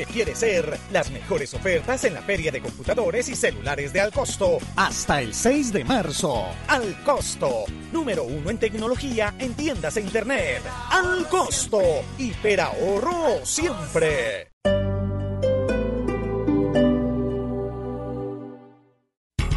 que quiere ser las mejores ofertas en la feria de computadores y celulares de Alcosto hasta el 6 de marzo. Al Costo, número uno en tecnología en tiendas e internet. Al Costo, hiperahorro siempre.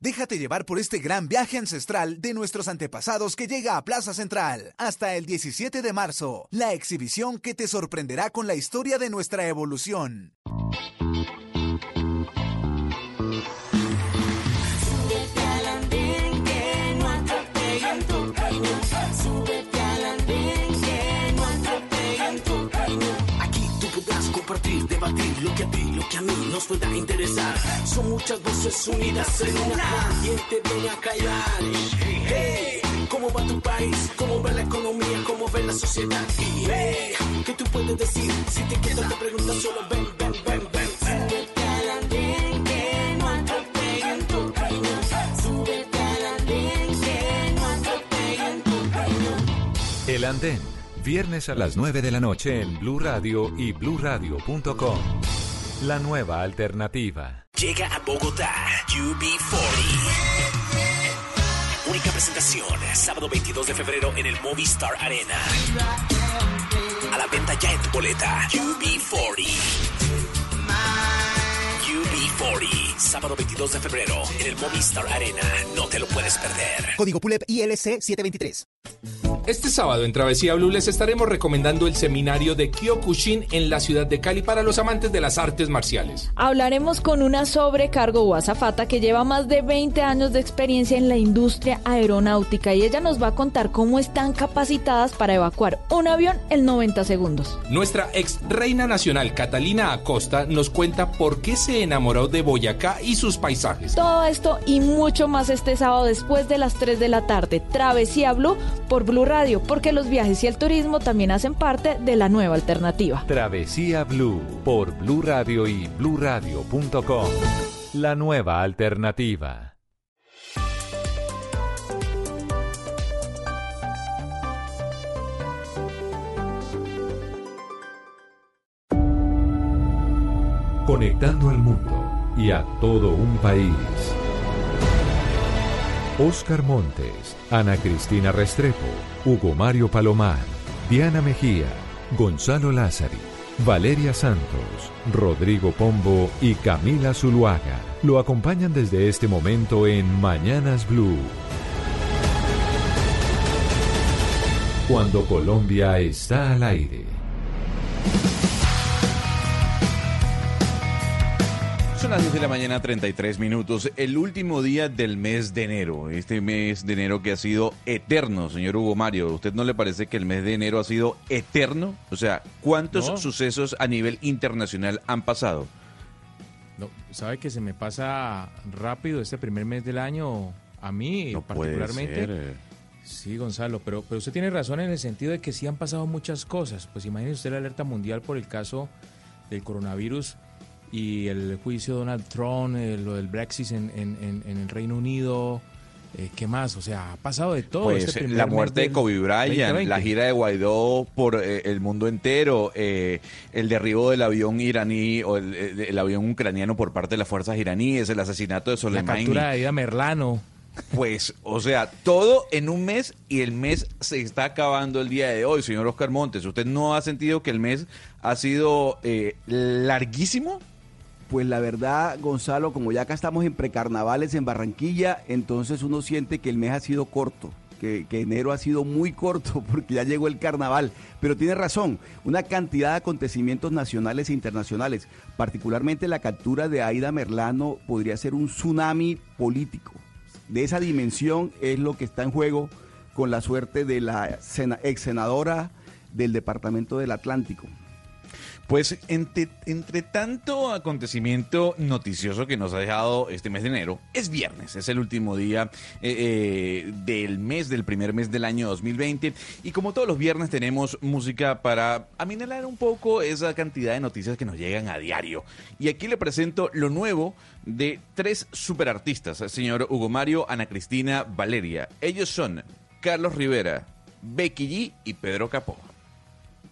Déjate llevar por este gran viaje ancestral de nuestros antepasados que llega a Plaza Central hasta el 17 de marzo, la exhibición que te sorprenderá con la historia de nuestra evolución. Debatir lo que a ti, lo que a mí nos pueda interesar. Son muchas voces unidas en una. ¿Quién te viene a callar? Hey, ¿cómo va tu país? ¿Cómo va la economía? ¿Cómo ve la sociedad? Hey, ¿qué tú puedes decir? Si te quedas te preguntas solo ven, ven, ven, ven. Súbete al andén que no atropellen tu opinión. Súbete al andén que no atropellen tu opinión. El andén. Viernes a las 9 de la noche en Blue Radio y bluradio.com. La nueva alternativa. Llega a Bogotá UB40. Única presentación, sábado 22 de febrero en el Movistar Arena. A la venta ya en tu boleta. UB40. UB40, sábado 22 de febrero en el Movistar Arena. No te lo puedes perder. Código PULEP ILC 723. Este sábado en Travesía Blue les estaremos recomendando el seminario de Kyokushin en la ciudad de Cali para los amantes de las artes marciales. Hablaremos con una sobrecargo o azafata que lleva más de 20 años de experiencia en la industria aeronáutica y ella nos va a contar cómo están capacitadas para evacuar un avión en 90 segundos. Nuestra ex reina nacional Catalina Acosta nos cuenta por qué se enamoró de Boyacá y sus paisajes. Todo esto y mucho más este sábado después de las 3 de la tarde. Travesía Blue por Blue Radio, porque los viajes y el turismo también hacen parte de la nueva alternativa. Travesía Blue por Blue Radio y bluradio.com. La nueva alternativa. Conectando al mundo y a todo un país. Oscar Montes, Ana Cristina Restrepo, Hugo Mario Palomar, Diana Mejía, Gonzalo Lázari, Valeria Santos, Rodrigo Pombo y Camila Zuluaga lo acompañan desde este momento en Mañanas Blue. Cuando Colombia está al aire. Son las 10 de la mañana, 33 minutos. El último día del mes de enero. Este mes de enero que ha sido eterno, señor Hugo Mario. ¿Usted no le parece que el mes de enero ha sido eterno? O sea, ¿cuántos No. sucesos a nivel internacional han pasado? No, ¿Sabe que se me pasa rápido este primer mes del año a mí No puede particularmente? ser, eh. Sí, Gonzalo, pero, pero usted tiene razón en el sentido de que sí han pasado muchas cosas. Pues imagínese usted la alerta mundial por el caso del coronavirus y el juicio de Donald Trump, eh, lo del Brexit en, en- en- en el Reino Unido. eh, ¿Qué más? O sea, ha pasado de todo. Pues este eh, la muerte de Kobe Bryant, 2020. la gira de Guaidó por eh, el mundo entero, eh, el derribo del avión iraní o el, el- avión ucraniano por parte de las fuerzas iraníes, el asesinato de La Soleimani. captura de Aida Merlano. Pues, o sea, todo en un mes y el mes se está acabando el día de hoy, señor Oscar Montes. ¿Usted no ha sentido que el mes ha sido eh, larguísimo? Pues la verdad, Gonzalo, como ya acá estamos en precarnavales en Barranquilla, entonces uno siente que el mes ha sido corto, que, enero ha sido muy corto porque ya llegó el carnaval. Pero tiene razón, una cantidad de acontecimientos nacionales e internacionales, particularmente la captura de Aida Merlano, podría ser un tsunami político. De esa dimensión es lo que está en juego con la suerte de la ex senadora del Departamento del Atlántico. Pues entre, tanto acontecimiento noticioso que nos ha dejado este mes de enero, es viernes, es el último día eh, eh, del mes, del primer mes del año 2020. Y como todos los viernes tenemos música para aminalar un poco esa cantidad de noticias que nos llegan a diario. Y aquí le presento lo nuevo de tres superartistas, el señor Hugo Mario, Ana Cristina, Valeria. Ellos son Carlos Rivera, Becky G y Pedro Capó.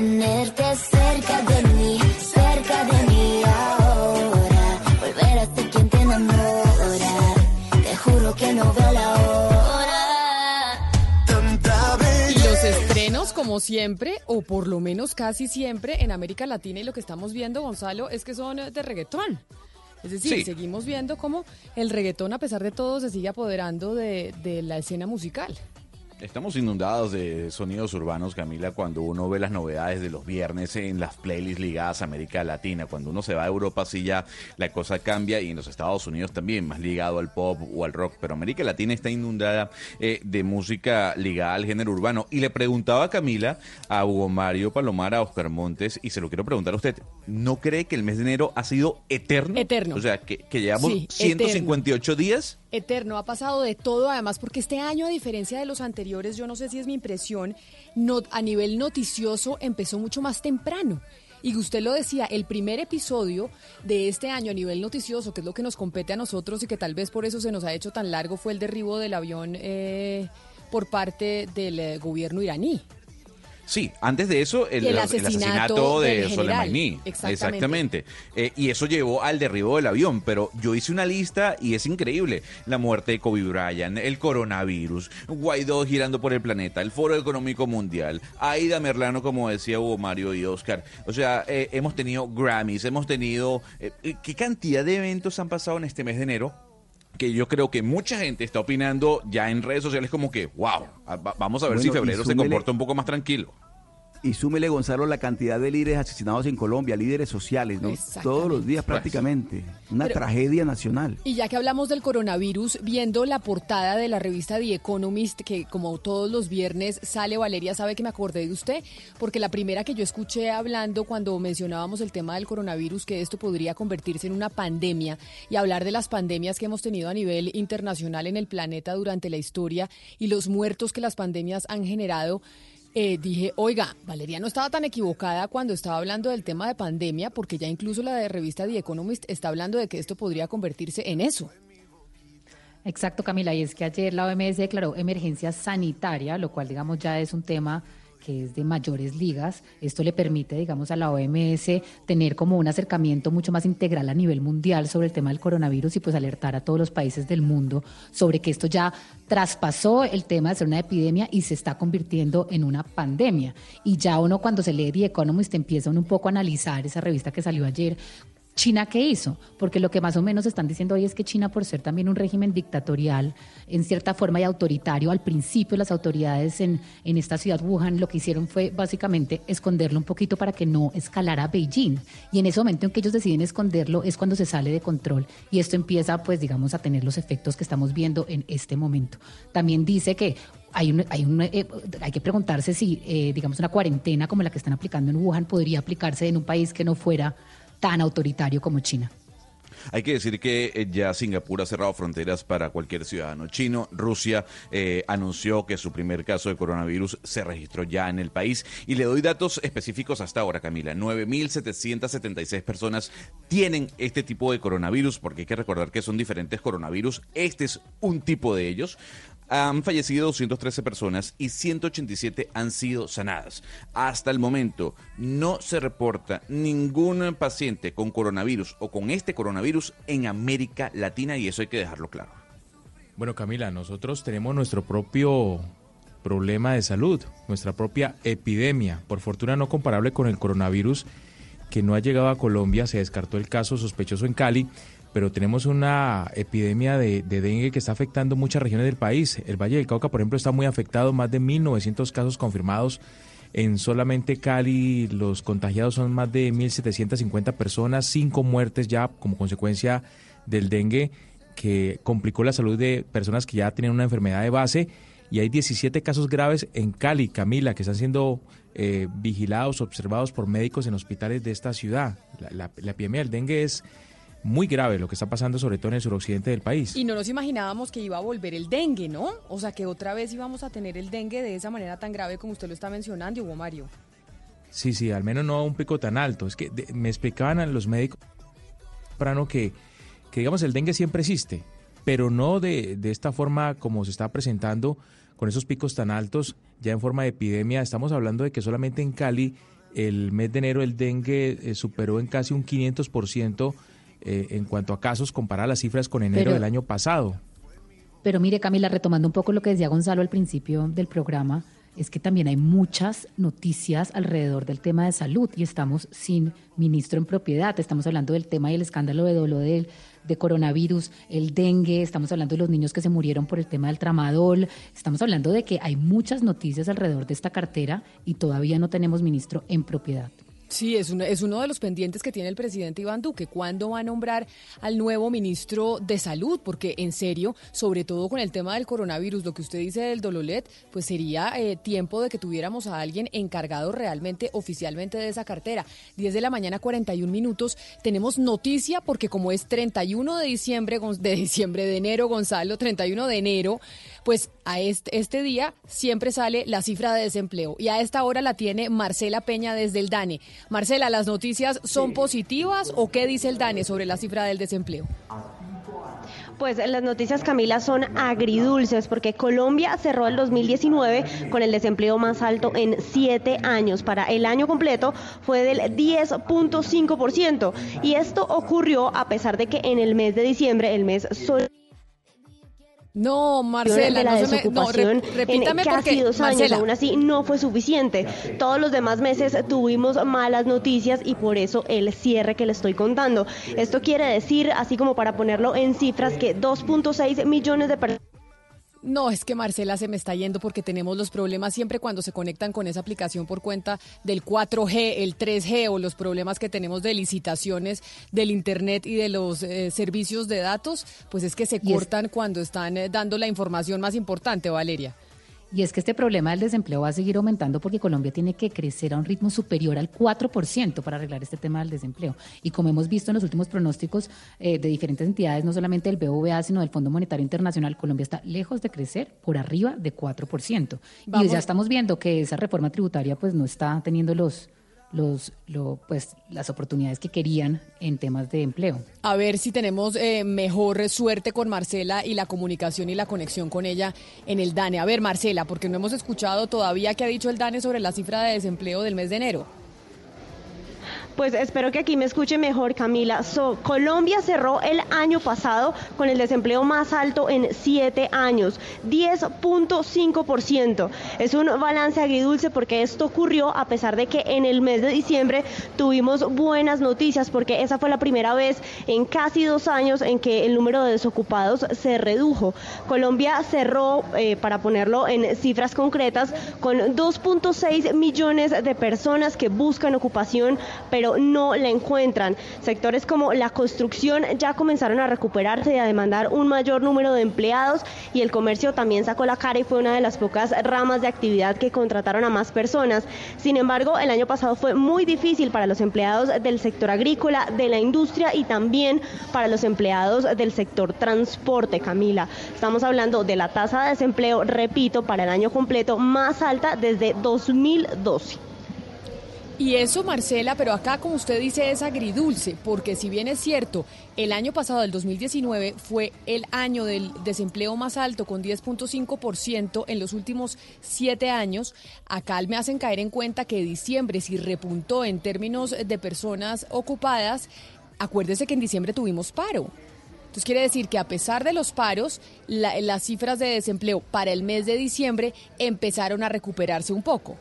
Tenerte cerca de mí, cerca de mí ahora. Volver a ser quien te enamora. Te juro que no veo la hora. Tanta y los estrenos, como siempre, o por lo menos casi siempre, en América Latina y lo que estamos viendo, Gonzalo, es que son de reggaetón. Es decir, seguimos viendo cómo el reggaetón, a pesar de todo, se sigue apoderando de, de la escena musical. Estamos inundados de sonidos urbanos, Camila, cuando uno ve las novedades de los viernes en las playlists ligadas a América Latina. Cuando uno se va a Europa, sí ya la cosa cambia y en los Estados Unidos también, más ligado al pop o al rock. Pero América Latina está inundada eh, de música ligada al género urbano. Y le preguntaba a Camila, a Hugo Mario Palomar, a Oscar Montes, y se lo quiero preguntar a usted, ¿no cree que el mes de enero ha sido eterno? Eterno. O sea, que, que llevamos 158 días Eterno, ha pasado de todo, además, porque este año, a diferencia de los anteriores, yo no sé si es mi impresión, no, a nivel noticioso empezó mucho más temprano. Y usted lo decía, el primer episodio de este año a nivel noticioso, que es lo que nos compete a nosotros y que tal vez por eso se nos ha hecho tan largo, fue el derribo del avión eh, por parte del eh, gobierno iraní. Sí, antes de eso, el, asesinato, de Soleimani. Exactamente. Eh, y eso llevó al derribo del avión. Pero yo hice una lista y es increíble. La muerte de Kobe Bryant, el coronavirus, Guaidó girando por el planeta, el Foro Económico Mundial, Aida Merlano, como decía Hugo Mario y Oscar. O sea, eh, hemos tenido Grammys, hemos tenido... Eh, ¿Qué cantidad de eventos han pasado en este mes de enero? Que yo creo que mucha gente está opinando ya en redes sociales como que, wow, vamos a ver si febrero se comporta un poco más tranquilo. Y súmele, Gonzalo, la cantidad de líderes asesinados en Colombia, líderes sociales, ¿no? Todos los días prácticamente. Una tragedia nacional. Y ya que hablamos del coronavirus, viendo la portada de la revista The Economist, que como todos los viernes sale, Valeria sabe que me acordé de usted, porque la primera que yo escuché hablando cuando mencionábamos el tema del coronavirus, que esto podría convertirse en una pandemia, y hablar de las pandemias que hemos tenido a nivel internacional en el planeta durante la historia y los muertos que las pandemias han generado, eh, dije, oiga, Valeria no estaba tan equivocada cuando estaba hablando del tema de pandemia, porque ya incluso la de revista The Economist está hablando de que esto podría convertirse en eso. Exacto, Camila, y es que ayer la OMS declaró emergencia sanitaria, lo cual, digamos, ya es un tema que es de mayores ligas. Esto le permite, digamos, a la OMS tener como un acercamiento mucho más integral a nivel mundial sobre el tema del coronavirus y pues alertar a todos los países del mundo sobre que esto ya traspasó el tema de ser una epidemia y se está convirtiendo en una pandemia. Y ya uno cuando se lee The Economist empieza un poco a analizar esa revista que salió ayer, ¿China qué hizo? Porque lo que más o menos están diciendo hoy es que China, por ser también un régimen dictatorial, en cierta forma y autoritario, al principio las autoridades en, en esta ciudad Wuhan lo que hicieron fue básicamente esconderlo un poquito para que no escalara Beijing. Y en ese momento en que ellos deciden esconderlo es cuando se sale de control y esto empieza, pues, digamos, a tener los efectos que estamos viendo en este momento. También dice que hay, hay, eh, hay que preguntarse si, eh, digamos, una cuarentena como la que están aplicando en Wuhan podría aplicarse en un país que no fuera tan autoritario como China. Hay que decir que eh, ya Singapur ha cerrado fronteras para cualquier ciudadano chino. Rusia eh, anunció que su primer caso de coronavirus se registró ya en el país. Y le doy datos específicos hasta ahora, Camila. 9.776 personas tienen este tipo de coronavirus, porque hay que recordar que son diferentes coronavirus. Este es un tipo de ellos han fallecido 213 personas y 187 han sido sanadas. Hasta el momento no se reporta ningún paciente con coronavirus o con este coronavirus en América Latina y eso hay que dejarlo claro. Bueno, Camila, nosotros tenemos nuestro propio problema de salud, nuestra propia epidemia, por fortuna no comparable con el coronavirus que no ha llegado a Colombia, se descartó el caso sospechoso en Cali, pero tenemos una epidemia de, dengue que está afectando muchas regiones del país. El Valle del Cauca, por ejemplo, está muy afectado, más de 1.900 casos confirmados. En solamente Cali los contagiados son más de 1.750 personas, cinco muertes ya como consecuencia del dengue que complicó la salud de personas que ya tienen una enfermedad de base y hay 17 casos graves en Cali, Camila, que están siendo eh, vigilados, observados por médicos en hospitales de esta ciudad. La, la epidemia del dengue es muy grave lo que está pasando sobre todo en el suroccidente del país. Y no nos imaginábamos que iba a volver el dengue, ¿no? O sea, que otra vez íbamos a tener el dengue de esa manera tan grave como usted lo está mencionando, Hugo Mario. Sí, sí, al menos no a un pico tan alto. Es que me explicaban a los médicos que, que digamos el dengue siempre existe, pero no de, de esta forma como se está presentando con esos picos tan altos, ya en forma de epidemia. Estamos hablando de que solamente en Cali el mes de enero el dengue eh, superó en casi un 500% eh, en cuanto a casos comparar las cifras con enero del año pasado. Pero mire, Camila, retomando un poco lo que decía Gonzalo al principio del programa, es que también hay muchas noticias alrededor del tema de salud y estamos sin ministro en propiedad. Estamos hablando del tema y el escándalo de dolor del, de coronavirus, el dengue, estamos hablando de los niños que se murieron por el tema del tramadol, estamos hablando de que hay muchas noticias alrededor de esta cartera y todavía no tenemos ministro en propiedad. Sí, es, es uno de los pendientes que tiene el presidente Iván Duque. ¿Cuándo va a nombrar al nuevo ministro de Salud? Porque en serio, sobre todo con el tema del coronavirus, lo que usted dice del Dololet, pues sería eh, tiempo de que tuviéramos a alguien encargado realmente, oficialmente de esa cartera. 10 de la mañana, 41 minutos. Tenemos noticia porque como es 31 de diciembre, de diciembre de enero, Gonzalo, 31 de enero, pues a este, este día siempre sale la cifra de desempleo y a esta hora la tiene Marcela Peña desde el DANE. Marcela, ¿las noticias son positivas o qué dice el DANE sobre la cifra del desempleo? Pues las noticias, Camila, son agridulces porque Colombia cerró el 2019 con el desempleo más alto en siete años. Para el año completo fue del 10.5%. Y esto ocurrió a pesar de que en el mes de diciembre, el mes sol no, Marcela, la no desocupación se me, no, en casi dos años, aún así no fue suficiente. Todos los demás meses tuvimos malas noticias y por eso el cierre que le estoy contando. Esto quiere decir, así como para ponerlo en cifras, que 2.6 millones de personas no, es que Marcela se me está yendo porque tenemos los problemas siempre cuando se conectan con esa aplicación por cuenta del 4G, el 3G o los problemas que tenemos de licitaciones del Internet y de los eh, servicios de datos, pues es que se cortan cuando están eh, dando la información más importante, Valeria. Y es que este problema del desempleo va a seguir aumentando porque Colombia tiene que crecer a un ritmo superior al 4% para arreglar este tema del desempleo. Y como hemos visto en los últimos pronósticos eh, de diferentes entidades, no solamente del BVA, sino del Fondo Monetario Internacional, Colombia está lejos de crecer por arriba de 4%. Y ya estamos viendo que esa reforma tributaria pues no está teniendo los los, pues, las oportunidades que querían en temas de empleo. A ver si tenemos eh, mejor suerte con Marcela y la comunicación y la conexión con ella en el DANE. A ver, Marcela, porque no hemos escuchado todavía qué ha dicho el DANE sobre la cifra de desempleo del mes de enero. Pues espero que aquí me escuche mejor, Camila. Colombia cerró el año pasado con el desempleo más alto en siete años, 10.5%. Es un balance agridulce porque esto ocurrió a pesar de que en el mes de diciembre tuvimos buenas noticias porque esa fue la primera vez en casi dos años en que el número de desocupados se redujo. Colombia cerró, eh, para ponerlo en cifras concretas, con 2.6 millones de personas que buscan ocupación, pero no la encuentran. Sectores como la construcción ya comenzaron a recuperarse y a demandar un mayor número de empleados y el comercio también sacó la cara y fue una de las pocas ramas de actividad que contrataron a más personas. Sin embargo, el año pasado fue muy difícil para los empleados del sector agrícola, de la industria y también para los empleados del sector transporte, Camila. Estamos hablando de la tasa de desempleo, repito, para el año completo más alta desde 2012. Y eso, Marcela, pero acá, como usted dice, es agridulce, porque si bien es cierto, el año pasado, el 2019, fue el año del desempleo más alto, con 10.5% en los últimos siete años, acá me hacen caer en cuenta que diciembre, si repuntó en términos de personas ocupadas, acuérdese que en diciembre tuvimos paro. Entonces quiere decir que a pesar de los paros, las cifras de desempleo para el mes de diciembre empezaron a recuperarse un poco.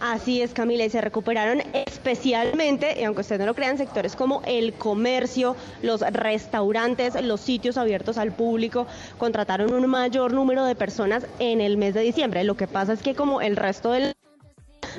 Así es, Camila, y se recuperaron especialmente, y aunque ustedes no lo crean, sectores como el comercio, los restaurantes, los sitios abiertos al público, contrataron un mayor número de personas en el mes de diciembre. Lo que pasa es que como el resto del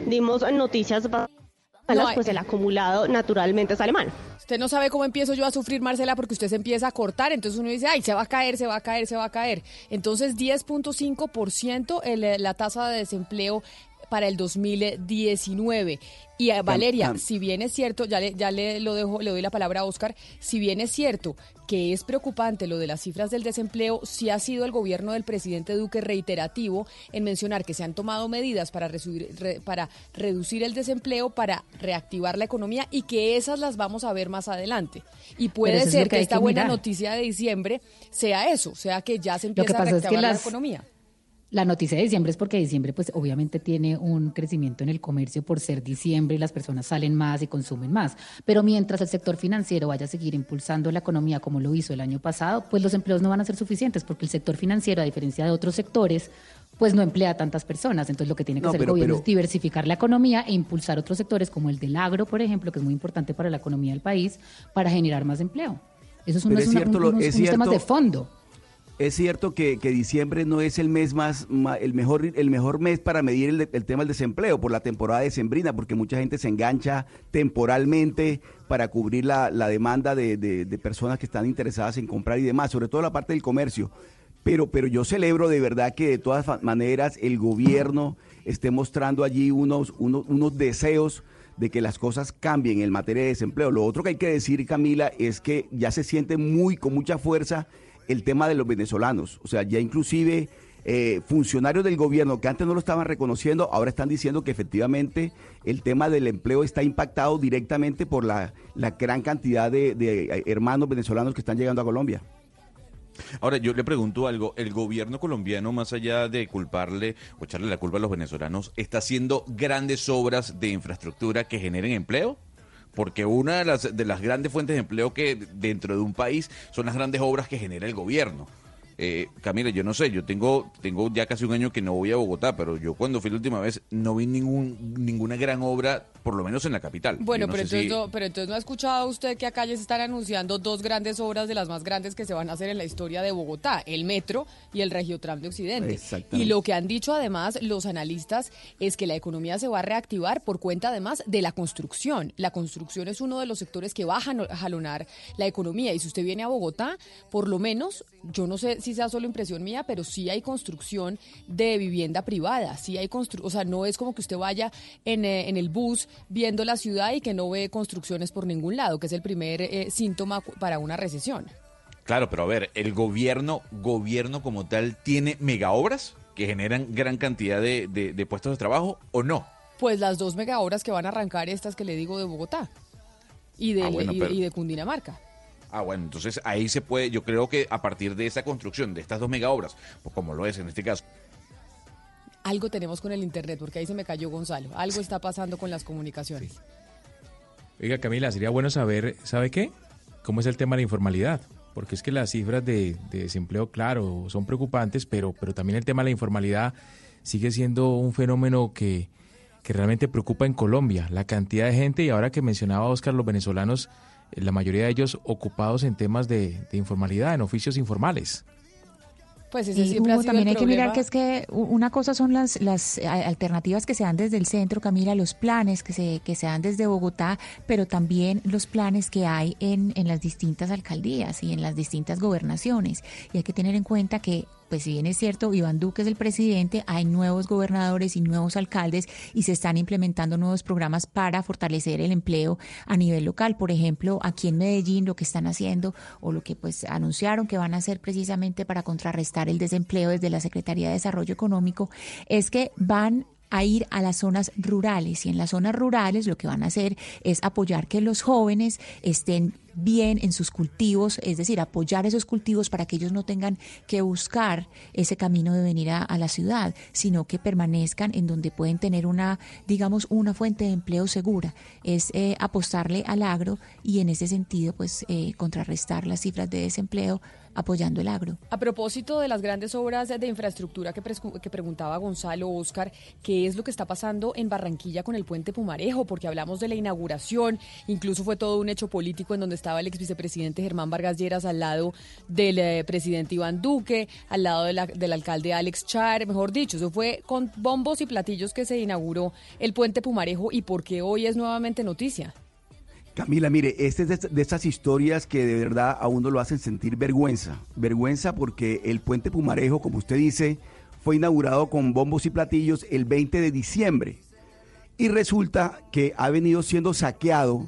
dimos noticias malas, pues el acumulado naturalmente es alemán. Usted no sabe cómo empiezo yo a sufrir, Marcela, porque usted se empieza a cortar, entonces uno dice, ay, se va a caer, se va a caer, se va a caer. Entonces, 10.5% la tasa de desempleo para el 2019. Y a Valeria, si bien es cierto, ya le, ya le lo dejo, le doy la palabra a Oscar, si bien es cierto que es preocupante lo de las cifras del desempleo, sí ha sido el gobierno del presidente Duque reiterativo en mencionar que se han tomado medidas para, para reducir el desempleo, para reactivar la economía y que esas las vamos a ver más adelante. Y puede ser que, esta buena noticia de diciembre sea eso, sea que ya se empieza a reactivar la economía. La noticia de diciembre es porque diciembre pues obviamente tiene un crecimiento en el comercio por ser diciembre y las personas salen más y consumen más. Pero mientras el sector financiero vaya a seguir impulsando la economía como lo hizo el año pasado, pues los empleos no van a ser suficientes porque el sector financiero, a diferencia de otros sectores, pues no emplea a tantas personas. Entonces lo que tiene que hacer el gobierno es diversificar la economía e impulsar otros sectores como el del agro, por ejemplo, que es muy importante para la economía del país, para generar más empleo. Eso es, un, es temas de fondo. Es cierto que, diciembre no es el mes más, el mejor el mejor mes para medir el, tema del desempleo por la temporada de sembrina, porque mucha gente se engancha temporalmente para cubrir la, demanda de, personas que están interesadas en comprar y demás, sobre todo la parte del comercio. Pero, pero yo celebro de verdad que de todas maneras el gobierno esté mostrando allí unos, unos, unos deseos de que las cosas cambien en materia de desempleo. Lo otro que hay que decir, Camila, es que ya se siente muy con mucha fuerza el tema de los venezolanos. O sea, ya inclusive eh, funcionarios del gobierno que antes no lo estaban reconociendo, ahora están diciendo que efectivamente el tema del empleo está impactado directamente por la, gran cantidad de, de hermanos venezolanos que están llegando a Colombia. Ahora, yo le pregunto algo, ¿el gobierno colombiano, más allá de culparle o echarle la culpa a los venezolanos, está haciendo grandes obras de infraestructura que generen empleo? Porque una de las, de las grandes fuentes de empleo que dentro de un país son las grandes obras que genera el gobierno. Eh, Camila, yo no sé, yo tengo, tengo ya casi un año que no voy a Bogotá, pero yo cuando fui la última vez no vi ningún, ninguna gran obra, por lo menos en la capital. Bueno, pero, entonces no, pero entonces no ha escuchado usted que acá ya se están anunciando dos grandes obras de las más grandes que se van a hacer en la historia de Bogotá, el metro y el Regiotram de Occidente. Y lo que han dicho además los analistas es que la economía se va a reactivar por cuenta además de la construcción. La construcción es uno de los sectores que va a jalonar la economía. Y si usted viene a Bogotá, por lo menos, yo no sé si sea solo impresión mía, pero sí hay construcción de vivienda privada, sí hay constru o sea, no es como que usted vaya en, eh, en, el bus viendo la ciudad y que no ve construcciones por ningún lado, que es el primer eh, síntoma para una recesión. Claro, pero a ver, el gobierno, gobierno como tal, ¿tiene mega obras que generan gran cantidad de, de, puestos de trabajo o no? Pues las dos mega obras que van a arrancar estas que le digo de Bogotá y de, ah, y de Cundinamarca. Ah, bueno, entonces ahí se puede, yo creo que a partir de esa construcción, de estas dos mega obras, pues como lo es en este caso. Algo tenemos con el Internet, porque ahí se me cayó Gonzalo. Algo está pasando con las comunicaciones. Oiga, Camila, sería bueno saber, ¿sabe qué? ¿Cómo es el tema de la informalidad? Porque es que las cifras de, desempleo, claro, son preocupantes, pero, pero también el tema de la informalidad sigue siendo un fenómeno que, que realmente preocupa en Colombia. La cantidad de gente, y ahora que mencionaba Oscar, los venezolanos la mayoría de ellos ocupados en temas de, informalidad, en oficios informales. Pues ese siempre también hay que mirar que es que una cosa son las, las alternativas que se dan desde el centro, Camila, los planes que se, que se dan desde Bogotá, pero también los planes que hay en, en las distintas alcaldías y en las distintas gobernaciones. Y hay que tener en cuenta que pues si bien es cierto, Iván Duque es el presidente, hay nuevos gobernadores y nuevos alcaldes y se están implementando nuevos programas para fortalecer el empleo a nivel local. Por ejemplo, aquí en Medellín lo que están haciendo o lo que pues anunciaron que van a hacer precisamente para contrarrestar el desempleo desde la Secretaría de Desarrollo Económico es que van a ir a las zonas rurales y en las zonas rurales lo que van a hacer es apoyar que los jóvenes estén bien en sus cultivos, es decir, apoyar esos cultivos para que ellos no tengan que buscar ese camino de venir a, la ciudad, sino que permanezcan en donde pueden tener una, digamos, una fuente de empleo segura. Es eh, apostarle al agro y en ese sentido, pues, eh, contrarrestar las cifras de desempleo apoyando el agro. A propósito de las grandes obras de infraestructura que, que preguntaba Gonzalo Oscar, ¿qué es lo que está pasando en Barranquilla con el puente Pumarejo? Porque hablamos de la inauguración, incluso fue todo un hecho político en donde estaba el ex vicepresidente Germán Vargas Lleras al lado del eh, presidente Iván Duque, al lado del alcalde Alex Char, mejor dicho, eso fue con bombos y platillos que se inauguró el puente Pumarejo y por qué hoy es nuevamente noticia. Camila, mire, este es de, estas historias que de verdad a uno lo hacen sentir vergüenza. Vergüenza porque el puente Pumarejo, como usted dice, fue inaugurado con bombos y platillos el 20 de diciembre. Y resulta que ha venido siendo saqueado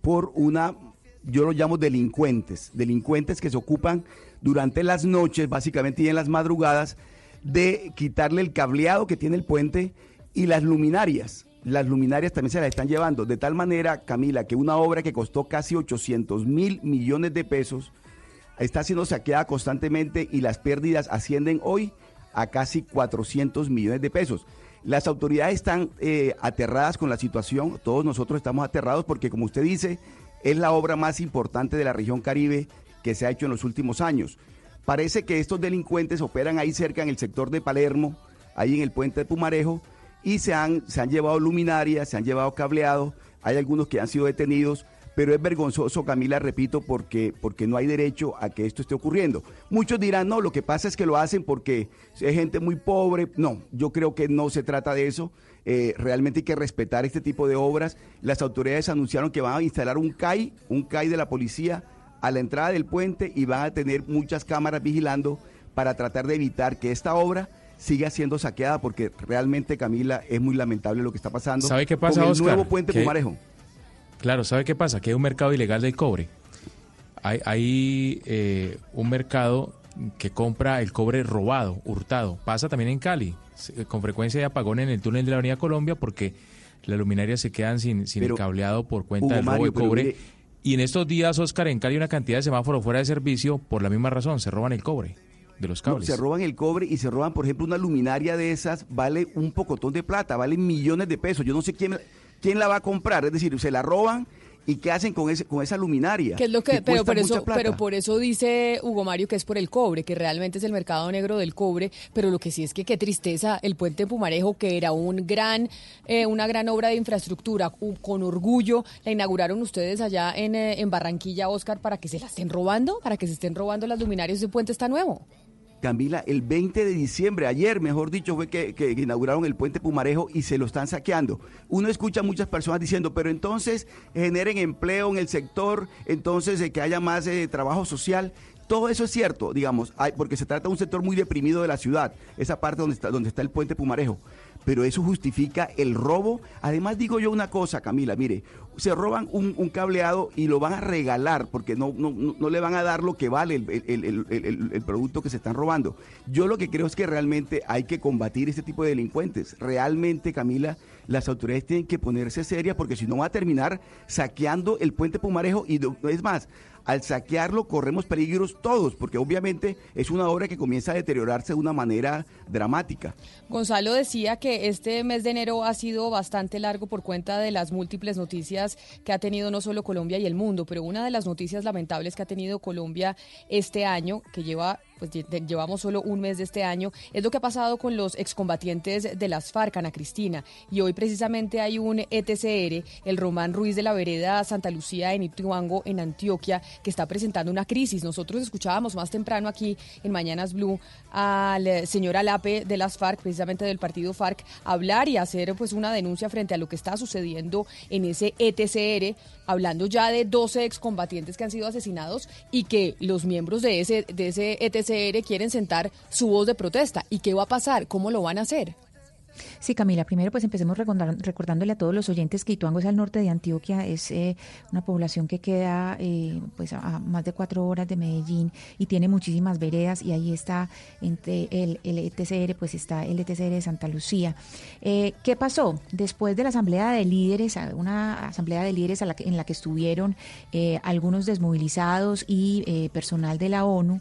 por una, yo lo llamo delincuentes, delincuentes que se ocupan durante las noches, básicamente y en las madrugadas, de quitarle el cableado que tiene el puente y las luminarias las luminarias también se las están llevando. De tal manera, Camila, que una obra que costó casi 800 mil millones de pesos está siendo saqueada constantemente y las pérdidas ascienden hoy a casi 400 millones de pesos. Las autoridades están eh, aterradas con la situación, todos nosotros estamos aterrados porque, como usted dice, es la obra más importante de la región Caribe que se ha hecho en los últimos años. Parece que estos delincuentes operan ahí cerca en el sector de Palermo, ahí en el puente de Pumarejo, y se han, se han llevado luminarias, se han llevado cableados, hay algunos que han sido detenidos, pero es vergonzoso, Camila, repito, porque, porque no hay derecho a que esto esté ocurriendo. Muchos dirán, no, lo que pasa es que lo hacen porque es gente muy pobre. No, yo creo que no se trata de eso. Eh, realmente hay que respetar este tipo de obras. Las autoridades anunciaron que van a instalar un CAI, un CAI de la policía a la entrada del puente y van a tener muchas cámaras vigilando para tratar de evitar que esta obra siga siendo saqueada porque realmente, Camila, es muy lamentable lo que está pasando. ¿Sabe qué pasa, con el nuevo puente Pumarejo? Claro, ¿sabe qué pasa? Que hay un mercado ilegal del cobre. Hay, hay eh, un mercado que compra el cobre robado, hurtado. Pasa también en Cali. Con frecuencia hay apagón en el túnel de la Avenida Colombia porque las luminarias se quedan sin, sin el cableado por cuenta del robo de cobre. y en estos días, Oscar, en Cali una cantidad de semáforos fuera de servicio por la misma razón, se roban el cobre de los cables. se roban el cobre y se roban, por ejemplo, una luminaria de esas, vale un pocotón de plata, vale millones de pesos. Yo no sé quién, quién la va a comprar, es decir, se la roban ¿Y qué hacen con ese con esa luminaria? es lo que, pero por eso pero por eso dice Hugo Mario que es por el cobre, que realmente es el mercado negro del cobre, pero lo que sí es que qué tristeza el puente Pumarejo que era un gran eh, una gran obra de infraestructura con orgullo la inauguraron ustedes allá en, eh, en Barranquilla, Oscar, para que se la estén robando, para que se estén robando las luminarias, ese puente está nuevo. Camila, el 20 de diciembre, ayer mejor dicho, fue que, inauguraron el puente Pumarejo y se lo están saqueando. Uno escucha a muchas personas diciendo, pero entonces generen empleo en el sector, entonces eh, que haya más eh, trabajo social. Todo eso es cierto, digamos, porque se trata de un sector muy deprimido de la ciudad, esa parte donde está, donde está el puente Pumarejo pero eso justifica el robo. Además digo yo una cosa, Camila, mire, se roban un, cableado y lo van a regalar porque no, no, no, le van a dar lo que vale el, producto que se están robando. Yo lo que creo es que realmente hay que combatir este tipo de delincuentes. Realmente, Camila, las autoridades tienen que ponerse serias porque si no va a terminar saqueando el puente Pumarejo y es más, al saquearlo corremos peligros todos, porque obviamente es una obra que comienza a deteriorarse de una manera dramática. Gonzalo decía que este mes de enero ha sido bastante largo por cuenta de las múltiples noticias que ha tenido no solo Colombia y el mundo, pero una de las noticias lamentables que ha tenido Colombia este año, que lleva pues llevamos solo un mes de este año, es lo que ha pasado con los excombatientes de las FARC, Ana Cristina. Y hoy precisamente hay un ETCR, el Román Ruiz de la Vereda Santa Lucía en Ituango, en Antioquia, que está presentando una crisis. Nosotros escuchábamos más temprano aquí en Mañanas Blue al señor Alape de las FARC, precisamente del partido FARC, hablar y hacer pues una denuncia frente a lo que está sucediendo en ese ETCR, hablando ya de 12 excombatientes que han sido asesinados y que los miembros de ese, de ese ETCR quieren sentar su voz de protesta. ¿Y qué va a pasar? ¿Cómo lo van a hacer? Sí, Camila, primero pues empecemos recordándole a todos los oyentes que Ituango es al norte de Antioquia, es eh, una población que queda eh, pues a, más de cuatro horas de Medellín y tiene muchísimas veredas y ahí está entre el, el ETCR, pues está el ETCR de Santa Lucía. Eh, ¿Qué pasó? Después de la asamblea de líderes, una asamblea de líderes en la que estuvieron algunos desmovilizados y personal de la ONU,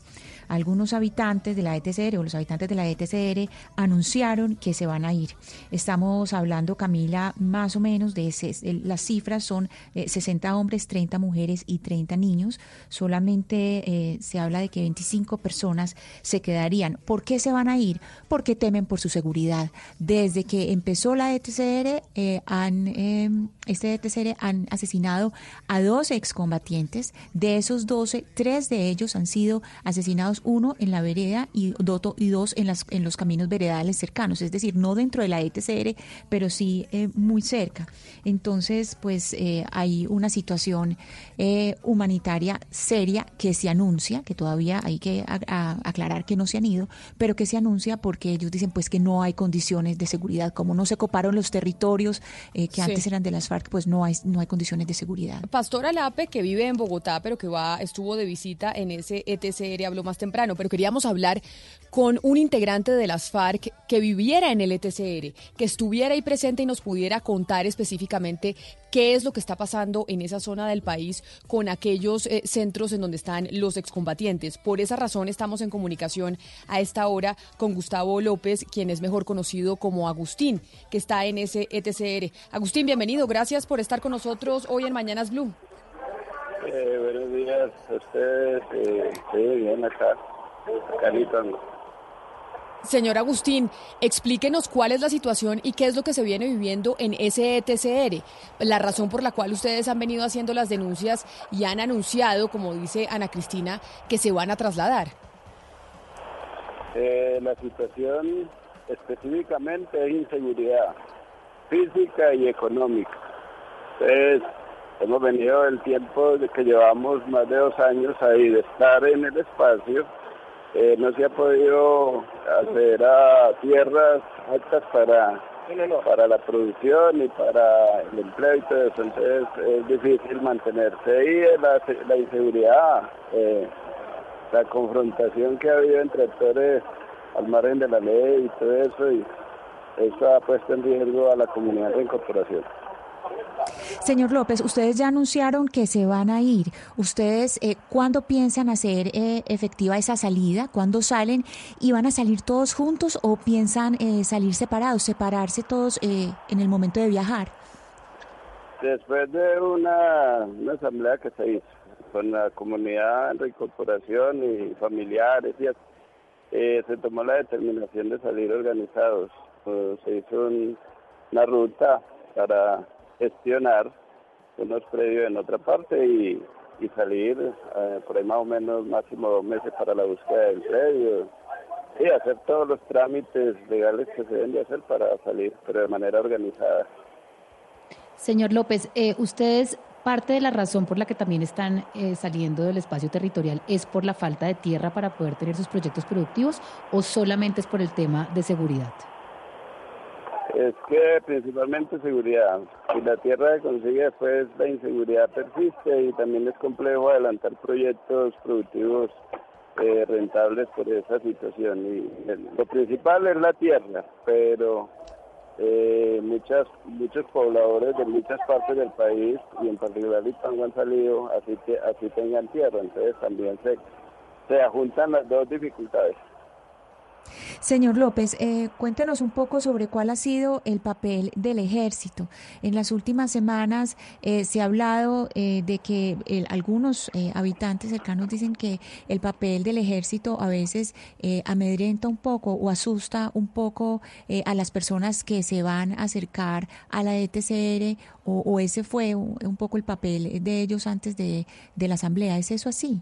algunos habitantes de la ETCR o los habitantes de la ETCR anunciaron que se van a ir. Estamos hablando, Camila, más o menos de ese, las cifras son 60 eh, hombres, 30 mujeres y 30 niños. Solamente eh, se habla de que 25 personas se quedarían. ¿Por qué se van a ir? Porque temen por su seguridad. Desde que empezó la ETCR, eh, han, em, este ETCR han asesinado a 12 excombatientes. De esos 12, tres de ellos han sido asesinados uno en la vereda y, y dos en, las, en los caminos veredales cercanos, es decir, no dentro de la ETCR, pero sí eh, muy cerca. Entonces, pues eh, hay una situación eh, humanitaria seria que se anuncia, que todavía hay que aclarar que no se han ido, pero que se anuncia porque ellos dicen pues que no hay condiciones de seguridad, como no se coparon los territorios que antes eran de las FARC, pues no hay, no hay condiciones de seguridad. Pastora Lape, que vive en Bogotá, pero que va, estuvo de visita en ese ETCR, habló más temprano, pero queríamos hablar con un integrante de las FARC que viviera en el ETCR, que estuviera ahí presente y nos pudiera contar específicamente qué es lo que está pasando en esa zona del país con aquellos eh, centros en donde están los excombatientes. Por esa razón estamos en comunicación a esta hora con Gustavo López, quien es mejor conocido como Agustín, que está en ese ETCR. Agustín, bienvenido. Gracias por estar con nosotros hoy en Mañanas Blue. Eh, buenos días a ustedes. Eh, estoy bien acá. Señor Agustín, explíquenos cuál es la situación y qué es lo que se viene viviendo en ese ETCR, la razón por la cual ustedes han venido haciendo las denuncias y han anunciado, como dice Ana Cristina, que se van a trasladar. Eh, la situación específicamente es inseguridad física y económica. Entonces, hemos venido el tiempo de que llevamos más de dos años ahí de estar en el espacio. Eh, no se ha podido hacer a tierras altas para, para la producción y para el empleo y todo eso, entonces es difícil mantenerse ahí, la, la inseguridad, eh, la confrontación que ha habido entre actores al margen de la ley y todo eso, y eso ha puesto en riesgo a la comunidad de incorporación. Señor López, ustedes ya anunciaron que se van a ir. ¿Ustedes eh, cuándo piensan hacer eh, efectiva esa salida? ¿Cuándo salen? ¿Y van a salir todos juntos o piensan eh, salir separados, separarse todos eh, en el momento de viajar? Después de una, asamblea que se hizo con la comunidad reincorporación y familiares, y, se tomó la determinación de salir organizados. se hizo una ruta para gestionar unos predios en otra parte y, salir eh, por ahí más o menos máximo dos meses para la búsqueda del predio y hacer todos los trámites legales que se deben de hacer para salir, pero de manera organizada. Señor López, eh, ustedes parte de la razón por la que también están eh, saliendo del espacio territorial es por la falta de tierra para poder tener sus proyectos productivos o solamente es por el tema de seguridad? Es que principalmente seguridad. Si la tierra se consigue, después la inseguridad persiste y también es complejo adelantar proyectos productivos eh, rentables por esa situación. Y lo principal es la tierra, pero eh, muchas, muchos pobladores de muchas partes del país y en particular Ipango han salido así que así tengan tierra, entonces también se, se ajuntan las dos dificultades. Señor López, eh, cuéntenos un poco sobre cuál ha sido el papel del ejército. En las últimas semanas eh, se ha hablado eh, de que algunos habitantes cercanos dicen que el papel del ejército a veces amedrenta un poco o asusta un poco a las personas que se van a acercar a la ETCR o, ese fue un, poco el papel de ellos antes de la asamblea. ¿Es eso así?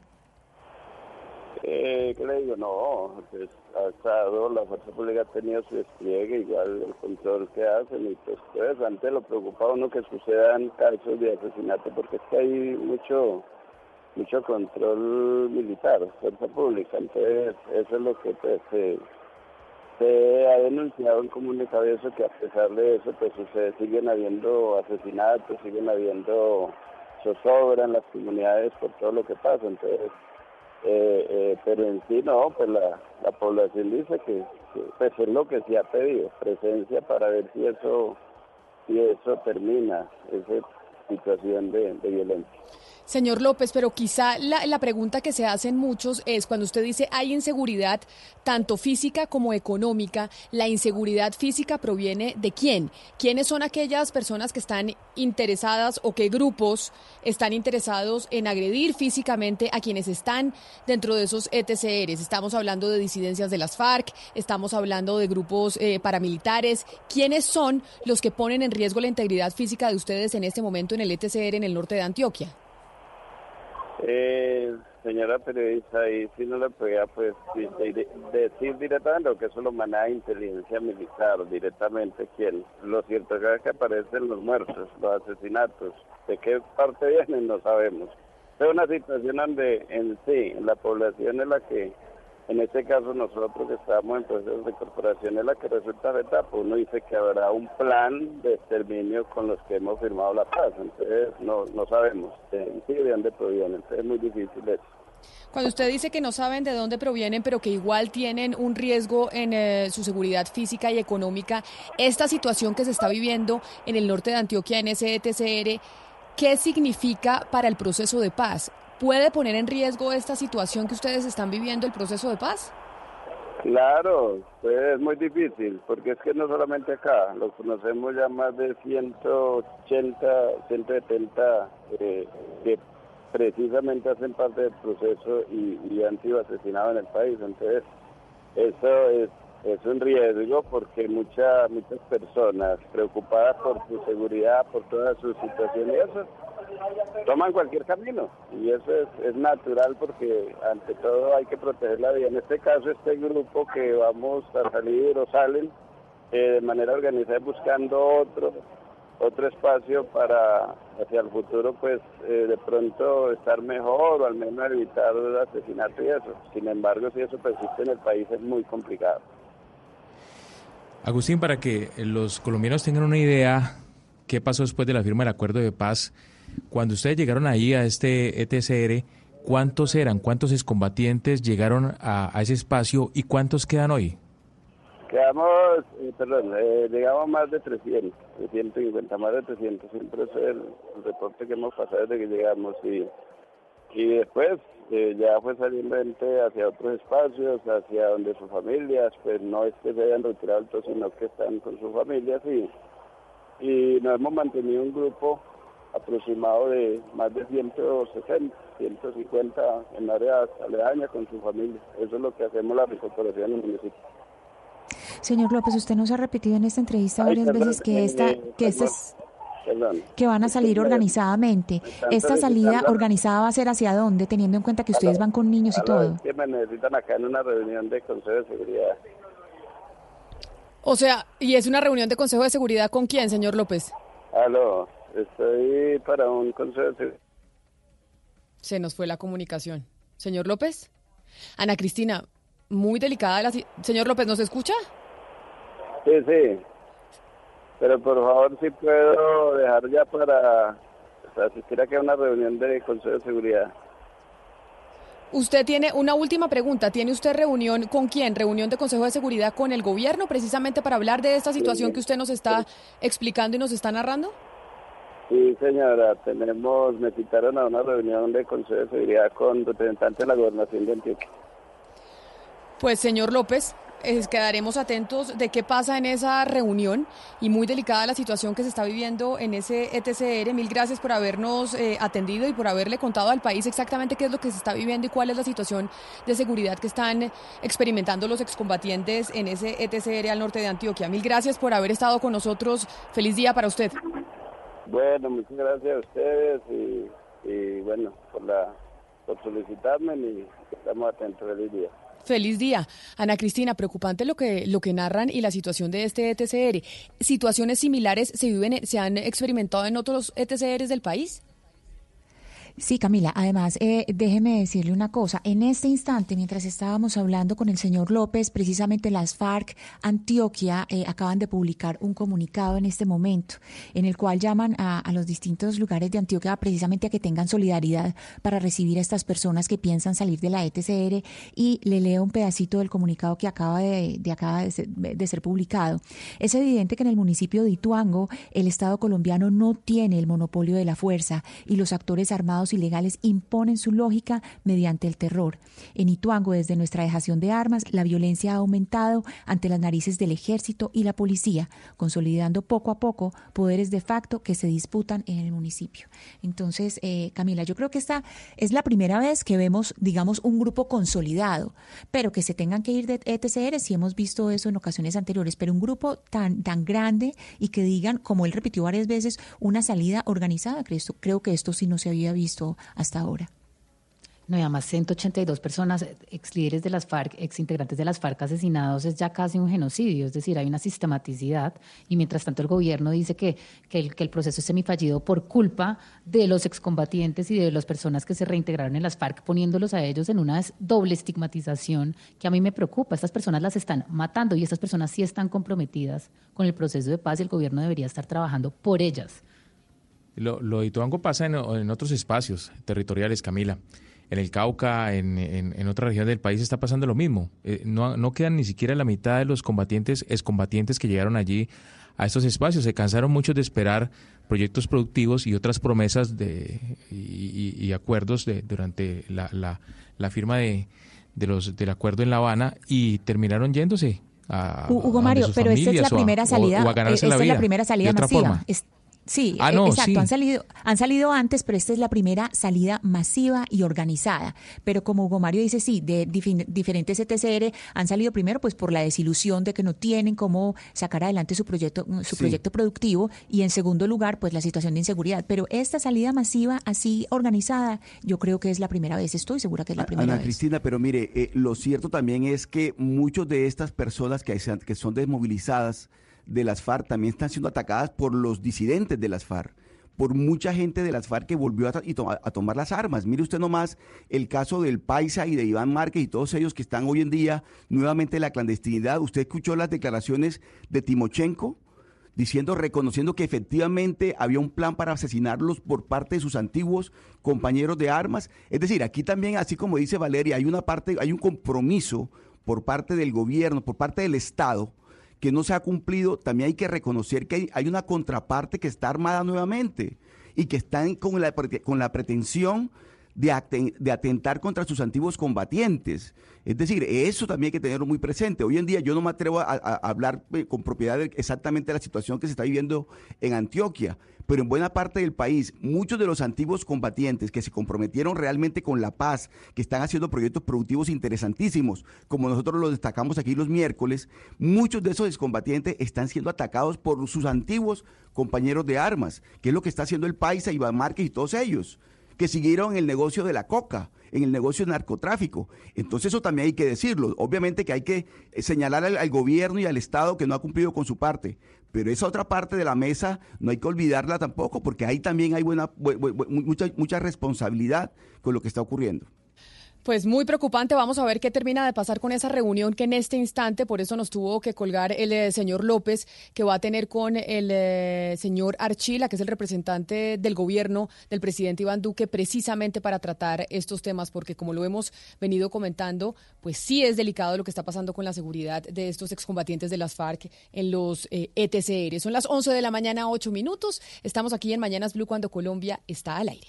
Eh, ¿Qué le digo? No, pues, ha estado, la fuerza pública ha tenido su despliegue, igual el control que hacen, y pues, pues antes lo preocupa uno que sucedan casos de asesinato, porque es que hay mucho mucho control militar, fuerza pública, entonces eso es lo que pues, se, se ha denunciado en comunicado eso que a pesar de eso pues se siguen habiendo asesinatos, siguen habiendo zozobra en las comunidades por todo lo que pasa. Entonces, eh, eh, pero en sí no, pues la, la población dice que, pues es lo que se ha pedido, presencia para ver si eso, si eso termina, esa situación de violencia. Señor López, pero quizá la, pregunta que se hacen muchos es cuando usted dice hay inseguridad tanto física como económica, ¿la inseguridad física proviene de quién? ¿Quiénes son aquellas personas que están interesadas o qué grupos están interesados en agredir físicamente a quienes están dentro de esos ETCRs? Estamos hablando de disidencias de las FARC, estamos hablando de grupos eh, paramilitares. ¿Quiénes son los que ponen en riesgo la integridad física de ustedes en este momento en el ETCR en el norte de Antioquia? Eh, señora periodista, ahí sí no le podía pues decir directamente que eso lo maneja inteligencia militar, directamente quién. Lo cierto es que aparecen los muertos, los asesinatos. ¿De qué parte vienen? No sabemos. Es una situación donde en sí, la población en la que en este caso nosotros que estamos en proceso de corporación es la que resulta afectada, pues uno dice que habrá un plan de exterminio con los que hemos firmado la paz, entonces no, no sabemos de, de dónde provienen, es muy difícil eso. Cuando usted dice que no saben de dónde provienen, pero que igual tienen un riesgo en eh, su seguridad física y económica, esta situación que se está viviendo en el norte de Antioquia, en ese ETCR, ¿qué significa para el proceso de paz? ¿Puede poner en riesgo esta situación que ustedes están viviendo, el proceso de paz? Claro, pues es muy difícil, porque es que no solamente acá, lo conocemos ya más de 180, 170 eh, que precisamente hacen parte del proceso y, y, han sido asesinados en el país. Entonces, eso es, es un riesgo porque muchas muchas personas preocupadas por su seguridad, por toda su situación y eso, toman cualquier camino y eso es, natural porque ante todo hay que proteger la vida. En este caso, este grupo que vamos a salir o salen eh, de manera organizada buscando otro otro espacio para hacia el futuro pues eh, de pronto estar mejor o al menos evitar el asesinato y eso. Sin embargo, si eso persiste en el país es muy complicado. Agustín, para que los colombianos tengan una idea, ¿qué pasó después de la firma del acuerdo de paz? Cuando ustedes llegaron ahí a este ETCR, ¿cuántos eran? ¿Cuántos excombatientes llegaron a, ese espacio y cuántos quedan hoy? Quedamos, eh, perdón, eh, llegamos más de 300, 350, más de 300. Siempre es el, reporte que hemos pasado desde que llegamos. Y, y después eh, ya fue saliendo gente hacia otros espacios, hacia donde sus familias, pues no es que se hayan retirado sino que están con sus familias. Y, y nos hemos mantenido un grupo aproximado de más de 160, 150 en áreas aledañas con su familia. Eso es lo que hacemos la recuperación en el municipio. Señor López, usted nos ha repetido en esta entrevista varias veces que esta, que es, que van a salir organizadamente. ¿Esta salida organizada va a ser hacia dónde, teniendo en cuenta que ustedes van con niños y todo? que me necesitan acá en una reunión de Consejo de Seguridad. O sea, ¿y es una reunión de Consejo de Seguridad con quién, señor López? Aló. Estoy para un consejo. Se nos fue la comunicación. Señor López. Ana Cristina, muy delicada la... Señor López, ¿nos escucha? Sí, sí. Pero por favor, si puedo dejar ya para asistir aquí a una reunión de Consejo de Seguridad. Usted tiene una última pregunta. ¿Tiene usted reunión con quién? ¿Reunión de Consejo de Seguridad con el gobierno precisamente para hablar de esta situación que usted nos está explicando y nos está narrando? Sí, señora, tenemos, me citaron a una reunión de Consejo de Seguridad con representantes de la Gobernación de Antioquia. Pues, señor López, quedaremos atentos de qué pasa en esa reunión y muy delicada la situación que se está viviendo en ese ETCR. Mil gracias por habernos eh, atendido y por haberle contado al país exactamente qué es lo que se está viviendo y cuál es la situación de seguridad que están experimentando los excombatientes en ese ETCR al norte de Antioquia. Mil gracias por haber estado con nosotros. Feliz día para usted. Bueno, muchas gracias a ustedes y, bueno, por, la, por solicitarme y estamos atentos. Feliz día. Feliz día. Ana Cristina, preocupante lo que, lo que narran y la situación de este ETCR. ¿Situaciones similares se, viven, se han experimentado en otros ETCRs del país? Sí, Camila, además, eh, déjeme decirle una cosa. En este instante, mientras estábamos hablando con el señor López, precisamente las FARC Antioquia eh, acaban de publicar un comunicado en este momento, en el cual llaman a, los distintos lugares de Antioquia precisamente a que tengan solidaridad para recibir a estas personas que piensan salir de la ETCR. Y le leo un pedacito del comunicado que acaba de, ser publicado. Es evidente que en el municipio de Ituango, el Estado colombiano no tiene el monopolio de la fuerza y los actores armados ilegales imponen su lógica mediante el terror. En Ituango, desde nuestra dejación de armas, la violencia ha aumentado ante las narices del ejército y la policía, consolidando poco a poco poderes de facto que se disputan en el municipio. Entonces, eh, Camila, yo creo que esta es la primera vez que vemos, digamos, un grupo consolidado, pero que se tengan que ir de ETCR, si hemos visto eso en ocasiones anteriores, pero un grupo tan, tan grande y que digan, como él repitió varias veces, una salida organizada, creo que esto sí no se había visto hasta ahora. No, y además 182 personas, ex líderes de las FARC, ex integrantes de las FARC asesinados, es ya casi un genocidio, es decir, hay una sistematicidad y mientras tanto el gobierno dice que, que, el, que el proceso es semifallido por culpa de los excombatientes y de las personas que se reintegraron en las FARC, poniéndolos a ellos en una doble estigmatización que a mí me preocupa. Estas personas las están matando y estas personas sí están comprometidas con el proceso de paz y el gobierno debería estar trabajando por ellas lo, lo de Ituango pasa en, otros espacios territoriales, Camila. En el Cauca, en, en, otra región del país está pasando lo mismo. Eh, no, no quedan ni siquiera la mitad de los combatientes, excombatientes que llegaron allí a estos espacios. Se cansaron muchos de esperar proyectos productivos y otras promesas de, y, acuerdos de, durante la, la, firma de, de los, del acuerdo en La Habana y terminaron yéndose a, Hugo Mario, pero esta es la primera salida, esta es la primera salida masiva. Sí, ah, e, exacto. Han salido, han salido antes, pero esta es la primera salida masiva y organizada. Pero como Hugo Mario dice, sí, de diferentes ETCR han salido primero, pues por la desilusión de que no tienen cómo sacar adelante su proyecto, su proyecto productivo, y en segundo lugar, pues la situación de inseguridad. Pero esta salida masiva, así organizada, yo creo que es la primera vez. Estoy segura que es la primera Ana Cristina, pero mire, eh, lo cierto también es que muchos de estas personas que, que son desmovilizadas de las FARC también están siendo atacadas por los disidentes de las FARC por mucha gente de las FARC que volvió a, tomar las armas. Mire usted nomás el caso del Paisa y de Iván Márquez y todos ellos que están hoy en día nuevamente en la clandestinidad. Usted escuchó las declaraciones de Timochenko diciendo, reconociendo que efectivamente había un plan para asesinarlos por parte de sus antiguos compañeros de armas. Es decir, aquí también, así como dice Valeria, hay una parte, hay un compromiso por parte del gobierno, por parte del Estado, que no se ha cumplido, también hay que reconocer que hay, una contraparte que está armada nuevamente y que está con la, con la pretensión de, de, atentar contra sus antiguos combatientes. Es decir, eso también hay que tenerlo muy presente. Hoy en día yo no me atrevo a, hablar eh, con propiedad de exactamente la situación que se está viviendo en Antioquia, pero en buena parte del país, muchos de los antiguos combatientes que se comprometieron realmente con la paz, que están haciendo proyectos productivos interesantísimos, como nosotros lo destacamos aquí los miércoles, muchos de esos excombatientes están siendo atacados por sus antiguos compañeros de armas, que es lo que está haciendo el Paisa, Iván Márquez y todos ellos que siguieron el negocio de la coca, en el negocio del narcotráfico. Entonces eso también hay que decirlo. Obviamente que hay que eh, señalar al, gobierno y al Estado que no ha cumplido con su parte, pero esa otra parte de la mesa no hay que olvidarla tampoco, porque ahí también hay buena, mucha, mucha responsabilidad con lo que está ocurriendo. Pues muy preocupante. Vamos a ver qué termina de pasar con esa reunión que en este instante, por eso nos tuvo que colgar el eh, señor López, que va a tener con el eh, señor Archila, que es el representante del gobierno del presidente Iván Duque, precisamente para tratar estos temas, porque como lo hemos venido comentando, pues sí es delicado lo que está pasando con la seguridad de estos excombatientes de las FARC en los eh, ETCR. Son las 11 de la mañana, 8 minutos. Estamos aquí en Mañanas Blue cuando Colombia está al aire.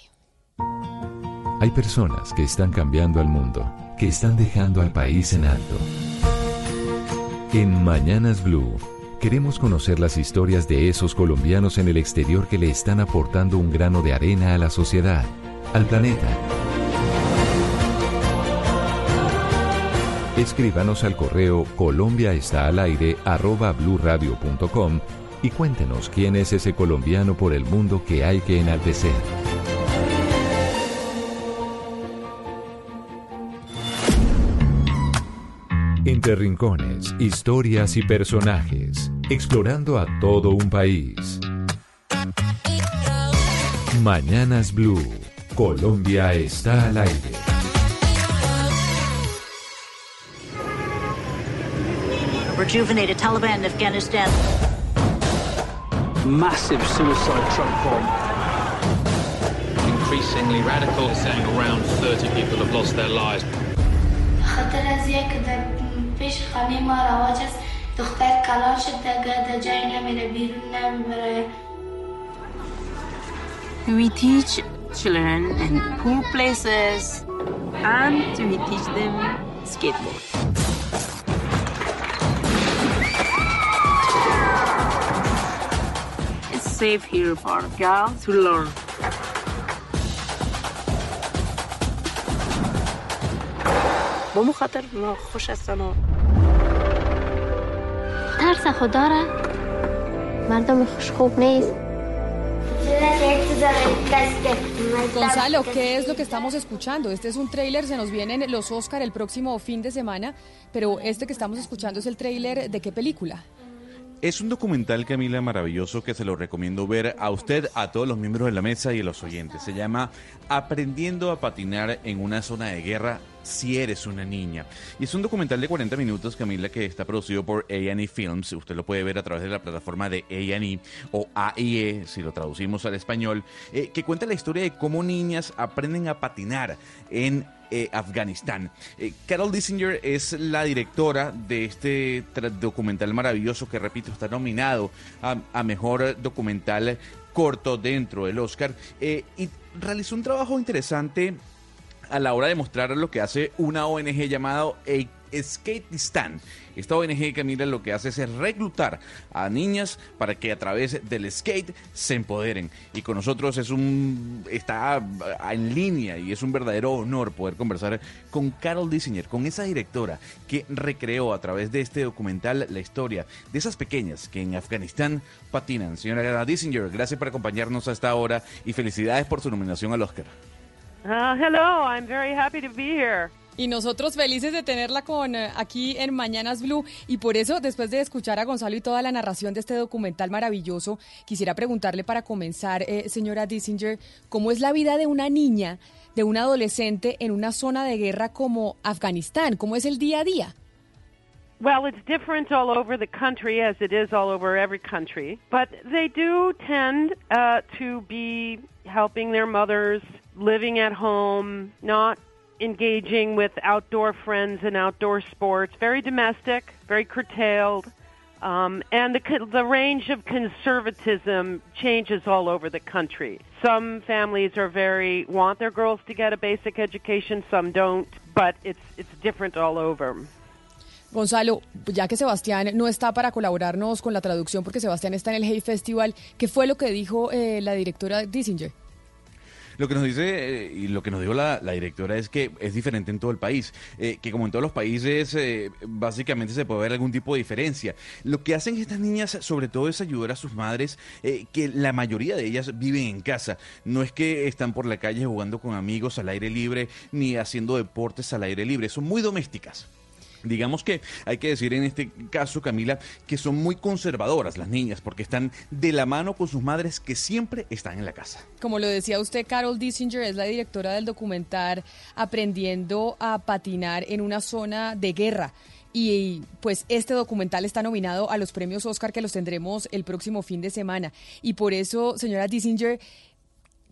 Hay personas que están cambiando al mundo, que están dejando al país en alto. En Mañanas Blue queremos conocer las historias de esos colombianos en el exterior que le están aportando un grano de arena a la sociedad, al planeta. Escríbanos al correo Colombia está al aire y cuéntenos quién es ese colombiano por el mundo que hay que enaltecer. Entre rincones, historias y personajes, explorando a todo un país. Mañanas Blue. Colombia está al aire. Rejuvenated Taliban in Afghanistan. Massive suicide truck bomb. Increasingly radical, saying around 30 people have lost their lives. خاطر پیش خانه ما رواج است دختر کلان شد دیگه در جای نمیره بیرون نمی‌بره We teach children in poor places and we teach them skateboard. It's safe here for girls to learn. با مخاطر ما خوش هستن و ترس خدا را مردم خوش خوب نیست Gonzalo, ¿qué es lo que estamos escuchando? Este es un tráiler, se nos vienen los Oscar el próximo fin de semana, pero este que estamos escuchando es el tráiler de qué película? Es un documental, Camila, maravilloso que se lo recomiendo ver a usted, a todos los miembros de la mesa y a los oyentes. Se llama Aprendiendo a patinar en una zona de guerra si eres una niña. Y es un documental de 40 minutos, Camila, que está producido por A&E Films. Usted lo puede ver a través de la plataforma de A&E o AIE, si lo traducimos al español, eh, que cuenta la historia de cómo niñas aprenden a patinar en eh, Afganistán. Eh, Carol Dissinger es la directora de este documental maravilloso que, repito, está nominado a, Mejor Documental Corto dentro del Oscar y realizó un trabajo interesante a la hora de mostrar lo que hace una ONG llamada Skateistan. Esta ONG, Camila, lo que hace es reclutar a niñas para que a través del skate se empoderen. Y con nosotros es un está en línea y es un verdadero honor poder conversar con Carol Dissinger, con esa directora que recreó a través de este documental la historia de esas pequeñas que en Afganistán patinan. Señora Dissinger, gracias por acompañarnos a esta hora y felicidades por su nominación al Oscar. Uh, hello, I'm very happy to be here. Y nosotros felices de tenerla con eh, aquí en Mañanas Blue. Y por eso, después de escuchar a Gonzalo y toda la narración de este documental maravilloso, quisiera preguntarle para comenzar, eh, señora Dissinger, ¿cómo es la vida de una niña, de un adolescente en una zona de guerra como Afganistán? ¿Cómo es el día a día? Well, it's different all over the country, as it is all over every country. But they do tend uh, to be helping their mothers living at home, not engaging with outdoor friends and outdoor sports, very domestic, very curtailed. Um, and the, the range of conservatism changes all over the country. Some families are very want their girls to get a basic education, some don't, but it's it's different all over. Gonzalo, ya que Sebastián no está para colaborarnos con la traducción porque Sebastián está en el Hey Festival, ¿qué fue lo que dijo eh, la directora Dissinger? Lo que nos dice eh, y lo que nos dijo la, directora es que es diferente en todo el país, eh, que como en todos los países eh, básicamente se puede ver algún tipo de diferencia. Lo que hacen estas niñas sobre todo es ayudar a sus madres, que la mayoría de ellas viven en casa. No es que están por la calle jugando con amigos al aire libre ni haciendo deportes al aire libre, son muy domésticas. Digamos que hay que decir en este caso, Camila, que son muy conservadoras las niñas porque están de la mano con sus madres que siempre están en la casa. Como lo decía usted, Carol Dissinger es la directora del documental Aprendiendo a patinar en una zona de guerra. Y pues este documental está nominado a los premios Oscar que los tendremos el próximo fin de semana. Y por eso, señora Dissinger,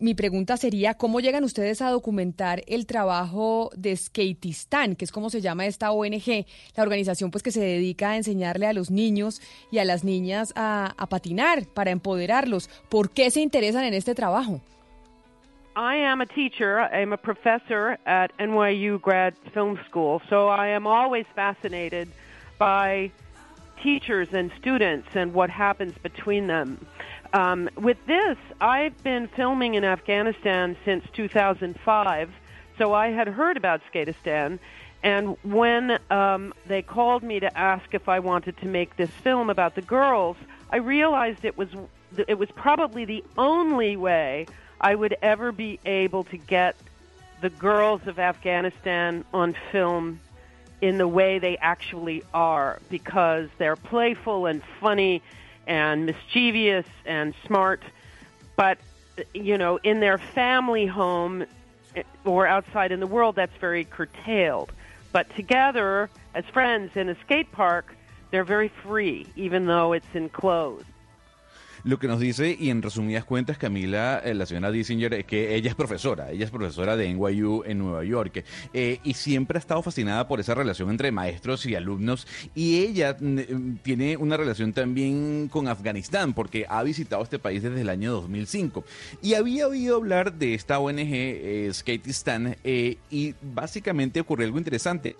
mi pregunta sería, ¿cómo llegan ustedes a documentar el trabajo de Skateistan, que es como se llama esta ONG, la organización pues que se dedica a enseñarle a los niños y a las niñas a, a patinar para empoderarlos? ¿Por qué se interesan en este trabajo? I am a teacher. I'm a professor at NYU Grad Film School, so I am always fascinated by teachers and students and what happens between them. Um, with this, I've been filming in Afghanistan since 2005, so I had heard about Skatistan. And when um, they called me to ask if I wanted to make this film about the girls, I realized it was it was probably the only way I would ever be able to get the girls of Afghanistan on film in the way they actually are because they're playful and funny and mischievous and smart, but you know, in their family home eh, or outside in the world, that's very curtailed. But together, as friends in a skate park, they're very free, even though it's enclosed. Lo que nos dice, y en resumidas cuentas, Camila, eh, la señora Dissinger, es que ella es profesora, ella es profesora de NYU en Nueva York, eh, y siempre ha estado fascinada por esa relación entre maestros y alumnos, y ella mm, tiene una relación también con Afganistán, porque ha visitado este país desde el año 2005, y había oído hablar de esta ONG eh, Skateistan, eh, y básicamente ocurrió algo interesante.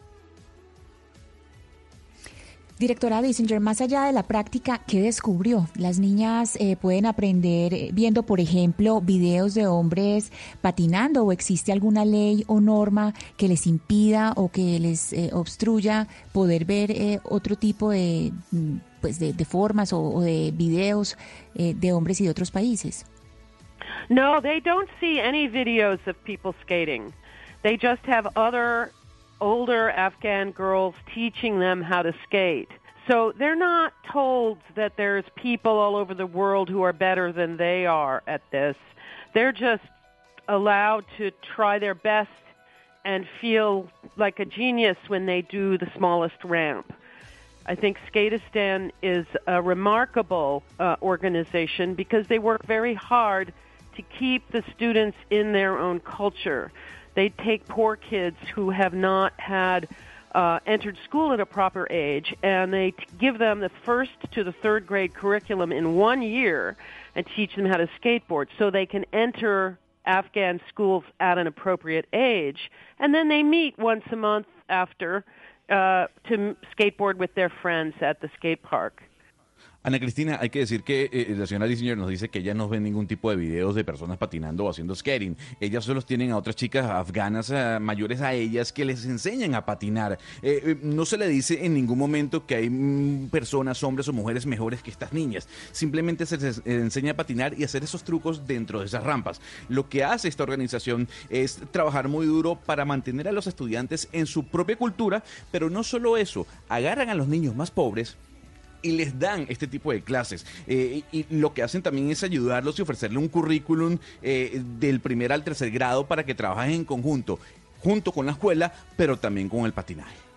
Directora Dissinger, más allá de la práctica, ¿qué descubrió? Las niñas eh, pueden aprender eh, viendo, por ejemplo, videos de hombres patinando o existe alguna ley o norma que les impida o que les eh, obstruya poder ver eh, otro tipo de, mm, pues de, de formas o, o, de videos de hombres y de otros países. No, they don't see any videos of people skating. They just have other older Afghan girls teaching them how to skate. So they're not told that there's people all over the world who are better than they are at this. They're just allowed to try their best and feel like a genius when they do the smallest ramp. I think Skatistan is a remarkable uh, organization because they work very hard to keep the students in their own culture. They take poor kids who have not had uh, entered school at a proper age, and they t- give them the first to the third grade curriculum in one year and teach them how to skateboard so they can enter Afghan schools at an appropriate age. And then they meet once a month after uh, to skateboard with their friends at the skate park. Ana Cristina, hay que decir que eh, la señora Dissinger nos dice que ella no ve ningún tipo de videos de personas patinando o haciendo skating. Ellas solo tienen a otras chicas afganas eh, mayores a ellas que les enseñan a patinar. Eh, eh, no se le dice en ningún momento que hay mm, personas, hombres o mujeres mejores que estas niñas. Simplemente se les enseña a patinar y hacer esos trucos dentro de esas rampas. Lo que hace esta organización es trabajar muy duro para mantener a los estudiantes en su propia cultura, pero no solo eso, agarran a los niños más pobres y les dan este tipo de clases. Eh, y lo que hacen también es ayudarlos y ofrecerle un currículum eh, del primer al tercer grado para que trabajen en conjunto, junto con la escuela, pero también con el patinaje.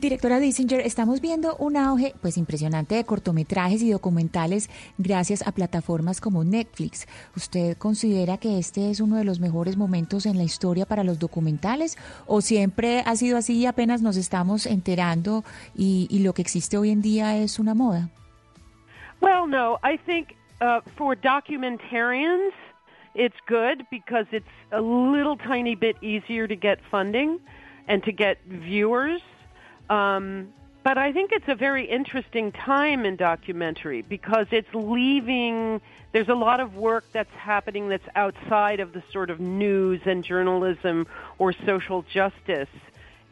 Directora Dissinger, estamos viendo un auge pues impresionante de cortometrajes y documentales gracias a plataformas como Netflix. ¿Usted considera que este es uno de los mejores momentos en la historia para los documentales o siempre ha sido así y apenas nos estamos enterando y, y lo que existe hoy en día es una moda? Well, no, I think uh, for documentarians it's good because it's a little tiny bit easier to get funding and to get viewers. Um, but I think it's a very interesting time in documentary because it's leaving, there's a lot of work that's happening that's outside of the sort of news and journalism or social justice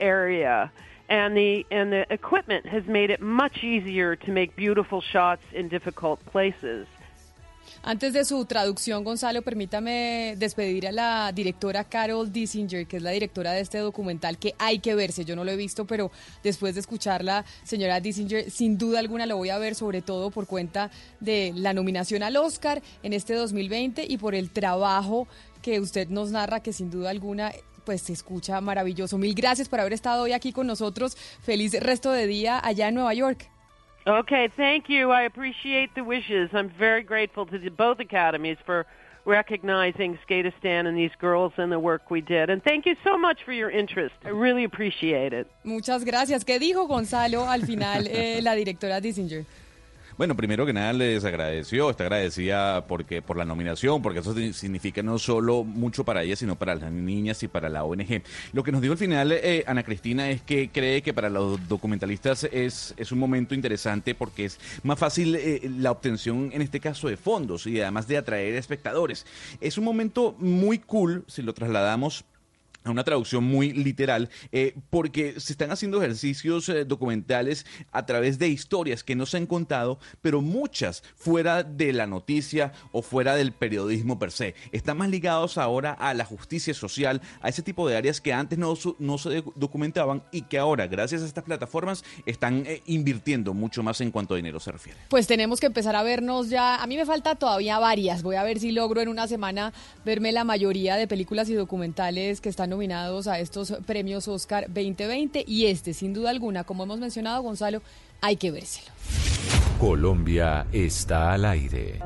area. And the, and the equipment has made it much easier to make beautiful shots in difficult places. Antes de su traducción, Gonzalo, permítame despedir a la directora Carol Dissinger, que es la directora de este documental que hay que verse. Yo no lo he visto, pero después de escucharla, señora Dissinger, sin duda alguna lo voy a ver, sobre todo por cuenta de la nominación al Oscar en este 2020 y por el trabajo que usted nos narra, que sin duda alguna pues se escucha maravilloso. Mil gracias por haber estado hoy aquí con nosotros. Feliz resto de día allá en Nueva York. Okay, thank you. I appreciate the wishes. I'm very grateful to both academies for recognizing Skatistan and these girls and the work we did. And thank you so much for your interest. I really appreciate it. Muchas gracias. ¿Qué dijo Gonzalo al final eh, la directora Dissinger? Bueno, primero que nada les agradeció, está agradecida porque por la nominación, porque eso significa no solo mucho para ella, sino para las niñas y para la ONG. Lo que nos dijo al final eh, Ana Cristina es que cree que para los documentalistas es, un momento interesante porque es más fácil eh, la obtención, en este caso, de fondos y además de atraer espectadores. Es un momento muy cool si lo trasladamos a una traducción muy literal, eh, porque se están haciendo ejercicios eh, documentales a través de historias que no se han contado, pero muchas fuera de la noticia o fuera del periodismo per se. Están más ligados ahora a la justicia social, a ese tipo de áreas que antes no, no se documentaban y que ahora, gracias a estas plataformas, están eh, invirtiendo mucho más en cuanto a dinero se refiere. Pues tenemos que empezar a vernos ya, a mí me falta todavía varias, voy a ver si logro en una semana verme la mayoría de películas y documentales que están nominados a estos premios Oscar 2020 y este, sin duda alguna, como hemos mencionado, Gonzalo, hay que vérselo. Colombia está al aire.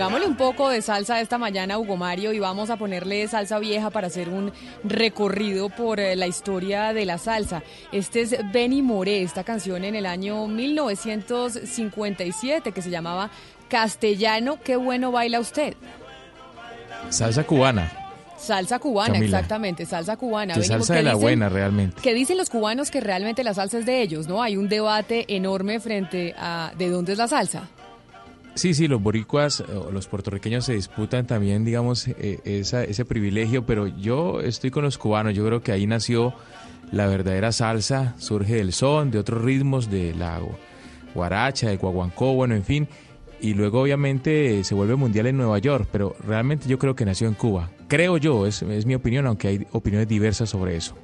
Pongámosle un poco de salsa esta mañana, Hugo Mario, y vamos a ponerle salsa vieja para hacer un recorrido por eh, la historia de la salsa. Este es Benny Moré, esta canción en el año 1957 que se llamaba Castellano, qué bueno baila usted. Salsa cubana. Salsa cubana, exactamente, salsa cubana. Que salsa de la buena, realmente. Que dicen los cubanos que realmente la salsa es de ellos, ¿no? Hay un debate enorme frente a de dónde es la salsa. Sí, sí, los boricuas o los puertorriqueños se disputan también, digamos, eh, ese privilegio, pero yo estoy con los cubanos, yo creo que ahí nació la verdadera salsa, surge del son, de otros ritmos, de la guaracha, del guaguancó, bueno, en fin, y luego obviamente se vuelve mundial en Nueva York, pero realmente yo creo que nació en Cuba. Creo yo, es mi opinión, aunque hay opiniones diversas sobre eso.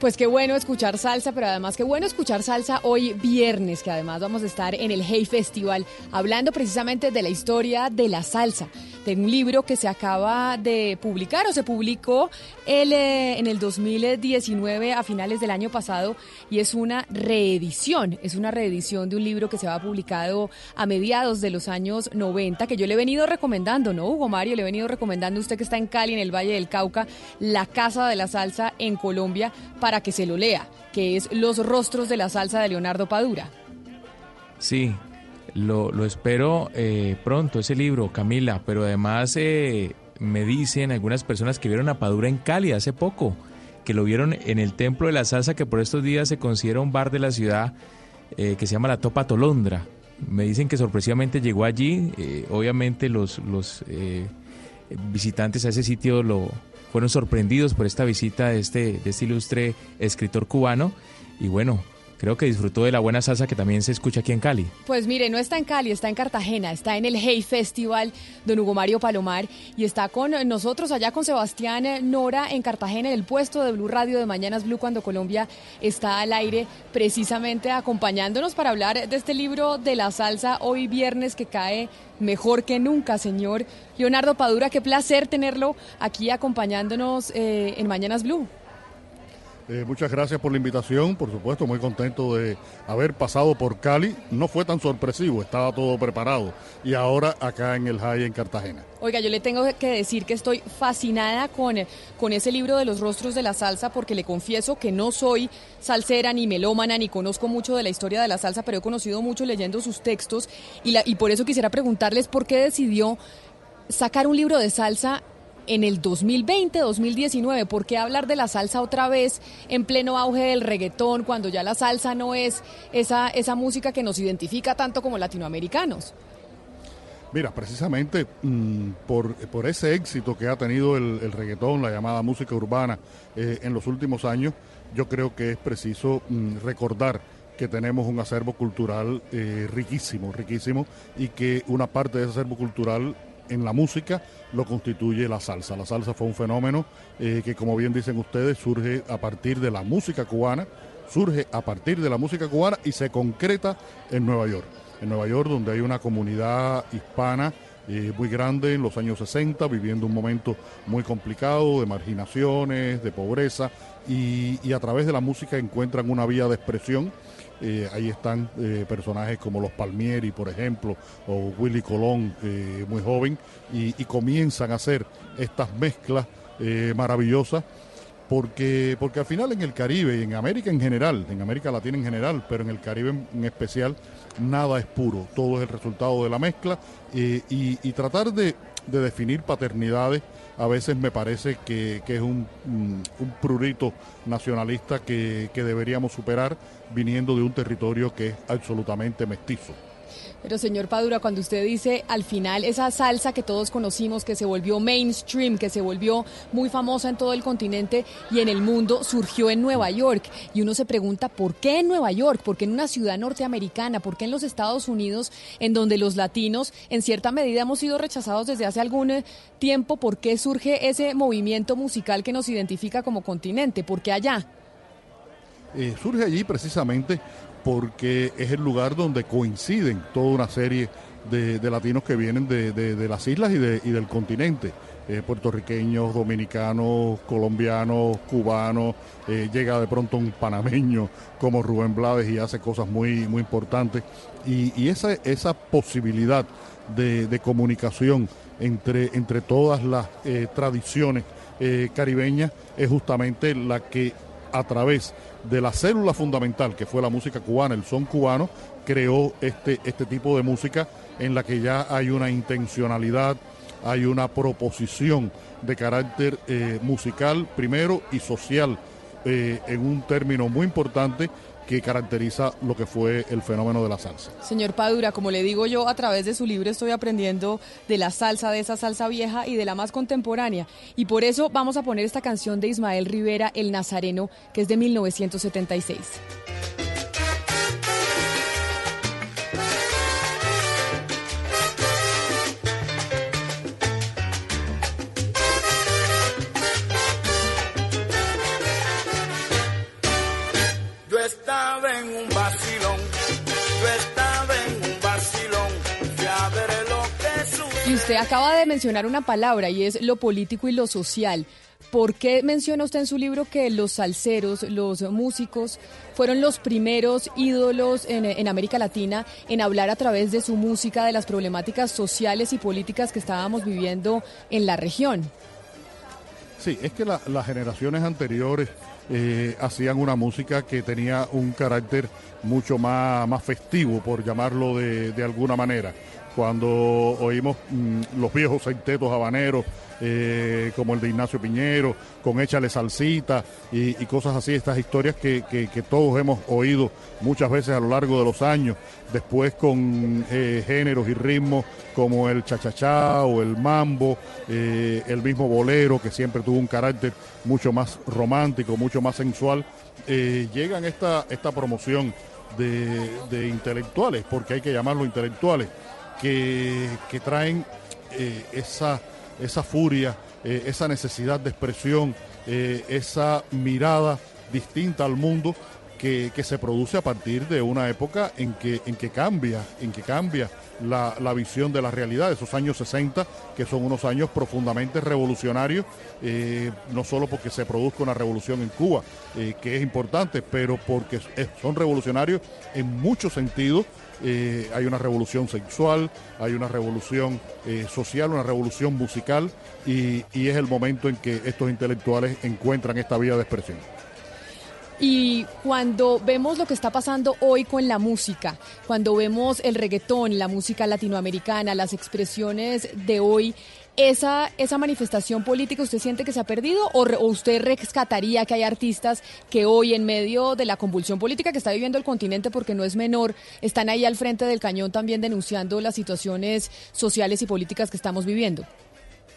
Pues qué bueno escuchar salsa, pero además qué bueno escuchar salsa hoy viernes, que además vamos a estar en el Hey Festival hablando precisamente de la historia de la salsa de un libro que se acaba de publicar o se publicó el, eh, en el 2019 a finales del año pasado y es una reedición, es una reedición de un libro que se ha publicado a mediados de los años 90 que yo le he venido recomendando, ¿no, Hugo Mario? Le he venido recomendando a usted que está en Cali, en el Valle del Cauca, La Casa de la Salsa en Colombia, que se lo lea, que es Los Rostros de la Salsa de Leonardo Padura. Sí, lo, lo espero eh, pronto, ese libro, Camila, pero además eh, me dicen algunas personas que vieron a Padura en Cali hace poco, que lo vieron en el Templo de la Salsa, que por estos días se considera un bar de la ciudad eh, que se llama La Topa Tolondra. Me dicen que sorpresivamente llegó allí, obviamente los, los visitantes a ese sitio lo fueron sorprendidos por esta visita de este, de este ilustre escritor cubano. Y bueno, creo que disfrutó de la buena salsa que también se escucha aquí en Cali. Pues mire, no está en Cali, está en Cartagena, está en el Hey Festival, don Hugo Mario Palomar, y está con nosotros allá con Sebastián Nora en Cartagena, en el puesto de Blue Radio de Mañanas Blue, cuando Colombia está al aire, precisamente acompañándonos para hablar de este libro de la salsa hoy viernes que cae mejor que nunca, señor Leonardo Padura. Qué placer tenerlo aquí acompañándonos eh, en Mañanas Blue. Eh, muchas gracias por la invitación, por supuesto, muy contento de haber pasado por Cali. No fue tan sorpresivo, estaba todo preparado. Y ahora acá en el High en Cartagena. Oiga, yo le tengo que decir que estoy fascinada con, con ese libro de los rostros de la salsa, porque le confieso que no soy salsera ni melómana, ni conozco mucho de la historia de la salsa, pero he conocido mucho leyendo sus textos. Y, por eso quisiera preguntarles por qué decidió sacar un libro de salsa en el 2020, 2019? ¿Por qué hablar de la salsa otra vez en pleno auge del reggaetón cuando ya la salsa no es esa, esa música que nos identifica tanto como latinoamericanos? Mira, precisamente mm, por, por, ese éxito que ha tenido el, reggaetón, la llamada música urbana, eh, en los últimos años, yo creo que es preciso mm, recordar que tenemos un acervo cultural eh, riquísimo, riquísimo, y que una parte de ese acervo cultural en la música lo constituye la salsa. La salsa fue un fenómeno eh, que, como bien dicen ustedes, surge a partir de la música cubana, surge a partir de la música cubana y se concreta en Nueva York. En Nueva York, donde hay una comunidad hispana eh, muy grande en los años 60, viviendo un momento muy complicado de marginaciones, de pobreza, y, y a través de la música encuentran una vía de expresión eh, ahí están eh, personajes como los Palmieri, por ejemplo, o Willy Colón, eh, muy joven, y, comienzan a hacer estas mezclas maravillosas. Porque, porque al final en el Caribe y en América en general, en América Latina en general, pero en el Caribe en, especial, nada es puro, todo es el resultado de la mezcla y, tratar de, de definir paternidades a veces me parece que, es un, un, prurito nacionalista que, que deberíamos superar viniendo de un territorio que es absolutamente mestizo. Pero señor Padura, cuando usted dice al final esa salsa que todos conocimos, que se volvió mainstream, que se volvió muy famosa en todo el continente y en el mundo, surgió en Nueva York. Y uno se pregunta, ¿por qué en Nueva York? ¿Por qué en una ciudad norteamericana? ¿Por qué en los Estados Unidos, en donde los latinos en cierta medida hemos sido rechazados desde hace algún eh, tiempo? ¿Por qué surge ese movimiento musical que nos identifica como continente? ¿Por qué allá? Eh, surge allí precisamente porque es el lugar donde coinciden toda una serie de, latinos que vienen de, las islas y, del continente. Eh, puertorriqueños, dominicanos, colombianos, cubanos, eh, llega de pronto un panameño como Rubén Blades y hace cosas muy, muy importantes. Y, esa, esa posibilidad de, comunicación entre, entre todas las eh, tradiciones caribeñas es justamente la que a través de la célula fundamental que fue la música cubana, el son cubano, creó este, este tipo de música en la que ya hay una intencionalidad, hay una proposición de carácter eh, musical primero y social eh, en un término muy importante que caracteriza lo que fue el fenómeno de la salsa. Señor Padura, como le digo yo, a través de su libro estoy aprendiendo de la salsa, de esa salsa vieja y de la más contemporánea. Y por eso vamos a poner esta canción de Ismael Rivera, El Nazareno, que es de 1976. Usted acaba de mencionar una palabra y es lo político y lo social. ¿Por qué menciona usted en su libro que los salseros, los músicos, fueron los primeros ídolos en, América Latina en hablar a través de su música de las problemáticas sociales y políticas que estábamos viviendo en la región? Sí, es que las generaciones anteriores eh, hacían una música que tenía un carácter mucho más, más festivo, por llamarlo de, de alguna manera cuando oímos mm, los viejos centetos habaneros, eh, como el de Ignacio Piñero, con Échale Salsita y, cosas así, estas historias que, todos hemos oído muchas veces a lo largo de los años, después con eh, géneros y ritmos como el chachachá o el mambo, eh, el mismo bolero que siempre tuvo un carácter mucho más romántico, mucho más sensual, llegan esta, esta promoción de, de intelectuales, porque hay que llamarlo intelectuales, que, traen eh, esa, esa furia, eh, esa necesidad de expresión, eh, esa mirada distinta al mundo que, se produce a partir de una época en que, en que cambia, en que cambia la, la, visión de la realidad, esos años 60, que son unos años profundamente revolucionarios, no solo porque se produzca una revolución en Cuba, que es importante, pero porque son revolucionarios en muchos sentidos eh, hay una revolución sexual, hay una revolución eh, social, una revolución musical y, es el momento en que estos intelectuales encuentran esta vía de expresión. Y cuando vemos lo que está pasando hoy con la música, cuando vemos el reggaetón, la música latinoamericana, las expresiones de hoy, esa, esa manifestación política usted siente que se ha perdido o, usted rescataría que hay artistas que hoy en medio de la convulsión política que está viviendo el continente porque no es menor, están ahí al frente del cañón también denunciando las situaciones sociales y políticas que estamos viviendo?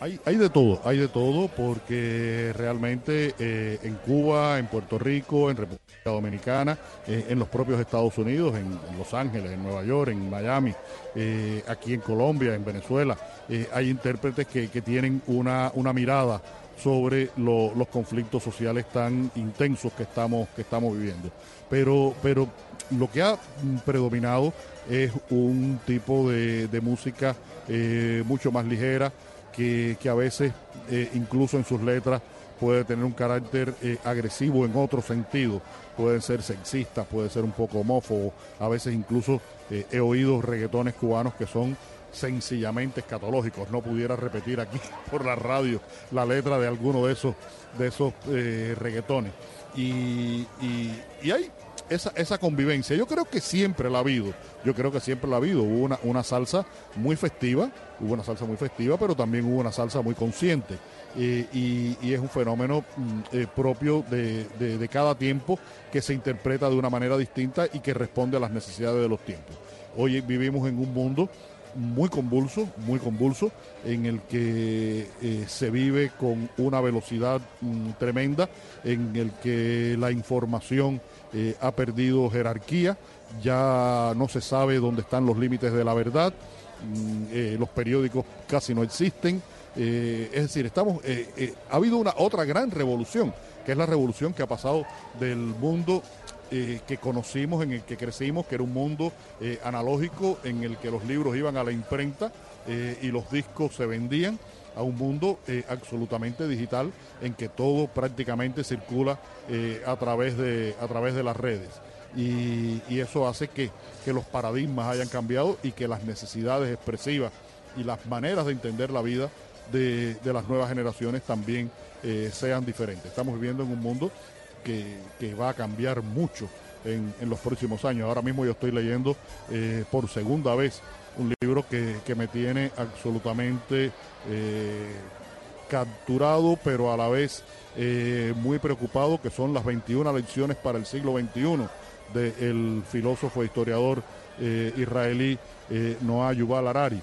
Hay, de todo, hay de todo porque realmente eh, en Cuba, en Puerto Rico, en República Dominicana, eh, en los propios Estados Unidos, en, Los Ángeles, en Nueva York, en Miami, eh, aquí en Colombia, en Venezuela, hay intérpretes que, tienen una, una mirada sobre los conflictos sociales tan intensos que estamos, que estamos viviendo. Pero, pero lo que ha predominado es un tipo de, música mucho más ligera, que, a veces incluso en sus letras puede tener un carácter eh, agresivo en otro sentido, puede ser sexista, puede ser un poco homófobo, a veces incluso eh, he oído reggaetones cubanos que son sencillamente escatológicos. No pudiera repetir aquí por la radio la letra de alguno de esos, de esos eh, reggaetones. Y, y, hay esa, esa convivencia. Yo creo que siempre la ha habido. Yo creo que siempre la ha habido. Hubo una, una salsa muy festiva, hubo una salsa muy festiva, pero también hubo una salsa muy consciente. Eh, y, es un fenómeno mm, eh, propio de, de, cada tiempo que se interpreta de una manera distinta y que responde a las necesidades de los tiempos. Hoy vivimos en un mundo muy convulso, muy convulso, en el que eh, se vive con una velocidad mm, tremenda, en el que la información eh, ha perdido jerarquía, ya no se sabe dónde están los límites de la verdad, mm, eh, los periódicos casi no existen, es decir, estamos, ha habido una otra gran revolución, que es la revolución que ha pasado del mundo eh, que conocimos, en el que crecimos, que era un mundo eh, analógico en el que los libros iban a la imprenta eh, y los discos se vendían, a un mundo absolutamente digital en que todo prácticamente circula a, través de, a través de las redes. Y, eso hace que, los paradigmas hayan cambiado y que las necesidades expresivas y las maneras de entender la vida de, las nuevas generaciones también sean diferentes. Estamos viviendo en un mundo que, va a cambiar mucho en, los próximos años. Ahora mismo yo estoy leyendo eh, por segunda vez un libro que, me tiene absolutamente eh, capturado, pero a la vez eh, muy preocupado, que son las 21 lecciones para el siglo XXI del filósofo e historiador israelí Noah Yuval Harari,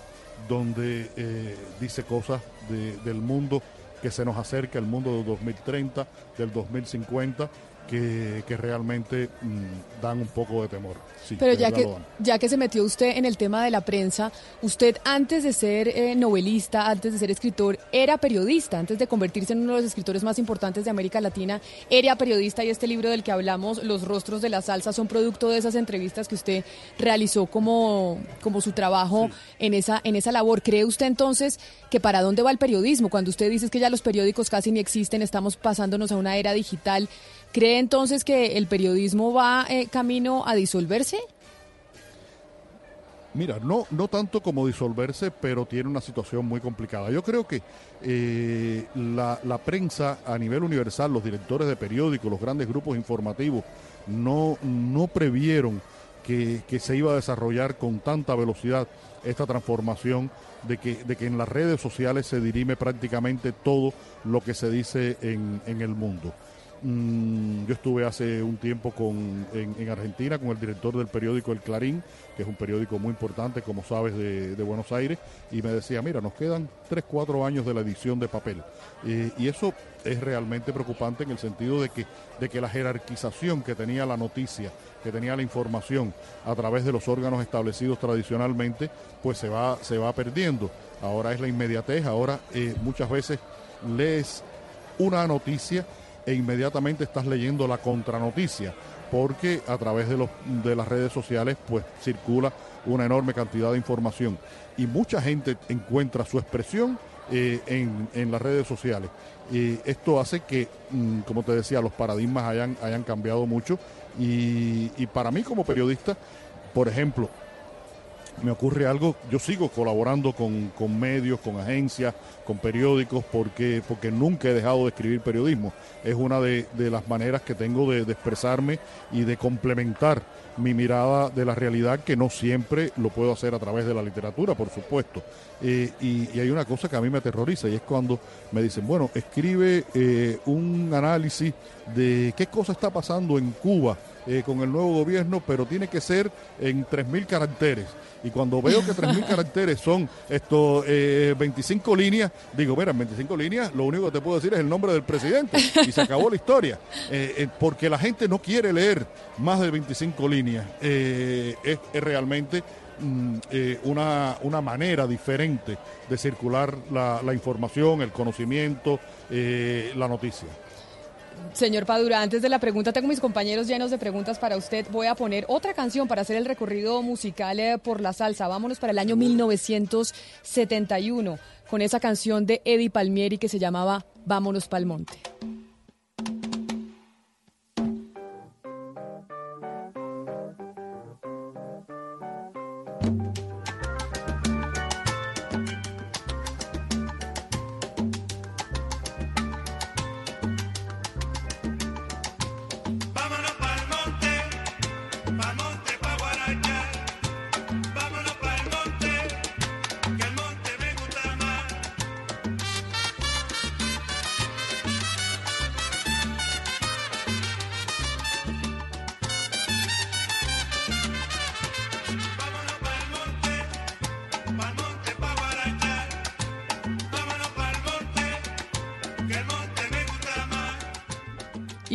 donde dice cosas del mundo que se nos acerca el mundo del 2030, del 2050 que, realmente mm, dan un poco de temor. Pero ya que, ya que se metió usted en el tema de la prensa, usted antes de ser eh, novelista, antes de ser escritor, era periodista, antes de convertirse en uno de los escritores más importantes de América Latina, era periodista y este libro del que hablamos, Los rostros de la salsa, son producto de esas entrevistas que usted realizó como, como su trabajo en, esa, en esa labor. ¿Cree usted entonces que para dónde va el periodismo? Cuando usted dice que ya los periódicos casi ni existen, estamos pasándonos a una era digital. ¿Cree entonces que el periodismo va eh, camino a disolverse? Mira, no, no tanto como disolverse, pero tiene una situación muy complicada. Yo creo que eh, la, prensa a nivel universal, los directores de periódicos, los grandes grupos informativos, no, no previeron que, se iba a desarrollar con tanta velocidad esta transformación de que, de que en las redes sociales se dirime prácticamente todo lo que se dice en, en el mundo. Mm, yo estuve hace un tiempo con, en, Argentina con el director del periódico El Clarín, que es un periódico muy importante, como sabes, de, Buenos Aires, y me decía, mira, nos quedan 3, 4 años de la edición de papel. Y eso es realmente preocupante en el sentido de que, de que la jerarquización que tenía la noticia, que tenía la información a través de los órganos establecidos tradicionalmente, pues se va, se va perdiendo. Ahora es la inmediatez, ahora eh, muchas veces lees una noticia e inmediatamente estás leyendo la contranoticia, porque a través de, los, de las redes sociales pues circula una enorme cantidad de información y mucha gente encuentra su expresión eh, en, las redes sociales. Y esto hace que, mm, como te decía, los paradigmas hayan, hayan cambiado mucho y, y para mí como periodista, por ejemplo, me ocurre algo, yo sigo colaborando con, medios, con agencias, con periódicos, porque, porque nunca he dejado de escribir periodismo. Es una de, las maneras que tengo de, expresarme y de complementar mi mirada de la realidad, que no siempre lo puedo hacer a través de la literatura, por supuesto. Eh, y, hay una cosa que a mí me aterroriza y es cuando me dicen, bueno, escribe eh, un análisis de qué cosa está pasando en Cuba eh, con el nuevo gobierno, pero tiene que ser en 3.000 caracteres. Y cuando veo que 3.000 caracteres son estos 25 eh, líneas, digo, mira, en 25 líneas lo único que te puedo decir es el nombre del presidente y se acabó la historia. Eh, porque la gente no quiere leer más de 25 líneas. Es, realmente mm, una, una, manera diferente de circular la, la información, el conocimiento, la noticia. Señor Padura, antes de la pregunta, tengo mis compañeros llenos de preguntas para usted. Voy a poner otra canción para hacer el recorrido musical eh, por la salsa. Vámonos para el año 1971 con esa canción de Eddie Palmieri que se llamaba Vámonos pa'l monte.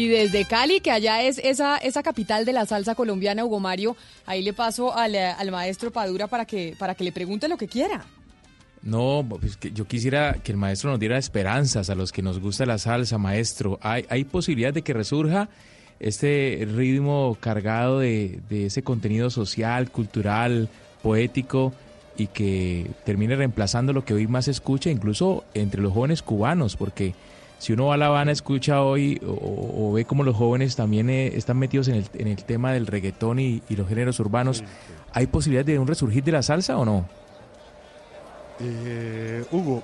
Y desde Cali, que allá es esa, esa capital de la salsa colombiana, Hugo Mario, ahí le paso al, al maestro Padura para que, para que le pregunte lo que quiera. No, pues que yo quisiera que el maestro nos diera esperanzas a los que nos gusta la salsa, maestro. ¿Hay, hay posibilidad de que resurja este ritmo cargado de, de ese contenido social, cultural, poético y que termine reemplazando lo que hoy más se escucha, incluso entre los jóvenes cubanos, porque si uno va a La Habana, escucha hoy o, ve como los jóvenes también eh, están metidos en el, en el, tema del reggaetón y, los géneros urbanos, ¿hay posibilidad de un resurgir de la salsa o no? Eh, Hugo,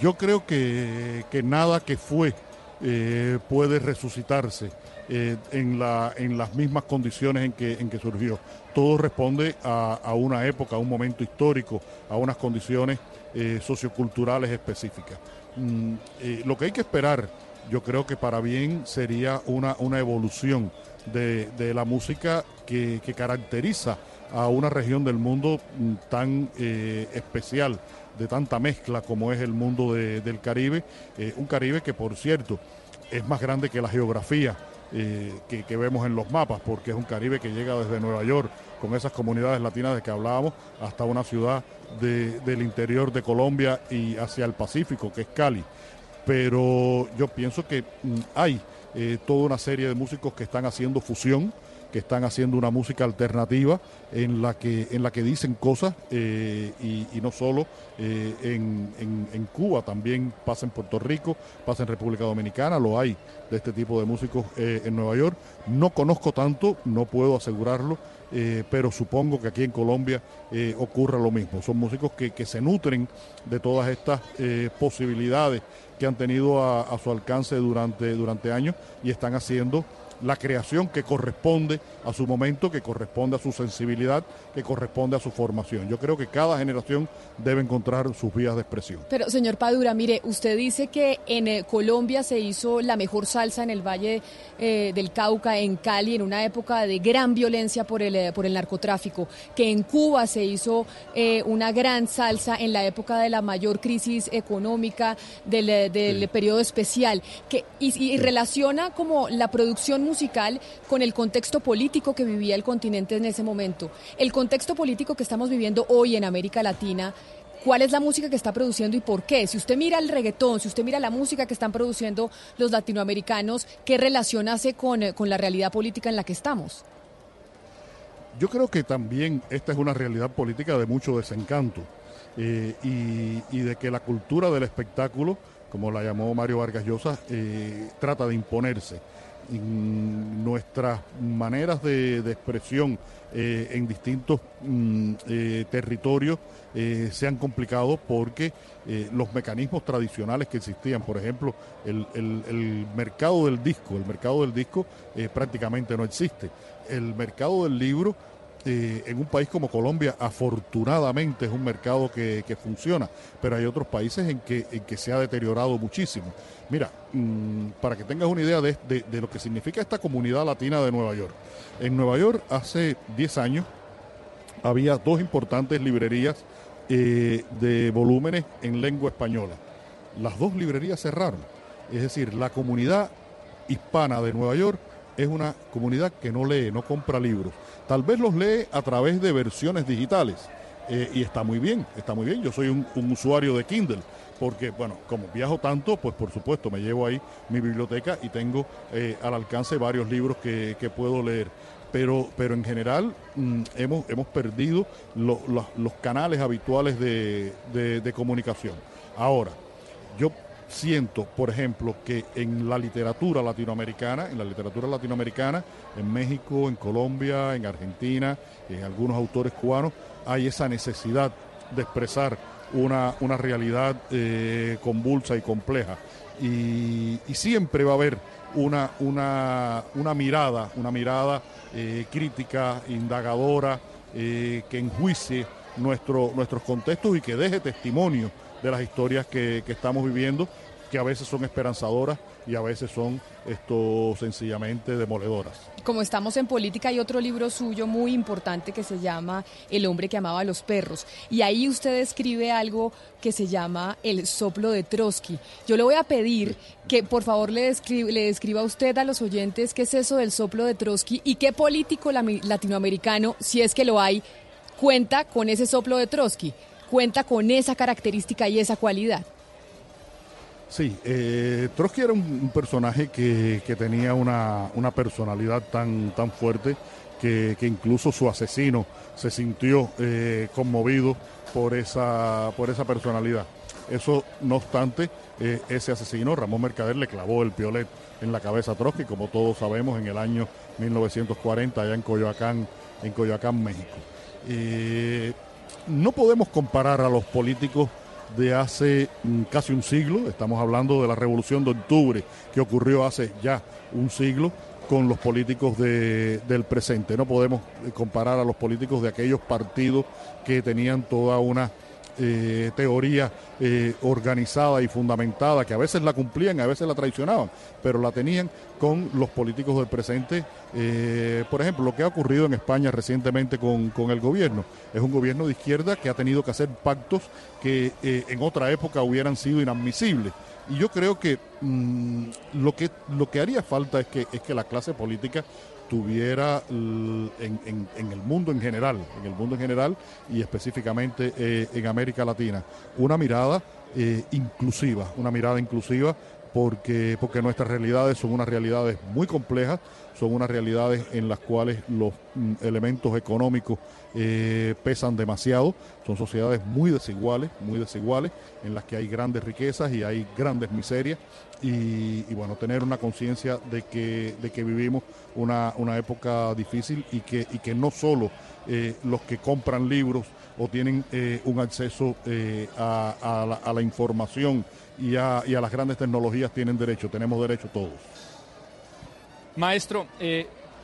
yo creo que, nada que fue eh, puede resucitarse en, la, en las mismas condiciones en que, en que surgió. Todo responde a, a una época, a un momento histórico, a unas condiciones socioculturales específicas. Mm, eh, lo que hay que esperar, yo creo que para bien sería una, una evolución de, la música que, caracteriza a una región del mundo mm, tan eh, especial, de tanta mezcla como es el mundo del Caribe, eh, un Caribe que por cierto es más grande que la geografía que, que, vemos en los mapas, porque es un Caribe que llega desde Nueva York, con esas comunidades latinas de que hablábamos, hasta una ciudad del interior de Colombia y hacia el Pacífico, que es Cali. Pero yo pienso que mm, hay eh, toda una serie de músicos que están haciendo fusión, que están haciendo una música alternativa en la que, en la que dicen cosas eh, y, no solo eh, en, Cuba, también pasa en Puerto Rico, pasa en República Dominicana, lo hay de este tipo de músicos en Nueva York. No conozco tanto, no puedo asegurarlo, eh, pero supongo que aquí en Colombia eh, ocurra lo mismo. Son músicos que, se nutren de todas estas eh, posibilidades que han tenido a, a, su alcance durante, durante años y están haciendo la creación que corresponde a su momento, que corresponde a su sensibilidad, que corresponde a su formación. Yo creo que cada generación debe encontrar sus vías de expresión. Pero, señor Padura, mire, usted dice que en eh, Colombia se hizo la mejor salsa en el Valle eh, del Cauca, en Cali, en una época de gran violencia por el, eh, por el narcotráfico, que en Cuba se hizo una gran salsa en la época de la mayor crisis económica del, del periodo especial, que, y relaciona como la producción musical con el contexto político que vivía el continente en ese momento. El contexto político que estamos viviendo hoy en América Latina cuál es la música que está produciendo y por qué. Si usted mira el reggaetón, si usted mira la música que están produciendo los latinoamericanos, ¿qué relación hace con, eh, la realidad política en la que estamos? Yo creo que también esta es una realidad política de mucho desencanto eh, y, de que la cultura del espectáculo, como la llamó Mario Vargas Llosa, eh, trata de imponerse nuestras maneras de, expresión eh, en distintos mm, eh, territorios eh, se han complicado porque los mecanismos tradicionales que existían, por ejemplo, el, el mercado del disco, el mercado del disco prácticamente no existe. El mercado del libro eh, en un país como Colombia, afortunadamente es un mercado que, funciona, pero hay otros países en que, se ha deteriorado muchísimo. Mira, mm, para que tengas una idea de, lo que significa esta comunidad latina de Nueva York. En Nueva York hace 10 años había dos importantes librerías eh, de volúmenes en lengua española. Las dos librerías cerraron. Es decir, la comunidad hispana de Nueva York es una comunidad que no lee, no compra libros. Tal vez los lee a través de versiones digitales, eh, y está muy bien, está muy bien. Yo soy un, usuario de Kindle porque, bueno, como viajo tanto, pues por supuesto me llevo ahí mi biblioteca y tengo eh, al alcance varios libros que, puedo leer. Pero, pero en general mm, hemos, hemos perdido los canales habituales de, de comunicación. Ahora, yo siento, por ejemplo, que en la literatura latinoamericana, en la literatura latinoamericana, en México, en Colombia, en Argentina, en algunos autores cubanos, hay esa necesidad de expresar una, una realidad eh, convulsa y compleja. Y, siempre va a haber una, una, una mirada, una mirada eh, crítica, indagadora, eh, que enjuicie nuestro, nuestros contextos y que deje testimonio de las historias que, que estamos viviendo que a veces son esperanzadoras y a veces son esto sencillamente demoledoras. Como estamos en política, hay otro libro suyo muy importante que se llama El hombre que amaba a los perros. Y ahí usted escribe algo que se llama El soplo de Trotsky. Yo le voy a pedir que por favor le, describa, le describa a usted a los oyentes qué es eso del soplo de Trotsky y qué político latinoamericano, si es que lo hay, cuenta con ese soplo de Trotsky, cuenta con esa característica y esa cualidad. Sí, eh, Trotsky era un, personaje que, tenía una, personalidad tan, tan fuerte que, incluso su asesino se sintió eh, conmovido por esa, por esa personalidad. Eso, no obstante, eh, ese asesino, Ramón Mercader, le clavó el piolet en la cabeza a Trotsky, como todos sabemos, en el año 1940, allá en Coyoacán, en Coyoacán, México. no podemos comparar a los políticos de hace mm, casi un siglo, estamos hablando de la revolución de octubre que ocurrió hace ya un siglo con los políticos del presente. No podemos eh, comparar a los políticos de aquellos partidos que tenían toda una eh, teoría eh, organizada y fundamentada, que a veces la cumplían, a veces la traicionaban, pero la tenían con los políticos del presente. Eh, por ejemplo, lo que ha ocurrido en España recientemente con, el gobierno. Es un gobierno de izquierda que ha tenido que hacer pactos que en otra época hubieran sido inadmisibles. Y yo creo que, mm, lo que lo que haría falta es que, es que la clase política tuviera en, el mundo en general, en el mundo en general y específicamente eh, en América Latina, una mirada eh, inclusiva, una mirada inclusiva porque, porque nuestras realidades son unas realidades muy complejas, son unas realidades en las cuales los mm, elementos económicos eh, pesan demasiado, son sociedades muy desiguales, muy desiguales, en las que hay grandes riquezas y hay grandes miserias, y, bueno, tener una conciencia de que, de que vivimos una, una época difícil y que, y que no solo eh, los que compran libros o tienen eh, un acceso a, la, información y a, las grandes tecnologías tienen derecho, tenemos derecho todos. Maestro,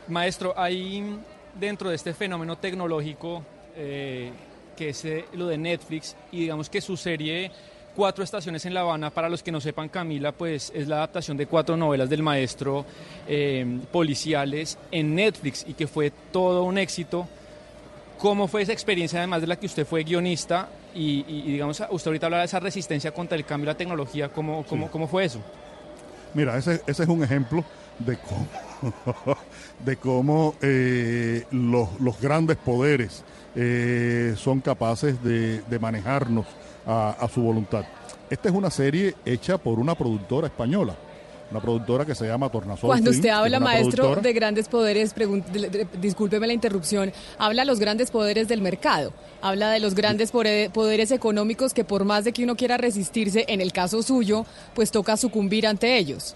maestro, hay dentro de este fenómeno tecnológico eh, que es eh, lo de Netflix y digamos que su serie Cuatro Estaciones en La Habana, para los que no sepan Camila, pues es la adaptación de cuatro novelas del maestro eh, policiales en Netflix y que fue todo un éxito. ¿Cómo fue esa experiencia, además de la que usted fue guionista? Y, digamos, usted ahorita habla de esa resistencia contra el cambio de la tecnología, ¿cómo, cómo, cómo fue eso? Mira, ese, ese es un ejemplo de cómo de cómo eh, los, grandes poderes eh, son capaces de, manejarnos a, su voluntad. Esta es una serie hecha por una productora española una productora que se llama Tornasol. Cuando usted habla, maestro, de grandes poderes, discúlpeme la interrupción, habla de los grandes poderes del mercado, habla de los grandes poderes económicos que por más de que uno quiera resistirse, en el caso suyo, pues toca sucumbir ante ellos.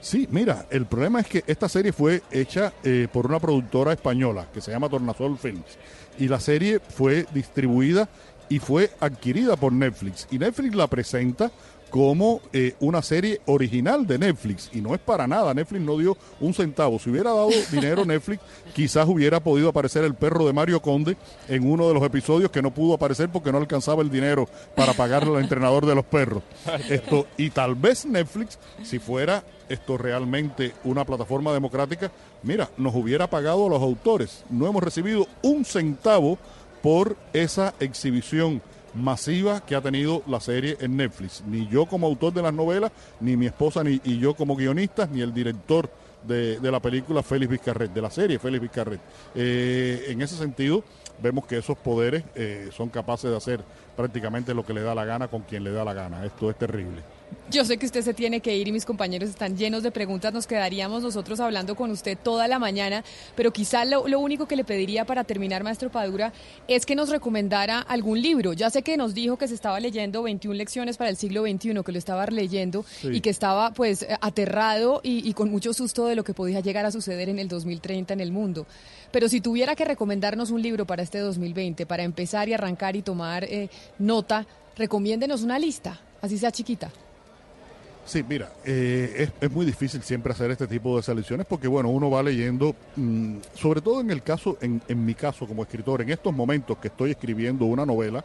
Sí, mira, el problema es que esta serie fue hecha eh, por una productora española que se llama Tornasol Films y la serie fue distribuida y fue adquirida por Netflix y Netflix la presenta como eh, una serie original de Netflix y no es para nada, Netflix no dio un centavo, si hubiera dado dinero Netflix quizás hubiera podido aparecer el perro de Mario Conde en uno de los episodios que no pudo aparecer porque no alcanzaba el dinero para pagarle al entrenador de los perros. Esto y tal vez Netflix si fuera esto realmente una plataforma democrática, mira, nos hubiera pagado a los autores. No hemos recibido un centavo por esa exhibición masiva que ha tenido la serie en Netflix. Ni yo como autor de las novelas, ni mi esposa ni y yo como guionistas, ni el director de, la película Félix Vizcarret, de la serie Félix Vizcarret. Eh, en ese sentido, vemos que esos poderes eh, son capaces de hacer prácticamente lo que le da la gana con quien le da la gana. Esto es terrible. Yo sé que usted se tiene que ir y mis compañeros están llenos de preguntas. Nos quedaríamos nosotros hablando con usted toda la mañana, pero quizá lo, único que le pediría para terminar, maestro Padura, es que nos recomendara algún libro. Ya sé que nos dijo que se estaba leyendo 21 lecciones para el siglo XXI, que lo estaba leyendo y que estaba pues aterrado y, y con mucho susto de lo que podía llegar a suceder en el 2030 en el mundo. Pero si tuviera que recomendarnos un libro para este 2020, para empezar y arrancar y tomar eh, nota, recomiéndenos una lista, así sea chiquita. Sí, mira, eh, es, muy difícil siempre hacer este tipo de selecciones porque, bueno, uno va leyendo, mm, sobre todo en el caso, en, en, mi caso como escritor, en estos momentos que estoy escribiendo una novela,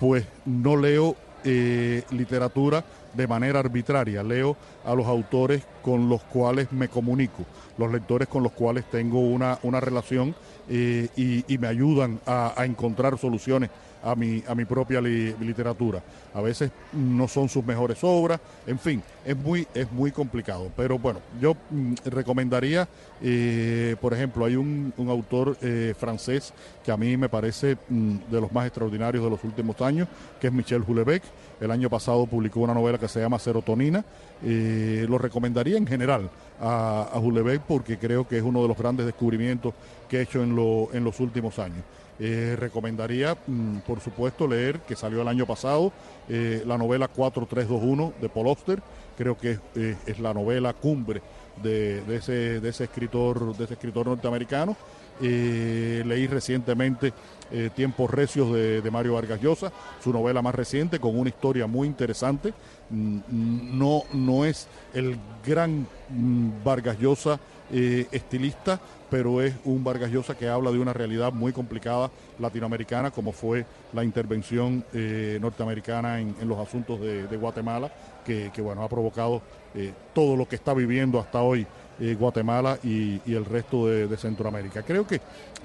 pues no leo eh, literatura de manera arbitraria, leo a los autores con los cuales me comunico, los lectores con los cuales tengo una, una relación eh, y, me ayudan a encontrar soluciones a mi, a mi propia literatura. A veces no son sus mejores obras, en fin, es muy, es muy complicado. Pero bueno, yo mm, recomendaría, eh, por ejemplo, hay un, un autor eh, francés que a mí me parece mm, de los más extraordinarios de los últimos años, que es Michel Houellebecq. El año pasado publicó una novela que se llama Serotonina. Eh, lo recomendaría en general a, a Houellebecq porque creo que es uno de los grandes descubrimientos que he hecho en, lo, en los últimos años. Eh, recomendaría, mm, por supuesto, leer, que salió el año pasado, eh, la novela 4321 de Paul Auster. Creo que es, eh, la novela cumbre de, ese, de, ese, escritor, de ese escritor norteamericano. Leí recientemente Tiempos Recios de, Mario Vargas Llosa, su novela más reciente, con una historia muy interesante. Mm, no, no es el gran mm, Vargas Llosa estilista, pero es un Vargas Llosa que habla de una realidad muy complicada latinoamericana, como fue la intervención eh, norteamericana en, los asuntos de, Guatemala, que, bueno, ha provocado eh, todo lo que está viviendo hasta hoy eh, Guatemala y, el resto de, Centroamérica. Creo que,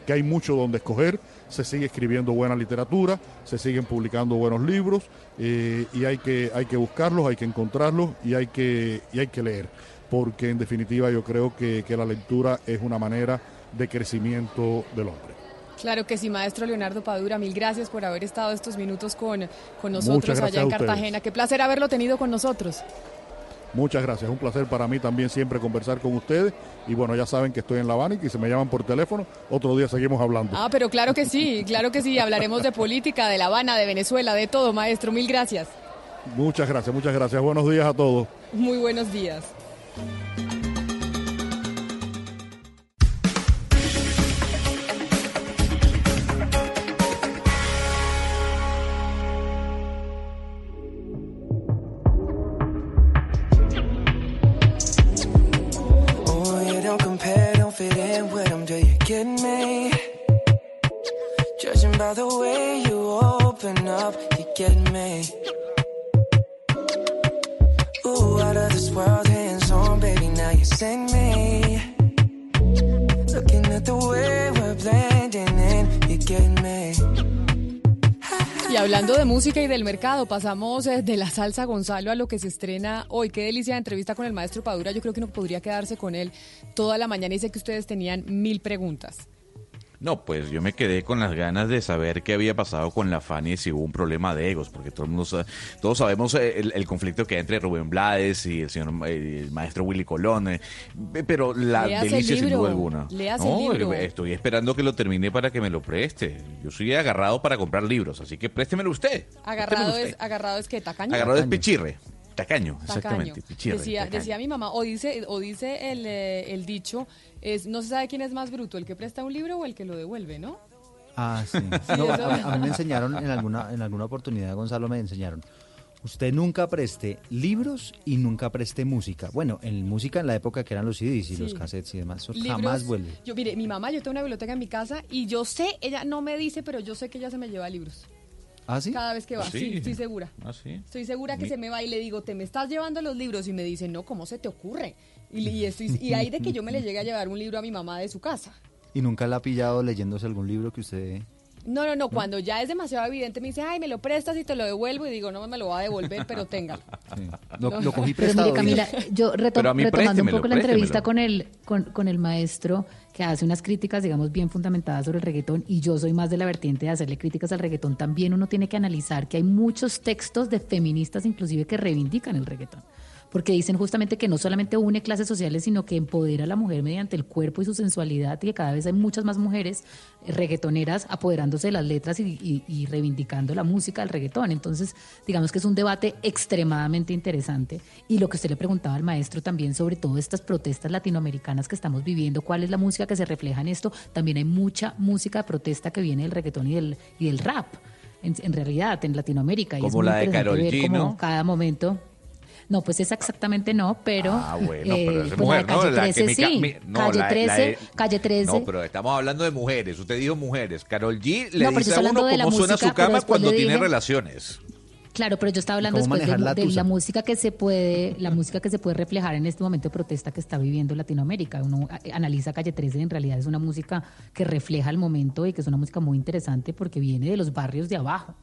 que hay mucho donde escoger, se sigue escribiendo buena literatura, se siguen publicando buenos libros y hay que, hay que buscarlos, hay que encontrarlos y hay que, y hay que leer porque en definitiva yo creo que, la lectura es una manera de crecimiento del hombre. Claro que sí, maestro Leonardo Padura, mil gracias por haber estado estos minutos con, con nosotros allá en Cartagena. Qué placer haberlo tenido con nosotros. Muchas gracias, un placer para mí también siempre conversar con ustedes. Y bueno, ya saben que estoy en La Habana y que se me llaman por teléfono, otro día seguimos hablando. Ah, pero claro que sí, claro que sí, hablaremos de política, de La Habana, de Venezuela, de todo, maestro, mil gracias. Muchas gracias, muchas gracias. Buenos días a todos. Muy buenos días. Del mercado, pasamos eh, de la salsa Gonzalo a lo que se estrena hoy. Qué delicia de entrevista con el maestro Padura. Yo creo que no podría quedarse con él toda la mañana y sé que ustedes tenían mil preguntas. No, pues yo me quedé con las ganas de saber qué había pasado con la Fanny y si hubo un problema de egos, porque todo el mundo todos sabemos eh, el, conflicto que hay entre Rubén Blades y el señor el maestro Willy Colón, eh, pero la delicia sin duda alguna. no, estoy esperando que lo termine para que me lo preste. Yo soy agarrado para comprar libros, así que préstemelo usted. Agarrado es agarrado es que tacaño. Agarrado es pichirre. Tacaño, exactamente. decía, decía mi mamá, o dice, o dice el, eh, el dicho, es, no se sabe quién es más bruto, el que presta un libro o el que lo devuelve, ¿no? Ah, sí. a, mí me enseñaron en alguna, en alguna oportunidad, Gonzalo, me enseñaron. Usted nunca preste libros y nunca preste música. Bueno, en música en la época que eran los CDs y los cassettes y demás, jamás vuelve. Yo, mire, mi mamá, yo tengo una biblioteca en mi casa y yo sé, ella no me dice, pero yo sé que ella se me lleva libros. ¿Ah, sí? Cada vez que va, sí, estoy segura. ¿Ah, sí? Estoy segura que se me va y le digo, te me estás llevando los libros y me dice, no, ¿cómo se te ocurre? Y, y, y hay de que yo me le llegue a llevar un libro a mi mamá de su casa. ¿Y nunca la ha pillado leyéndose algún libro que usted No, no, no, cuando ya es demasiado evidente me dice, ay, me lo prestas y te lo devuelvo y digo, no me lo va a devolver, pero téngalo. Lo, cogí prestado. Pero Camila, yo retomando un poco la entrevista con el, con, con el maestro que hace unas críticas, digamos, bien fundamentadas sobre el reggaetón y yo soy más de la vertiente de hacerle críticas al reggaetón, también uno tiene que analizar que hay muchos textos de feministas inclusive que reivindican el reggaetón porque dicen justamente que no solamente une clases sociales, sino que empodera a la mujer mediante el cuerpo y su sensualidad, y que cada vez hay muchas más mujeres eh, reggaetoneras apoderándose de las letras y, reivindicando la música del reggaetón. Entonces, digamos que es un debate extremadamente interesante. Y lo que usted le preguntaba al maestro también sobre todo estas protestas latinoamericanas que estamos viviendo, cuál es la música que se refleja en esto, también hay mucha música de protesta que viene del reggaetón y del, y del rap. En, realidad, en Latinoamérica. Como la de Karol G, ¿no? Cada momento no, pues es exactamente no, pero. Ah, bueno, pero es eh, pues mujer, ¿no? La que sí. calle 13, calle 13. No, pero estamos hablando de mujeres. Usted dijo mujeres. Carol G le dice a uno cómo suena su cama cuando tiene relaciones. Claro, pero yo estaba hablando después de, la, música que se puede, la música que se puede reflejar en este momento de protesta que está viviendo Latinoamérica. Uno analiza Calle 13 y en realidad es una música que refleja el momento y que es una música muy interesante porque viene de los barrios de abajo.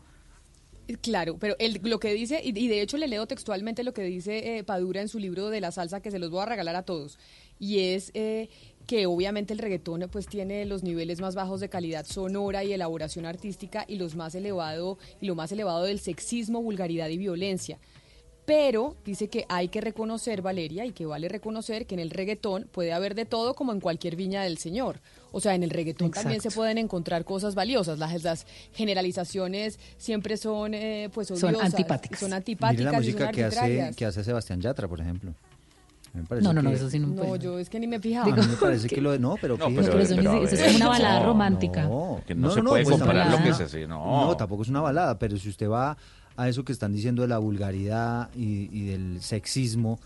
Claro, pero lo que dice, y, de hecho le leo textualmente lo que dice eh, Padura en su libro de la salsa, que se los voy a regalar a todos, y es eh, que obviamente el reggaetón pues tiene los niveles más bajos de calidad sonora y elaboración artística y los más elevado y lo más elevado del sexismo, vulgaridad y violencia. Pero dice que hay que reconocer, Valeria, y que vale reconocer que en el reggaetón puede haber de todo como en cualquier viña del Señor. O sea, en el reggaetón también se pueden encontrar cosas valiosas. Las, generalizaciones siempre son eh, pues son antipáticas. Son antipáticas. la música que hace, que hace Sebastián Yatra, por ejemplo. No, no, no, eso sí no. No, yo es que ni me fijaba. a mí me parece que lo no, pero, no, pero, eso, es como una balada romántica. No, que no, se puede pues comparar lo que es así, no. No, tampoco es una balada, pero si usted va a eso que están diciendo de la vulgaridad y, y del sexismo,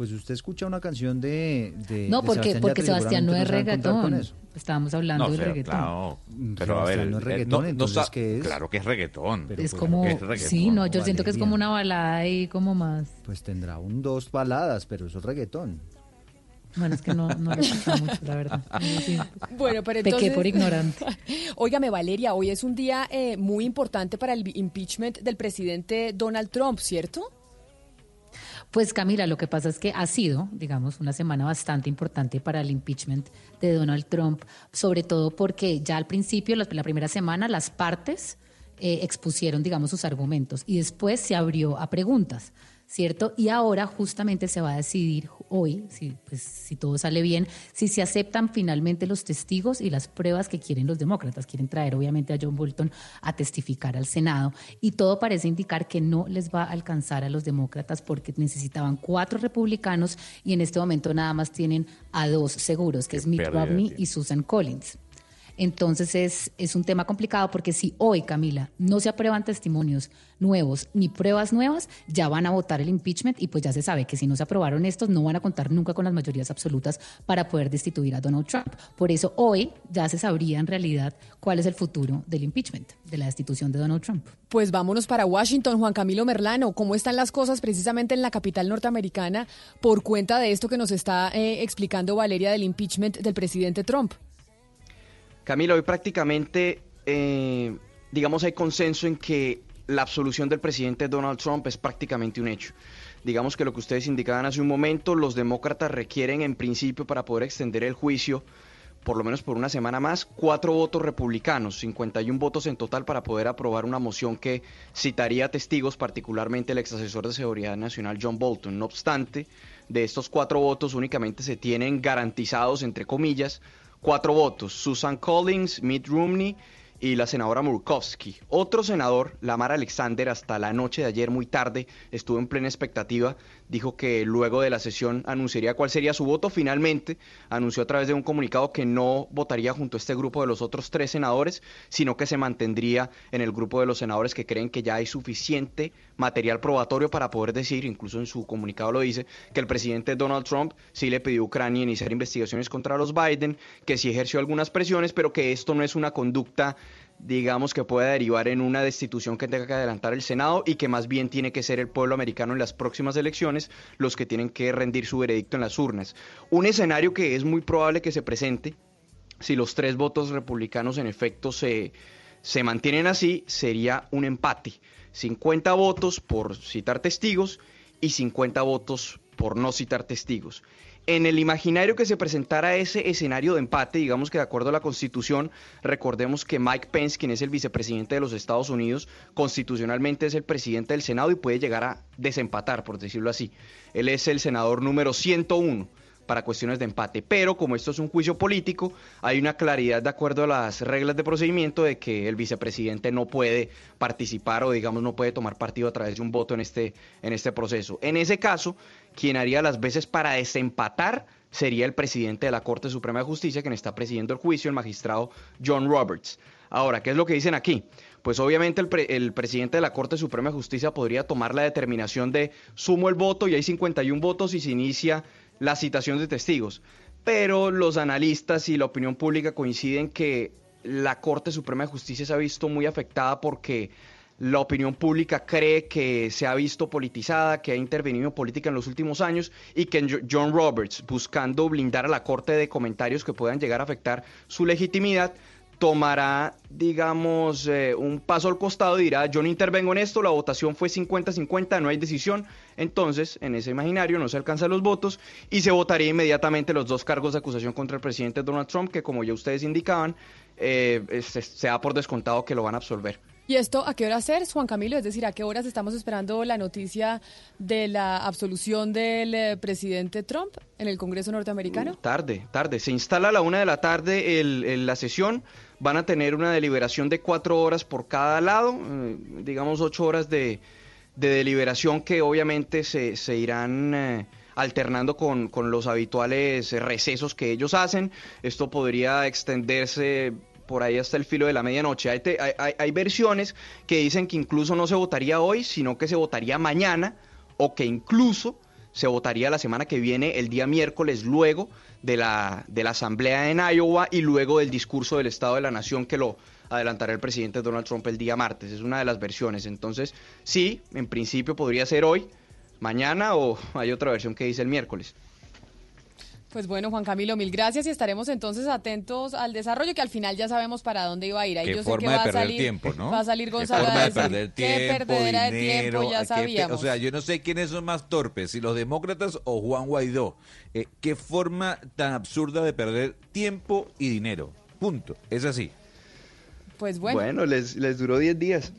pues usted escucha una canción de, no porque Sebastián porque Sebastián no es reggaetón. estábamos hablando de reggaetón. claro, pero a ver no es reggaetón entonces qué es claro que es reggaetón. Pero es pues, como sí no yo siento que es como una balada y como más. Pues tendrá un dos baladas pero eso es reggaetón bueno, es que no, no lo escucho mucho, la verdad. Bueno, pero entonces... Pequé por ignorante. Óigame, Valeria, hoy es un día eh, muy importante para el impeachment del presidente Donald Trump, ¿cierto? Pues Camila, lo que pasa es que ha sido, digamos, una semana bastante importante para el impeachment de Donald Trump, sobre todo porque ya al principio, la, primera semana, las partes eh, expusieron, digamos, sus argumentos y después se abrió a preguntas. ¿Cierto? Y ahora justamente se va a decidir hoy, si, pues, si todo sale bien, si se aceptan finalmente los testigos y las pruebas que quieren los demócratas. Quieren traer obviamente a John Bolton a testificar al Senado y todo parece indicar que no les va a alcanzar a los demócratas porque necesitaban cuatro republicanos y en este momento nada más tienen a dos seguros, que es Mitt Romney y Susan Collins. Entonces es, es un tema complicado porque si hoy, Camila, no se aprueban testimonios nuevos ni pruebas nuevas, ya van a votar el impeachment y pues ya se sabe que si no se aprobaron estos, no van a contar nunca con las mayorías absolutas para poder destituir a Donald Trump. Por eso hoy ya se sabría en realidad cuál es el futuro del impeachment, de la destitución de Donald Trump. Pues vámonos para Washington, Juan Camilo Merlano. ¿Cómo están las cosas precisamente en la capital norteamericana por cuenta de esto que nos está eh, explicando Valeria del impeachment del presidente Trump? Camila, hoy prácticamente, eh, digamos, hay consenso en que la absolución del presidente Donald Trump es prácticamente un hecho. Digamos que lo que ustedes indicaban hace un momento, los demócratas requieren en principio para poder extender el juicio, por lo menos por una semana más, cuatro votos republicanos, 51 votos en total para poder aprobar una moción que citaría testigos, particularmente el ex asesor de seguridad nacional John Bolton. No obstante, de estos cuatro votos únicamente se tienen garantizados, entre comillas, Cuatro votos, Susan Collins, Mitt Romney y la senadora Murkowski. Otro senador, Lamar Alexander, hasta la noche de ayer muy tarde estuvo en plena expectativa, dijo que luego de la sesión anunciaría cuál sería su voto. Finalmente anunció a través de un comunicado que no votaría junto a este grupo de los otros tres senadores, sino que se mantendría en el grupo de los senadores que creen que ya hay suficiente material probatorio para poder decir, incluso en su comunicado lo dice, que el presidente Donald Trump sí le pidió a Ucrania iniciar investigaciones contra los Biden, que sí ejerció algunas presiones, pero que esto no es una conducta digamos que pueda derivar en una destitución que tenga que adelantar el Senado y que más bien tiene que ser el pueblo americano en las próximas elecciones los que tienen que rendir su veredicto en las urnas. Un escenario que es muy probable que se presente si los tres votos republicanos en efecto se se mantienen así, sería un empate. 50 votos por citar testigos y 50 votos por no citar testigos en el imaginario que se presentara ese escenario de empate, digamos que de acuerdo a la Constitución, recordemos que Mike Pence, quien es el vicepresidente de los Estados Unidos, constitucionalmente es el presidente del Senado y puede llegar a desempatar, por decirlo así. Él es el senador número 101 para cuestiones de empate. Pero como esto es un juicio político, hay una claridad de acuerdo a las reglas de procedimiento de que el vicepresidente no puede participar o digamos no puede tomar partido a través de un voto en este, en este proceso. En ese caso, quien haría las veces para desempatar sería el presidente de la Corte Suprema de Justicia, quien está presidiendo el juicio, el magistrado John Roberts. Ahora, ¿qué es lo que dicen aquí? Pues obviamente el, el, presidente de la Corte Suprema de Justicia podría tomar la determinación de sumo el voto y hay 51 votos y se inicia la citación de testigos. Pero los analistas y la opinión pública coinciden que la Corte Suprema de Justicia se ha visto muy afectada porque la opinión pública cree que se ha visto politizada, que ha intervenido en política en los últimos años y que John Roberts, buscando blindar a la Corte de comentarios que puedan llegar a afectar su legitimidad, tomará, digamos, eh, un paso al costado y dirá, yo no intervengo en esto, la votación fue 50-50, no hay decisión, entonces en ese imaginario no se alcanzan los votos y se votaría inmediatamente los dos cargos de acusación contra el presidente Donald Trump, que como ya ustedes indicaban, eh, se, da por descontado que lo van a absolver. ¿Y esto a qué hora ser, Juan Camilo? Es decir, ¿a qué horas estamos esperando la noticia de la absolución del eh, presidente Trump en el Congreso norteamericano? tarde, tarde. Se instala a la una de la tarde el, la sesión. Van a tener una deliberación de cuatro horas por cada lado, eh, digamos ocho horas de, deliberación que obviamente se, se irán... Eh, alternando con, con, los habituales recesos que ellos hacen. Esto podría extenderse por ahí hasta el filo de la medianoche. Hay, versiones que dicen que incluso no se votaría hoy, sino que se votaría mañana o que incluso se votaría la semana que viene, el día miércoles, luego de la, de la asamblea en Iowa y luego del discurso del Estado de la Nación que lo adelantará el presidente Donald Trump el día martes. Es una de las versiones. Entonces, sí, en principio podría ser hoy, mañana o hay otra versión que dice el miércoles. Pues bueno, Juan Camilo, mil gracias y estaremos entonces atentos al desarrollo que al final ya sabemos para dónde iba a ir. Ahí yo sé que va a salir, tiempo, ¿no? Va a salir Gonzalo a decir, perder tiempo, de tiempo, ya sabíamos. o sea, yo no sé quiénes son más torpes, si los demócratas o Juan Guaidó. Eh, qué forma tan absurda de perder tiempo y dinero. Punto. Es así. Pues bueno. Bueno, les, les duró 10 días.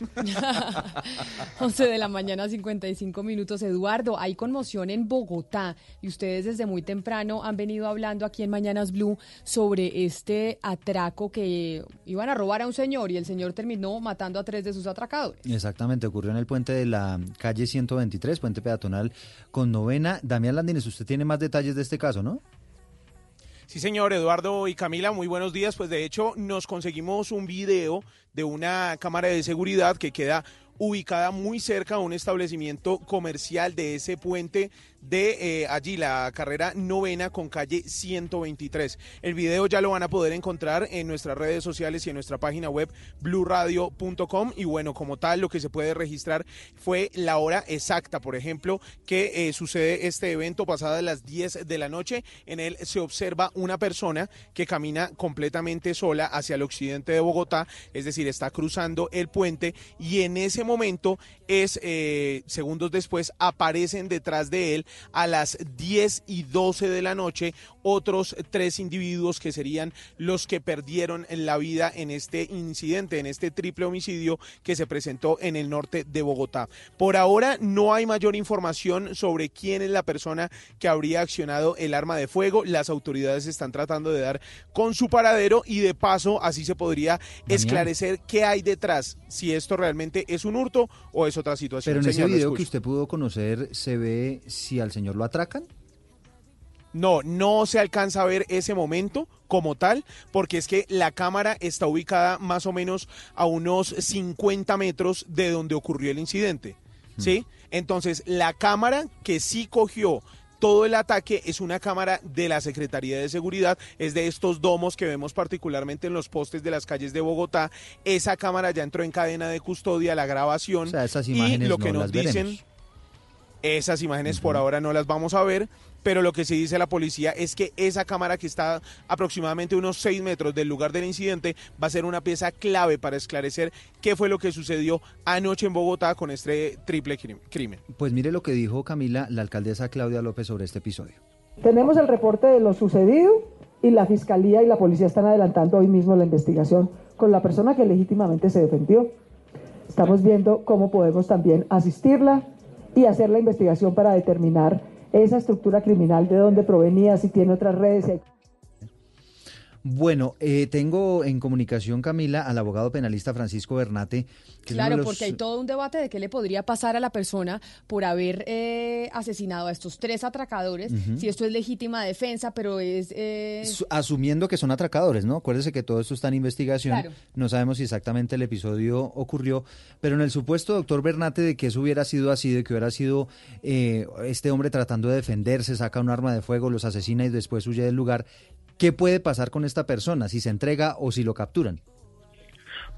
11 de la mañana, 55 minutos. Eduardo, hay conmoción en Bogotá y ustedes desde muy temprano han venido hablando aquí en Mañanas Blue sobre este atraco que iban a robar a un señor y el señor terminó matando a tres de sus atracadores. Exactamente, ocurrió en el puente de la calle 123, puente peatonal con novena. Damián Landines, usted tiene más detalles de este caso, ¿no? Sí, señor Eduardo y Camila, muy buenos días. Pues de hecho nos conseguimos un video de una cámara de seguridad que queda ubicada muy cerca a un establecimiento comercial de ese puente de eh, allí, la carrera novena con calle 123. El video ya lo van a poder encontrar en nuestras redes sociales y en nuestra página web bluradio.com y bueno, como tal, lo que se puede registrar fue la hora exacta, por ejemplo, que eh, sucede este evento pasada las 10 de la noche. En él se observa una persona que camina completamente sola hacia el occidente de Bogotá, es decir, está cruzando el puente y en ese momento es, eh, segundos después, aparecen detrás de él a las 10 y 12 de la noche otros tres individuos que serían los que perdieron la vida en este incidente, en este triple homicidio que se presentó en el norte de Bogotá. Por ahora no hay mayor información sobre quién es la persona que habría accionado el arma de fuego. Las autoridades están tratando de dar con su paradero y de paso así se podría esclarecer qué hay detrás, si esto realmente es un hurto o es otra situación. Pero en ese video que usted pudo conocer se ve si al señor lo atracan. No, no se alcanza a ver ese momento como tal, porque es que la cámara está ubicada más o menos a unos 50 metros de donde ocurrió el incidente. Hmm. ¿Sí? Entonces, la cámara que sí cogió todo el ataque es una cámara de la Secretaría de Seguridad, es de estos domos que vemos particularmente en los postes de las calles de Bogotá. Esa cámara ya entró en cadena de custodia, la grabación. O sea, esas imágenes y lo que nos dicen. Esas imágenes por ahora no las vamos a ver, pero lo que se dice la policía es que esa cámara que está aproximadamente unos 6 metros del lugar del incidente va a ser una pieza clave para esclarecer qué fue lo que sucedió anoche en Bogotá con este triple crimen. Pues mire lo que dijo Camila, la alcaldesa Claudia López sobre este episodio. Tenemos el reporte de lo sucedido y la fiscalía y la policía están adelantando hoy mismo la investigación con la persona que legítimamente se defendió. Estamos viendo cómo podemos también asistirla y hacer la investigación para determinar esa estructura criminal de dónde provenía, si tiene otras redes. Bueno, eh, tengo en comunicación, Camila, al abogado penalista Francisco Bernate. claro, porque hay todo un debate de qué le podría pasar a la persona por haber eh, asesinado a estos tres atracadores, si esto es legítima defensa, pero es... Eh, asumiendo que son atracadores, ¿no? Acuérdese que todo esto está en investigación. No sabemos si exactamente el episodio ocurrió, pero en el supuesto, doctor Bernate, de que eso hubiera sido así, de que hubiera sido este hombre tratando de defenderse, saca un arma de fuego, los asesina y después huye del lugar, ¿Qué puede pasar con esta persona si se entrega o si lo capturan?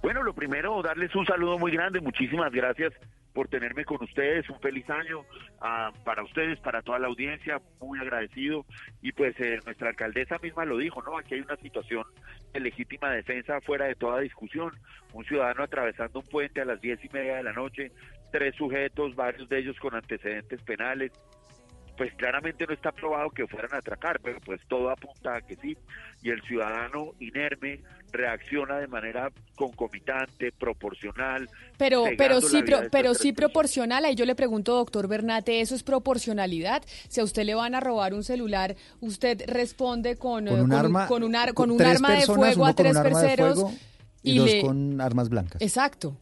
Bueno, lo primero, darles un saludo muy grande. Muchísimas gracias por tenerme con ustedes. Un feliz año ah, para ustedes, para toda la audiencia. Muy agradecido. Y pues eh, nuestra alcaldesa misma lo dijo, ¿no? Aquí hay una situación de legítima defensa fuera de toda discusión. Un ciudadano atravesando un puente a las diez y media de la noche, tres sujetos, varios de ellos con antecedentes penales, pues claramente no está probado que fueran a atracar, pero pues todo apunta a que sí. Y el ciudadano inerme reacciona de manera concomitante, proporcional. Pero, pero sí, pero sí proporcional. Ahí yo le pregunto, doctor Bernate, ¿eso es proporcionalidad? Si a usted le van a robar un celular, usted responde con, con un, arma, con un, con un arma de fuego a tres terceros y, dos con armas blancas. Exacto.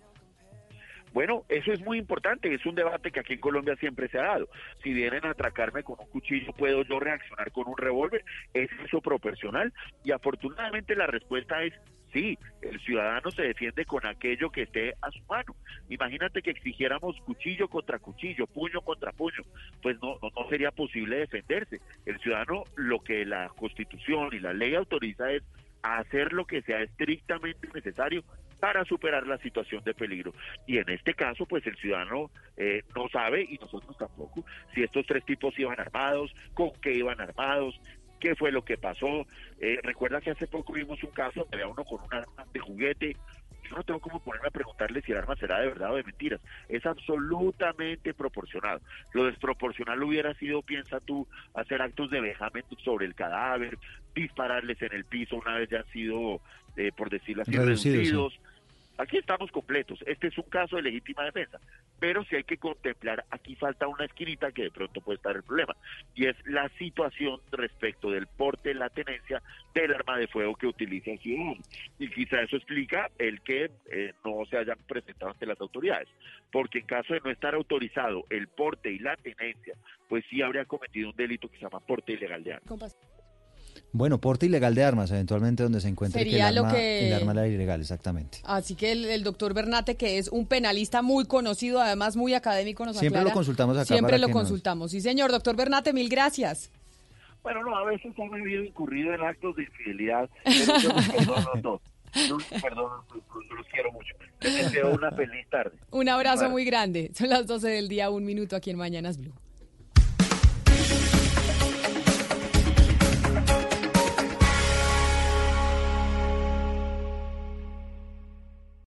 Bueno, eso es muy importante, es un debate que aquí en Colombia siempre se ha dado. Si vienen a atracarme con un cuchillo, ¿puedo yo reaccionar con un revólver? ¿Es eso proporcional? Y afortunadamente la respuesta es sí, el ciudadano se defiende con aquello que esté a su mano. Imagínate que exigiéramos cuchillo contra cuchillo, puño contra puño, pues no, no, sería posible defenderse. El ciudadano lo que la constitución y la ley autoriza es hacer lo que sea estrictamente necesario para superar la situación de peligro. Y en este caso, pues el ciudadano eh, no sabe, y nosotros tampoco, si estos tres tipos iban armados, con qué iban armados, qué fue lo que pasó. Eh, recuerda que hace poco vimos un caso donde había uno con un arma de juguete. Yo no tengo cómo ponerme a preguntarle si el arma será de verdad o de mentiras. Es absolutamente proporcionado. Lo desproporcional hubiera sido, piensa tú, hacer actos de vejamen sobre el cadáver, dispararles en el piso una vez ya han sido, eh, por decirlo así, reducidos. Aquí estamos completos. Este es un caso de legítima defensa. Pero si hay que contemplar, aquí falta una esquinita que de pronto puede estar el problema. Y es la situación respecto del porte, la tenencia del arma de fuego que utiliza el ciudadano. Y quizá eso explica el que eh, no se hayan presentado ante las autoridades. Porque en caso de no estar autorizado el porte y la tenencia, pues sí habría cometido un delito que se llama porte ilegal de armas. Bueno, porte ilegal de armas, eventualmente donde se encuentre el, arma, el arma ilegal, exactamente. Así que el, doctor Bernate, que es un penalista muy conocido, además muy académico, nos Siempre lo consultamos acá. Siempre lo consultamos. Sí, señor. Doctor Bernate, mil gracias. Bueno, no, a veces han habido incurrido en actos de infidelidad, pero yo los perdono perdón, los quiero mucho. Les deseo una feliz tarde. Un abrazo muy grande. Son las 12 del día, un minuto aquí en Mañanas Blue.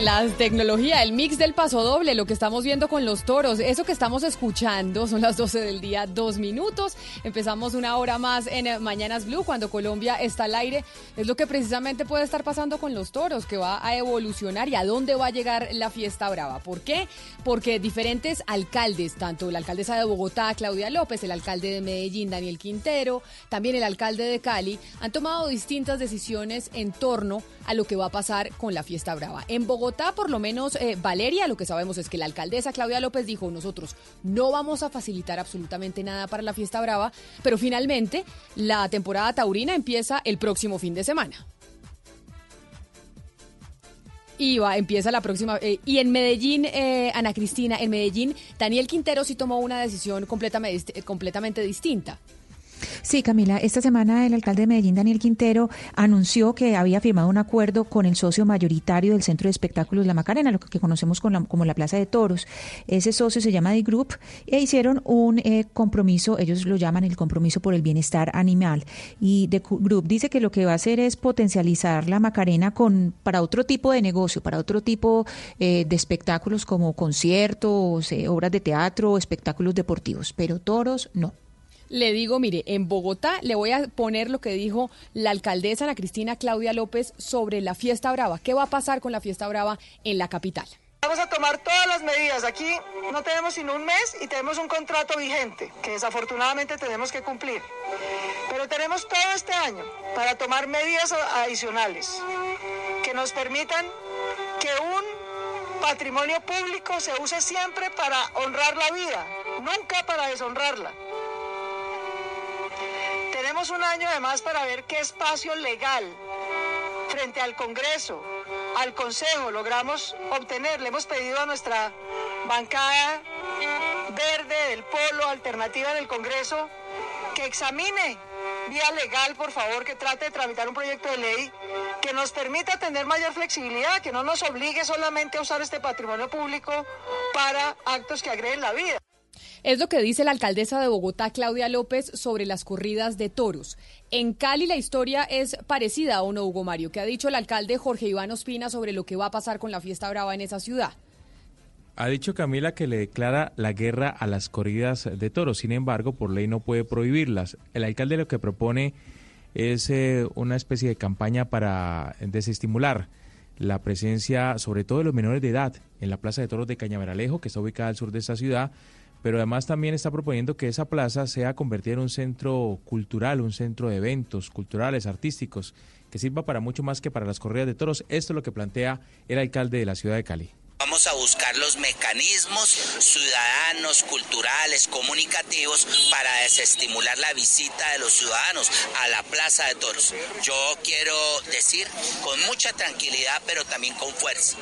La tecnología, el mix del paso doble, lo que estamos viendo con los toros, eso que estamos escuchando, son las 12 del día, dos minutos. Empezamos una hora más en Mañanas Blue, cuando Colombia está al aire. Es lo que precisamente puede estar pasando con los toros, que va a evolucionar y a dónde va a llegar la fiesta brava. ¿Por qué? Porque diferentes alcaldes, tanto la alcaldesa de Bogotá, Claudia López, el alcalde de Medellín, Daniel Quintero, también el alcalde de Cali, han tomado distintas decisiones en torno a lo que va a pasar con la fiesta brava. En Bogotá, por lo menos, eh, Valeria, lo que sabemos es que la alcaldesa Claudia López dijo, nosotros no vamos a facilitar absolutamente nada para la fiesta brava, pero finalmente la temporada taurina empieza el próximo fin de semana. Y va, empieza la próxima. Eh, y en Medellín, eh, Ana Cristina, en Medellín, Daniel Quintero sí tomó una decisión completamente, completamente distinta. Sí, Camila, esta semana el alcalde de Medellín, Daniel Quintero, anunció que había firmado un acuerdo con el socio mayoritario del Centro de Espectáculos La Macarena, lo que conocemos como la Plaza de Toros. Ese socio se llama The Group e hicieron un eh, compromiso, ellos lo llaman el compromiso por el bienestar animal. Y The Group dice que lo que va a hacer es potencializar la Macarena con para otro tipo de negocio, para otro tipo eh, de espectáculos como conciertos, eh, obras de teatro, espectáculos deportivos, pero toros no le digo, mire, en Bogotá le voy a poner lo que dijo la alcaldesa Ana Cristina Claudia López sobre la fiesta brava. ¿Qué va a pasar con la fiesta brava en la capital? Vamos a tomar todas las medidas. Aquí no tenemos sino un mes y tenemos un contrato vigente que desafortunadamente tenemos que cumplir. Pero tenemos todo este año para tomar medidas adicionales que nos permitan que un patrimonio público se use siempre para honrar la vida, nunca para deshonrarla. Un año además para ver qué espacio legal frente al Congreso, al Consejo, logramos obtener. Le hemos pedido a nuestra bancada verde del Polo Alternativa del Congreso que examine vía legal, por favor, que trate de tramitar un proyecto de ley que nos permita tener mayor flexibilidad, que no nos obligue solamente a usar este patrimonio público para actos que agreden la vida. Es lo que dice la alcaldesa de Bogotá, Claudia López, sobre las corridas de toros. En Cali la historia es parecida a uno, Hugo Mario, que ha dicho el alcalde Jorge Iván Ospina sobre lo que va a pasar con la fiesta brava en esa ciudad. Ha dicho Camila que le declara la guerra a las corridas de toros, sin embargo, por ley no puede prohibirlas. El alcalde lo que propone es eh, una especie de campaña para desestimular la presencia, sobre todo de los menores de edad, en la Plaza de Toros de Cañaveralejo, que está ubicada al sur de esta ciudad, pero además también está proponiendo que esa plaza sea convertida en un centro cultural, un centro de eventos culturales, artísticos, que sirva para mucho más que para las corridas de toros. Esto es lo que plantea el alcalde de la ciudad de Cali. Vamos a buscar los mecanismos ciudadanos, culturales, comunicativos para desestimular la visita de los ciudadanos a la Plaza de Toros. Yo quiero decir con mucha tranquilidad, pero también con fuerza,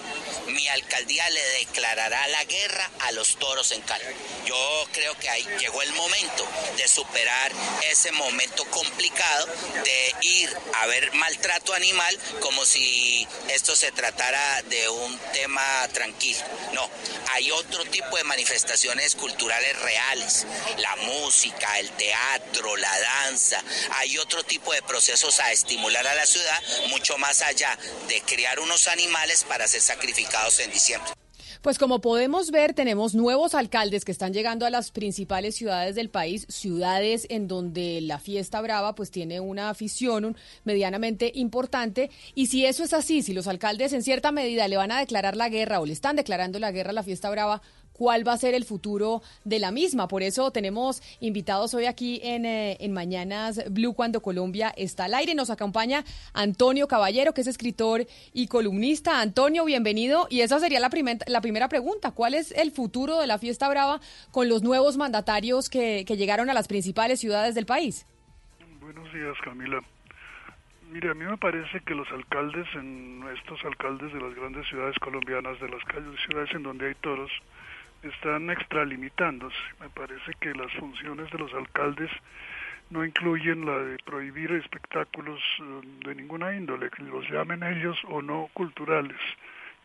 mi alcaldía le declarará la guerra a los toros en Cali. Yo creo que ahí llegó el momento de superar ese momento complicado de ir a ver maltrato animal como si esto se tratara de un tema tranquilo. No, hay otro tipo de manifestaciones culturales reales, la música, el teatro, la danza, hay otro tipo de procesos a estimular a la ciudad, mucho más allá de crear unos animales para ser sacrificados en diciembre. Pues como podemos ver, tenemos nuevos alcaldes que están llegando a las principales ciudades del país, ciudades en donde la fiesta brava pues tiene una afición medianamente importante. Y si eso es así, si los alcaldes en cierta medida le van a declarar la guerra o le están declarando la guerra a la fiesta brava, cuál va a ser el futuro de la misma. Por eso tenemos invitados hoy aquí en, eh, en Mañanas Blue cuando Colombia está al aire. Nos acompaña Antonio Caballero, que es escritor y columnista. Antonio, bienvenido. Y esa sería la, primera pregunta. ¿Cuál es el futuro de la fiesta brava con los nuevos mandatarios que, que llegaron a las principales ciudades del país? Buenos días, Camila. Mire, a mí me parece que los alcaldes, en estos alcaldes de las grandes ciudades colombianas, de las ciudades en donde hay toros, están extralimitándose. Me parece que las funciones de los alcaldes no incluyen la de prohibir espectáculos eh, de ninguna índole, los llamen ellos o no culturales.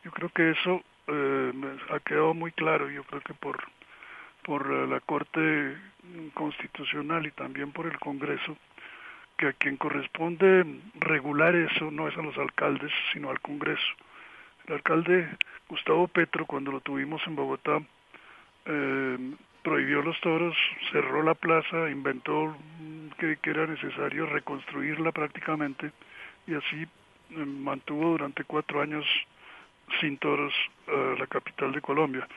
Yo creo que eso eh, ha quedado muy claro, yo creo que por, por eh, la Corte Constitucional y también por el Congreso, que a quien corresponde regular eso no es a los alcaldes, sino al Congreso. El alcalde Gustavo Petro, cuando lo tuvimos en Bogotá, eh, prohibió los toros, cerró la plaza, inventó que, era necesario reconstruirla prácticamente y así eh, mantuvo durante cuatro años sin toros la capital de Colombia.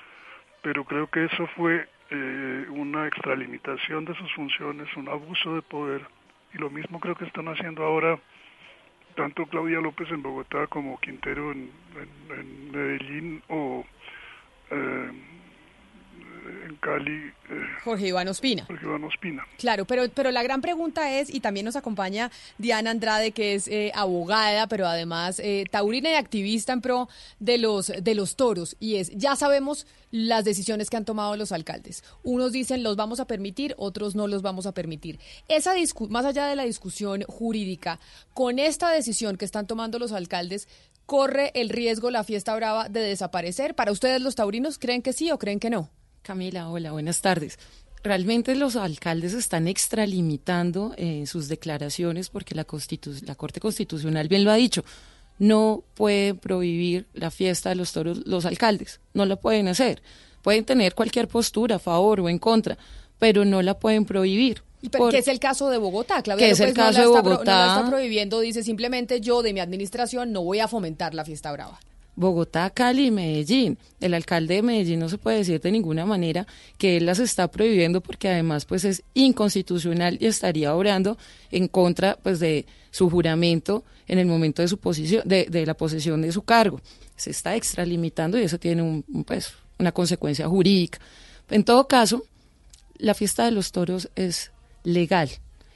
Pero creo que eso fue eh, una extralimitación de sus funciones, un abuso de poder y lo mismo creo que están haciendo ahora tanto Claudia López en Bogotá como Quintero en, Medellín o eh, en Cali. Eh, Jorge Iván Ospina. Jorge Iván Ospina. Claro, pero, pero la gran pregunta es, y también nos acompaña Diana Andrade, que es eh, abogada, pero además eh, taurina y activista en pro de los, de los toros, y es, ya sabemos las decisiones que han tomado los alcaldes. Unos dicen los vamos a permitir, otros no los vamos a permitir. Esa más allá de la discusión jurídica, con esta decisión que están tomando los alcaldes, ¿corre el riesgo la fiesta brava de desaparecer? ¿Para ustedes los taurinos creen que sí o creen que no? Camila, hola, buenas tardes. Realmente los alcaldes están extralimitando eh, sus declaraciones porque la, la Corte Constitucional bien lo ha dicho. No pueden prohibir la fiesta de los toros los alcaldes, no lo pueden hacer. Pueden tener cualquier postura a favor o en contra, pero no la pueden prohibir. ¿Qué es el caso de Bogotá? Claudia ¿Qué es el caso de Bogotá? no la está prohibiendo, dice simplemente yo de mi administración no voy a fomentar la fiesta brava. Bogotá, Cali y Medellín. El alcalde de Medellín no se puede decir de ninguna manera que él las está prohibiendo porque además pues es inconstitucional y estaría obrando en contra pues de su juramento en el momento de su posición de, de la posesión de su cargo. Se está extralimitando y eso tiene un, pues una consecuencia jurídica. En todo caso, la fiesta de los toros es legal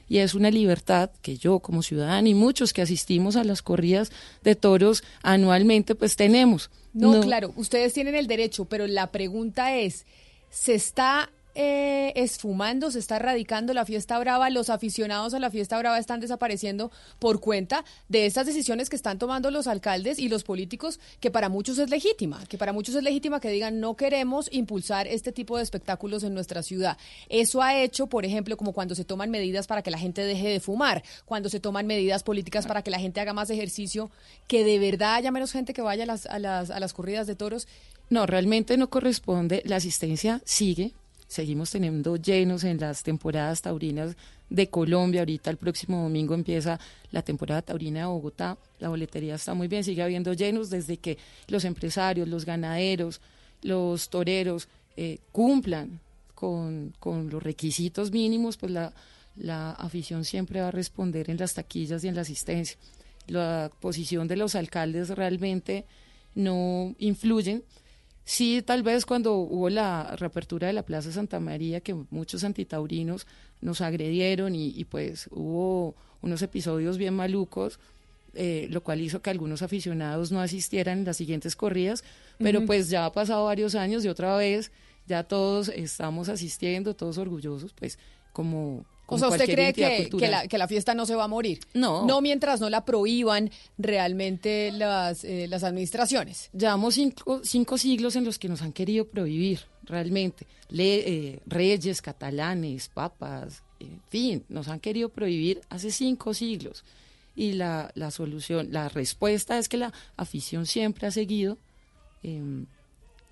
y es una libertad que yo como ciudadana y muchos que asistimos a las corridas de toros anualmente pues tenemos. no, claro, ustedes tienen el derecho, pero la pregunta es, ¿se está eh, esfumando, se está erradicando la fiesta brava, los aficionados a la fiesta brava están desapareciendo por cuenta de estas decisiones que están tomando los alcaldes y los políticos, que para muchos es legítima, que para muchos es legítima que digan no queremos impulsar este tipo de espectáculos en nuestra ciudad. Eso ha hecho, por ejemplo, como cuando se toman medidas para que la gente deje de fumar, cuando se toman medidas políticas para que la gente haga más ejercicio, que de verdad haya menos gente que vaya a las, a las, a las corridas de toros. No, realmente no corresponde. La asistencia sigue, seguimos teniendo llenos en las temporadas taurinas de Colombia. Ahorita el próximo domingo empieza la temporada taurina de Bogotá. La boletería está muy bien, sigue habiendo llenos desde que los empresarios, los ganaderos, los toreros eh, cumplan con, los requisitos mínimos, pues la, la afición siempre va a responder en las taquillas y en la asistencia. La posición de los alcaldes realmente no influyen Sí, tal vez cuando hubo la reapertura de la Plaza Santa María, que muchos antitaurinos nos agredieron y, pues hubo unos episodios bien malucos, eh, lo cual hizo que algunos aficionados no asistieran en las siguientes corridas, pero pues ya ha pasado varios años y otra vez ya todos estamos asistiendo, todos orgullosos, pues como o sea, ¿usted cree que, que, la, fiesta no se va a morir? No. No mientras no la prohíban realmente las, eh, las administraciones. Llevamos cinco, cinco, siglos en los que nos han querido prohibir, realmente. Le, eh, reyes, catalanes, papas, en fin, nos han querido prohibir hace cinco siglos. Y la, la solución, la respuesta es que la afición siempre ha seguido em,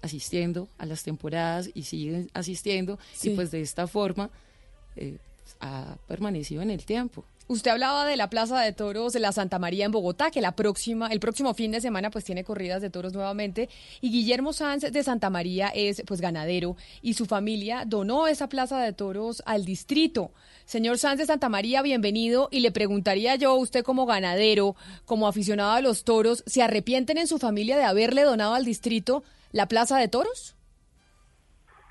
asistiendo a las temporadas y siguen asistiendo. Y pues de esta forma... Eh, ha permanecido en el tiempo. Usted hablaba de la Plaza de Toros de la Santa María en Bogotá, que la próxima, el próximo fin de semana pues tiene corridas de toros nuevamente. Y Guillermo Sanz de Santa María es pues ganadero y su familia donó esa Plaza de Toros al distrito. Señor Sanz de Santa María, bienvenido. Y le preguntaría yo, usted como ganadero, como aficionado a los toros, ¿se arrepienten en su familia de haberle donado al distrito la Plaza de Toros?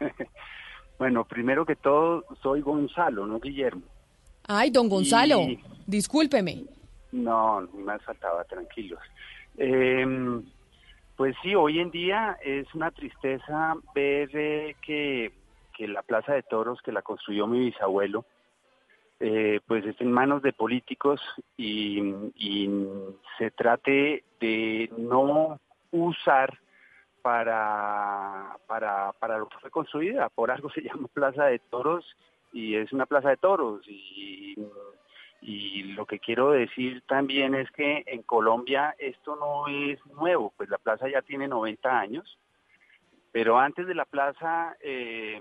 Bueno, primero que todo, soy Gonzalo, no Guillermo. Ay, don Gonzalo, discúlpeme. No, me faltaba, tranquilos. Em, pues sí, hoy en día es una tristeza ver eh, que, la Plaza de Toros, que la construyó mi bisabuelo, eh, pues está en manos de políticos y, y se trate de no usar para, para, para lo que fue construida. Por algo se llama Plaza de Toros y es una plaza de toros y, lo que quiero decir también es que en Colombia esto no es nuevo, pues la plaza ya tiene 90 años, pero antes de la plaza eh,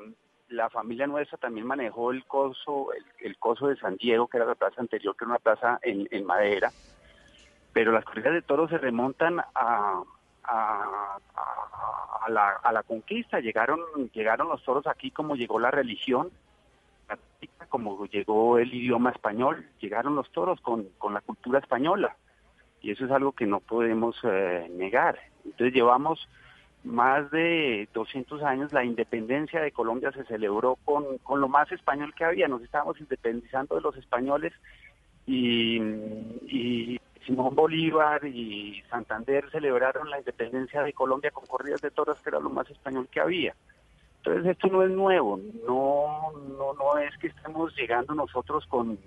la familia nuestra también manejó el coso, el, coso de San Diego, que era la plaza anterior, que era una plaza en, madera, pero las corridas de toros se remontan a, a, la, a la conquista, llegaron, llegaron los toros aquí como llegó la religión, como llegó el idioma español, llegaron los toros con, con la cultura española. Y eso es algo que no podemos eh, negar. Entonces llevamos más de 200 años, la independencia de Colombia se celebró con, con lo más español que había. Nos estábamos independizando de los españoles y Simón Bolívar y Santander celebraron la independencia de Colombia con corridas de toros, que era lo más español que había. Entonces esto no es nuevo, no, no, no es que estemos llegando nosotros con,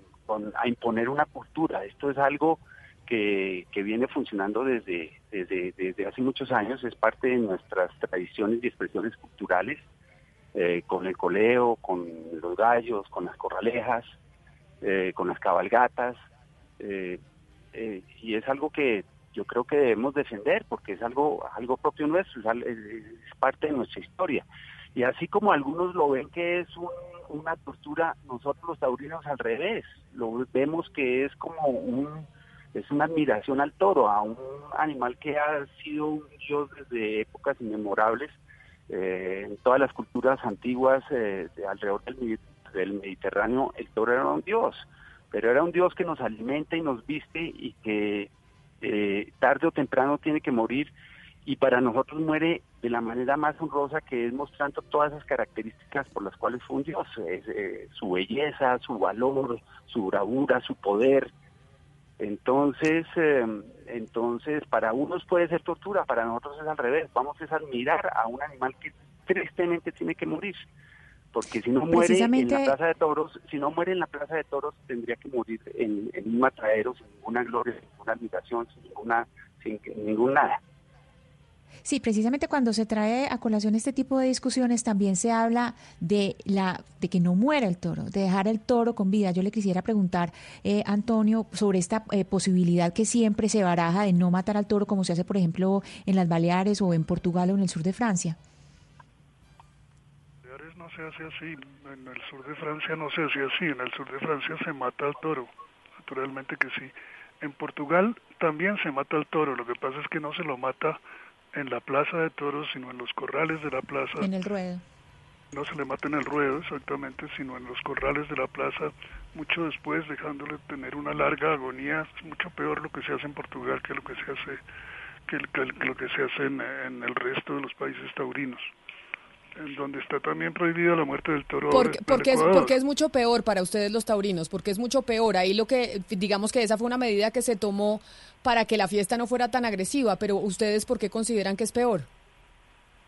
a imponer una cultura, esto es algo que, viene funcionando desde, desde, hace muchos años, es parte de nuestras tradiciones y expresiones culturales, eh, con el coleo, con los gallos, con las corralejas, eh, con las cabalgatas, eh, y es algo que yo creo que debemos defender porque es algo, algo propio nuestro, es parte de nuestra historia. Y así como algunos lo ven que es una tortura, nosotros los taurinos al revés, lo vemos que es como un es una admiración al toro, a un animal que ha sido un dios desde épocas inmemorables eh, en todas las culturas antiguas eh, de alrededor del, Mediterráneo, el toro era un dios, pero era un dios que nos alimenta y nos viste y que eh, tarde o temprano tiene que morir y para nosotros muere de la manera más honrosa que es mostrando todas esas características por las cuales fue un dios, eh, su belleza, su valor, su bravura, su poder. Entonces, em, entonces para unos puede ser tortura, para nosotros es al revés. Vamos a admirar a un animal que tristemente tiene que morir, porque si no muere en la plaza de toros, si no muere en la plaza de toros tendría que morir en, un matadero sin ninguna gloria, sin ninguna admiración, sin ninguna, sin ningún nada. Sí, precisamente cuando se trae a colación este tipo de discusiones también se habla de la de que no muera el toro, de dejar el toro con vida. Yo le quisiera preguntar, eh, Antonio, sobre esta eh, posibilidad que siempre se baraja de no matar al toro, como se hace, por ejemplo, en las Baleares o en Portugal o en el sur de Francia. No se hace así, en el sur de Francia no se hace así, en el sur de Francia se mata al toro, naturalmente que sí. En Portugal también se mata al toro, lo que pasa es que no se lo mata en la plaza de toros, sino en los corrales de la plaza. En el ruedo. No se le mata en el ruedo exactamente, sino en los corrales de la plaza, mucho después, dejándole tener una larga agonía. Es mucho peor lo que se hace en Portugal que lo que se hace que, lo que se hace en el resto de los países taurinos en donde está también prohibida la muerte del toro. Porque, porque, es, porque es mucho peor para ustedes los taurinos, porque es mucho peor. Ahí lo que, digamos que esa fue una medida que se tomó para que la fiesta no fuera tan agresiva, pero ustedes, ¿por qué consideran que es peor?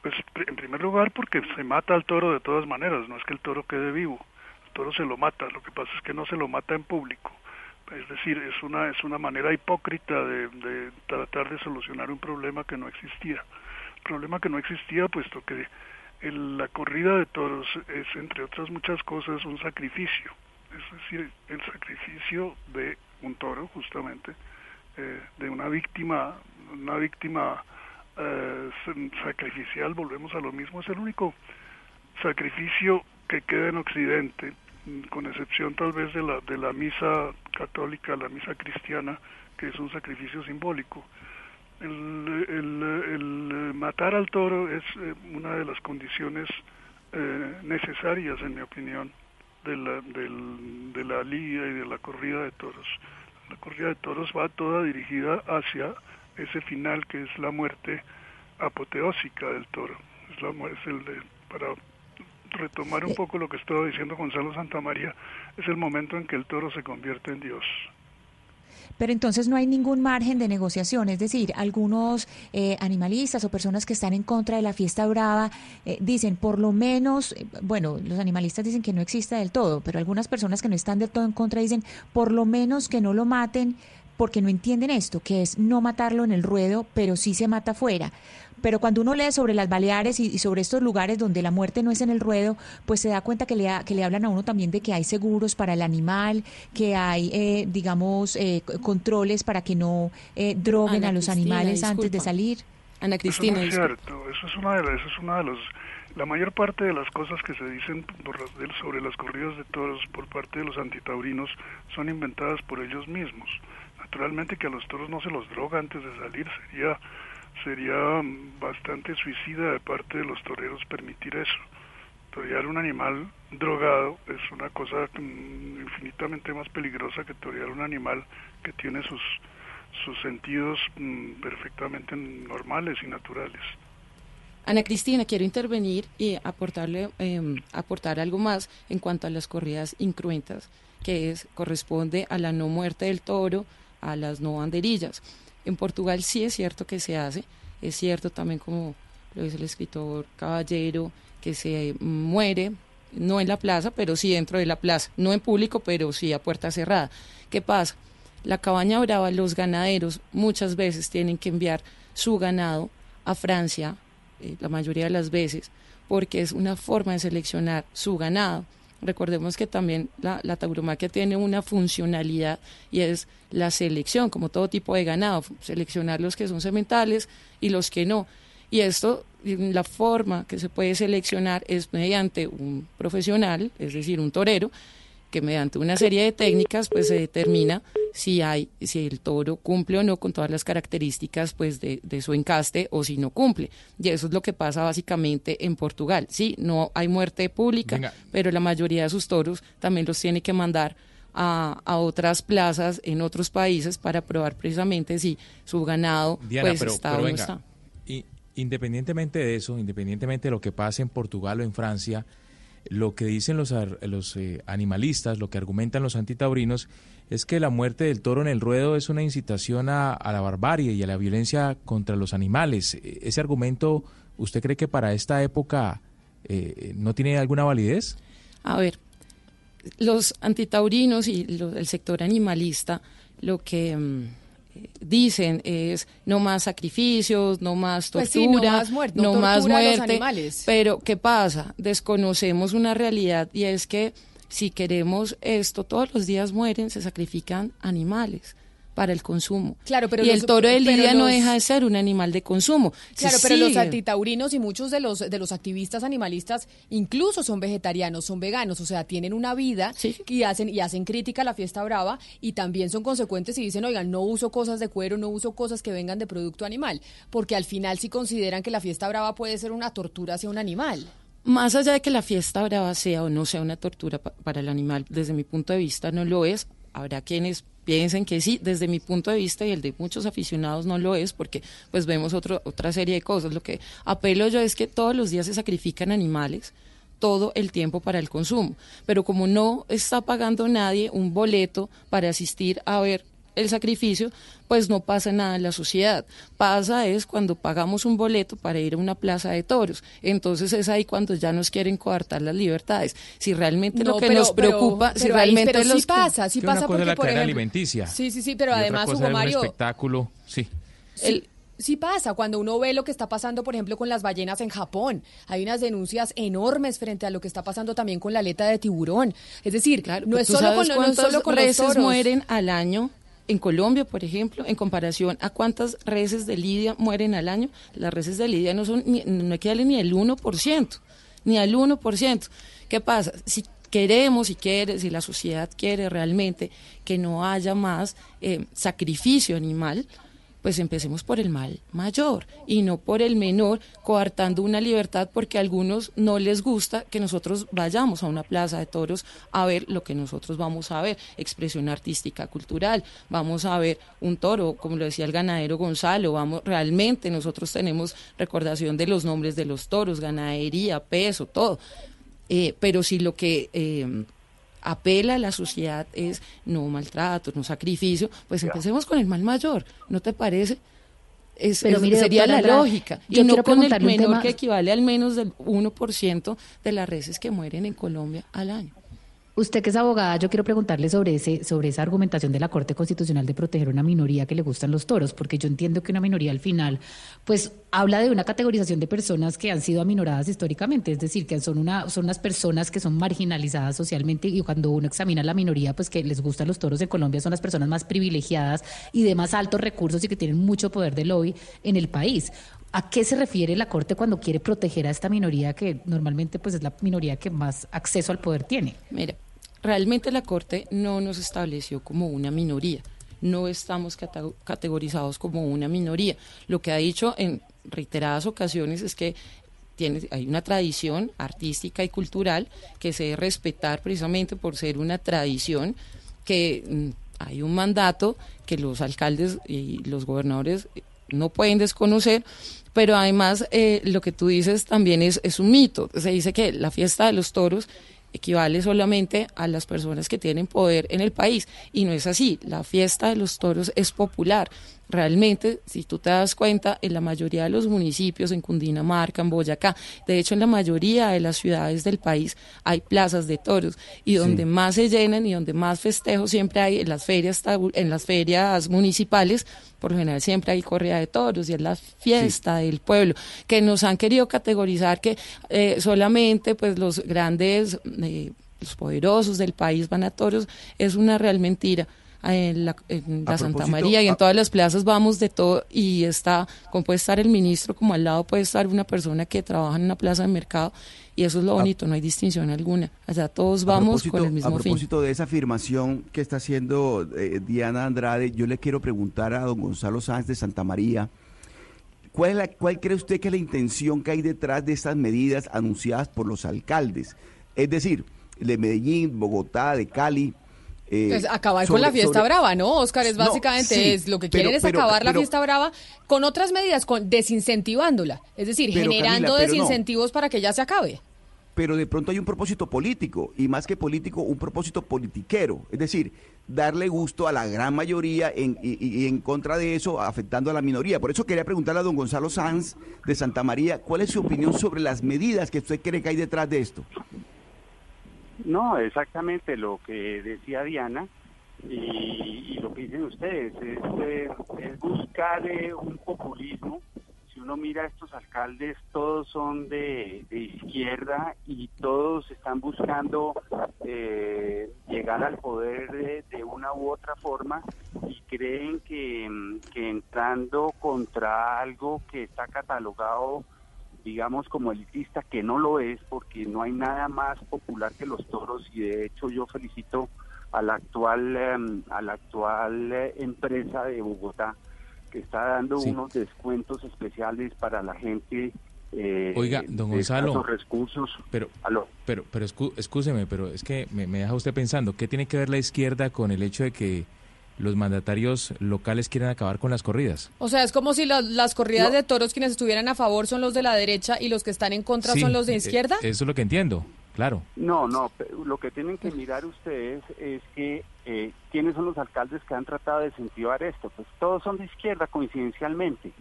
Pues en primer lugar porque se mata al toro de todas maneras, no es que el toro quede vivo, el toro se lo mata, lo que pasa es que no se lo mata en público. Es decir, es una, es una manera hipócrita de, de tratar de solucionar un problema que no existía. problema que no existía puesto que la corrida de toros es, entre otras muchas cosas, un sacrificio. Es decir, el sacrificio de un toro, justamente, eh, de una víctima, una víctima eh, sacrificial, volvemos a lo mismo, es el único sacrificio que queda en Occidente, con excepción tal vez de la, de la misa católica, la misa cristiana, que es un sacrificio simbólico el, el, matar al toro es eh, una de las condiciones eh, necesarias, en mi opinión, de la, del, de la liga y de la corrida de toros. La corrida de toros va toda dirigida hacia ese final que es la muerte apoteósica del toro. Es, la, es el de, para retomar un poco lo que estaba diciendo Gonzalo Santamaría, es el momento en que el toro se convierte en Dios. Pero entonces no hay ningún margen de negociación, es decir, algunos eh, animalistas o personas que están en contra de la fiesta brava eh, dicen, por lo menos, eh, bueno, los animalistas dicen que no exista del todo, pero algunas personas que no están del todo en contra dicen, por lo menos que no lo maten porque no entienden esto, que es no matarlo en el ruedo, pero sí se mata afuera. Pero cuando uno lee sobre las Baleares y, sobre estos lugares donde la muerte no es en el ruedo, pues se da cuenta que le, que le hablan a uno también de que hay seguros para el animal, que hay, eh, digamos, eh, controles para que no eh, droguen a los animales antes de salir. Ana Cristina. Eso es cierto, eso es una de eso es una de los la mayor parte de las cosas que se dicen sobre las corridas de toros por parte de los antitaurinos son inventadas por ellos mismos. Naturalmente que a los toros no se los droga antes de salir, sería sería bastante suicida de parte de los toreros permitir eso. Torear un animal drogado es una cosa mm, infinitamente más peligrosa que torear un animal que tiene sus sus sentidos mm, perfectamente normales y naturales. Ana Cristina, quiero intervenir y aportarle, em, aportar algo más en cuanto a las corridas incruentas, que es, corresponde a la no muerte del toro, a las no banderillas. En Portugal sí es cierto que se hace, es cierto también como lo dice el escritor Caballero, que se muere, no en la plaza, pero sí dentro de la plaza, no en público, pero sí a puerta cerrada. ¿Qué pasa? La cabaña brava, los ganaderos muchas veces tienen que enviar su ganado a Francia, eh, la mayoría de las veces, porque es una forma de seleccionar su ganado. Recordemos que también la, la, tauromaquia tiene una funcionalidad y es la selección, como todo tipo de ganado, seleccionar los que son sementales y los que no. Y esto, la forma que se puede seleccionar es mediante un profesional, es decir, un torero, que mediante una serie de técnicas pues se determina si hay si el toro cumple o no con todas las características pues de, su encaste o si no cumple. Y eso es lo que pasa básicamente en Portugal. Sí no hay muerte pública pero la mayoría de sus toros también los tiene que mandar a, otras plazas en otros países para probar precisamente si su ganado pues está o no está. y, independientemente de eso independientemente de lo que pase en Portugal o en Francia lo que dicen los, los eh, animalistas, lo que argumentan los antitaurinos, es que la muerte del toro en el ruedo es una incitación a, la barbarie y a la violencia contra los animales. E, ¿Ese argumento usted cree que para esta época eh, no tiene alguna validez? A ver, los antitaurinos y el sector animalista lo que... Mm, dicen es no más sacrificios, no más pues tortura, no más muerte, no, más muerte. Pero ¿qué pasa? Desconocemos una realidad y es que si queremos esto, todos los días mueren, se sacrifican animales para el consumo. Claro, pero y el toro de Lidia no deja de ser un animal de consumo. Claro, pero los antitaurinos y muchos de los de los activistas animalistas incluso son vegetarianos, son veganos, o sea, tienen una vida y hacen y hacen crítica a la fiesta brava y también son consecuentes y dicen, "Oigan, no uso cosas de cuero, no uso cosas que vengan de producto animal", porque al final sí consideran que la fiesta brava puede ser una tortura hacia un animal. Más allá de que la fiesta brava sea o no sea una tortura para el animal, desde mi punto de vista no lo es. Habrá quienes piensen que sí, desde mi punto de vista y el de muchos aficionados no lo es, porque pues vemos otro, otra serie de cosas. Lo que apelo yo es que todos los días se sacrifican animales todo el tiempo para el consumo, pero como no está pagando nadie un boleto para asistir a ver el sacrificio, pues no pasa nada en la sociedad. Pasa es cuando pagamos un boleto para ir a una plaza de toros. Entonces es ahí cuando ya nos quieren coartar las libertades. Si realmente lo que nos preocupa, si realmente sí pasa, sí pasa porque la por alimenticia. Sí, sí, sí, pero además Hugo Mario, espectáculo, sí. Sí pasa, cuando uno ve lo que está pasando, por ejemplo, con las ballenas en Japón, hay unas denuncias enormes frente a lo que está pasando también con la aleta de tiburón. Es decir, no, es solo con, no es solo con los toros. mueren al año en Colombia, por ejemplo, en comparación a cuántas reses de lidia mueren al año, las reses de lidia no son ni, no equivalen ni al 1%, ni al 1%. ¿Qué pasa? Si queremos, si quiere, si la sociedad quiere realmente que no haya más eh, sacrificio animal, pues empecemos por el mal mayor y no por el menor, coartando una libertad porque a algunos no les gusta que nosotros vayamos a una plaza de toros a ver lo que nosotros vamos a ver, expresión artística, cultural, vamos a ver un toro, como lo decía el ganadero Gonzalo, vamos, realmente nosotros tenemos recordación de los nombres de los toros, ganadería, peso, todo. Eh, pero si lo que eh, apela a la sociedad es no maltrato, no sacrificio, pues empecemos con el mal mayor, ¿no te parece? Es, sería la lógica. Y no con el menor que equivale al menos del 1% de las reses que mueren en Colombia al año. Usted que es abogada, yo quiero preguntarle sobre ese, sobre esa argumentación de la Corte Constitucional de proteger a una minoría que le gustan los toros, porque yo entiendo que una minoría al final, pues habla de una categorización de personas que han sido aminoradas históricamente, es decir, que son una, son unas personas que son marginalizadas socialmente, y cuando uno examina la minoría, pues que les gustan los toros en Colombia son las personas más privilegiadas y de más altos recursos y que tienen mucho poder de lobby en el país. ¿A qué se refiere la Corte cuando quiere proteger a esta minoría que normalmente pues es la minoría que más acceso al poder tiene? Mira, realmente la Corte no nos estableció como una minoría, no estamos categorizados como una minoría. Lo que ha dicho en reiteradas ocasiones es que tiene, hay una tradición artística y cultural que se debe respetar precisamente por ser una tradición que mm, hay un mandato que los alcaldes y los gobernadores no pueden desconocer, pero además eh, lo que tú dices también es, es un mito. Se dice que la fiesta de los toros equivale solamente a las personas que tienen poder en el país. Y no es así. La fiesta de los toros es popular. Realmente, si tú te das cuenta, en la mayoría de los municipios, en Cundinamarca, en Boyacá, de hecho en la mayoría de las ciudades del país hay plazas de toros. Y donde más se llenan y donde más festejos siempre hay en las ferias en las ferias municipales, por lo general siempre hay corrida de toros y es la fiesta del pueblo, que nos han querido categorizar que eh, solamente pues los grandes, eh, los poderosos del país van a toros, es una real mentira en la, Santa María y en todas las plazas vamos de todo y está, como puede estar el ministro, como al lado puede estar una persona que trabaja en una plaza de mercado y eso es lo bonito, no hay distinción alguna. O sea, todos vamos con el mismo fin. A propósito de esa afirmación que está haciendo eh, Diana Andrade, yo le quiero preguntar a don Gonzalo Sáenz de Santa María, ¿cuál, ¿cuál cree usted que es la intención que hay detrás de estas medidas anunciadas por los alcaldes? Es decir, de Medellín, Bogotá, de Cali, eh, pues acabar con la fiesta brava, ¿no, Oscar? Es básicamente es lo que quieren es acabar la fiesta brava con otras medidas, con desincentivándola, es decir, generando desincentivos para que ya se acabe. Pero de pronto hay un propósito político y más que político, un propósito politiquero, es decir, darle gusto a la gran mayoría en, y, en contra de eso, afectando a la minoría. Por eso quería preguntarle a don Gonzalo Sanz de Santa María, ¿cuál es su opinión sobre las medidas que usted cree que hay detrás de esto? No, exactamente lo que decía Diana y, lo que dicen ustedes, es, eh, buscar eh, un populismo. Si uno mira a estos alcaldes, todos son de, izquierda y todos están buscando eh, llegar al poder de, una u otra forma y creen que, que entrando contra algo que está catalogado digamos, como elitista, que no lo es, porque no hay nada más popular que los toros y de hecho yo felicito a la actual, em, a la actual eh, empresa de Bogotá que está dando unos descuentos especiales para la gente. Eh, Oiga, don Gonzalo, recursos. pero, pero, pero escúcheme, pero es que me, me deja usted pensando, ¿qué tiene que ver la izquierda con el hecho de que los mandatarios locales quieren acabar con las corridas. O sea, es como si las corridas de toros quienes estuvieran a favor son los de la derecha y los que están en contra son los de eh, izquierda. eso es lo que entiendo, claro. No, no, lo que tienen que mirar ustedes es que eh, quiénes son los alcaldes que han tratado de incentivar esto. Pues todos son de izquierda coincidencialmente.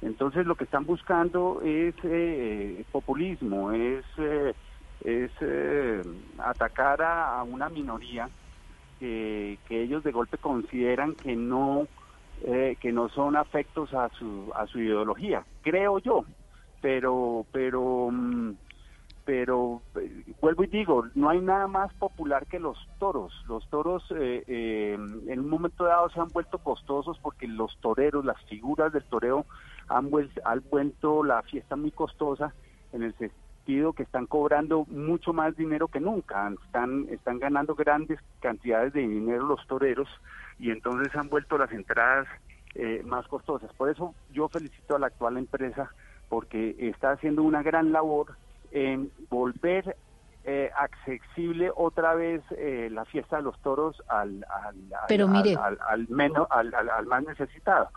Entonces lo que están buscando es eh, populismo, es, es atacar a una minoría que, ellos de golpe consideran que no eh, que no son afectos a su a su ideología creo yo. Pero pero mm, pero eh, vuelvo y digo no hay nada más popular que los toros. Los toros eh, en un momento dado se han vuelto costosos porque los toreros las figuras del toreo han vuelto, han vuelto la fiesta muy costosa en el que están cobrando mucho más dinero que nunca, están, están ganando grandes cantidades de dinero los toreros y entonces han vuelto las entradas eh, más costosas. Por eso yo felicito a la actual empresa porque está haciendo una gran labor en volver eh, accesible otra vez eh, la fiesta de los toros al, al, al, menos, al más necesitado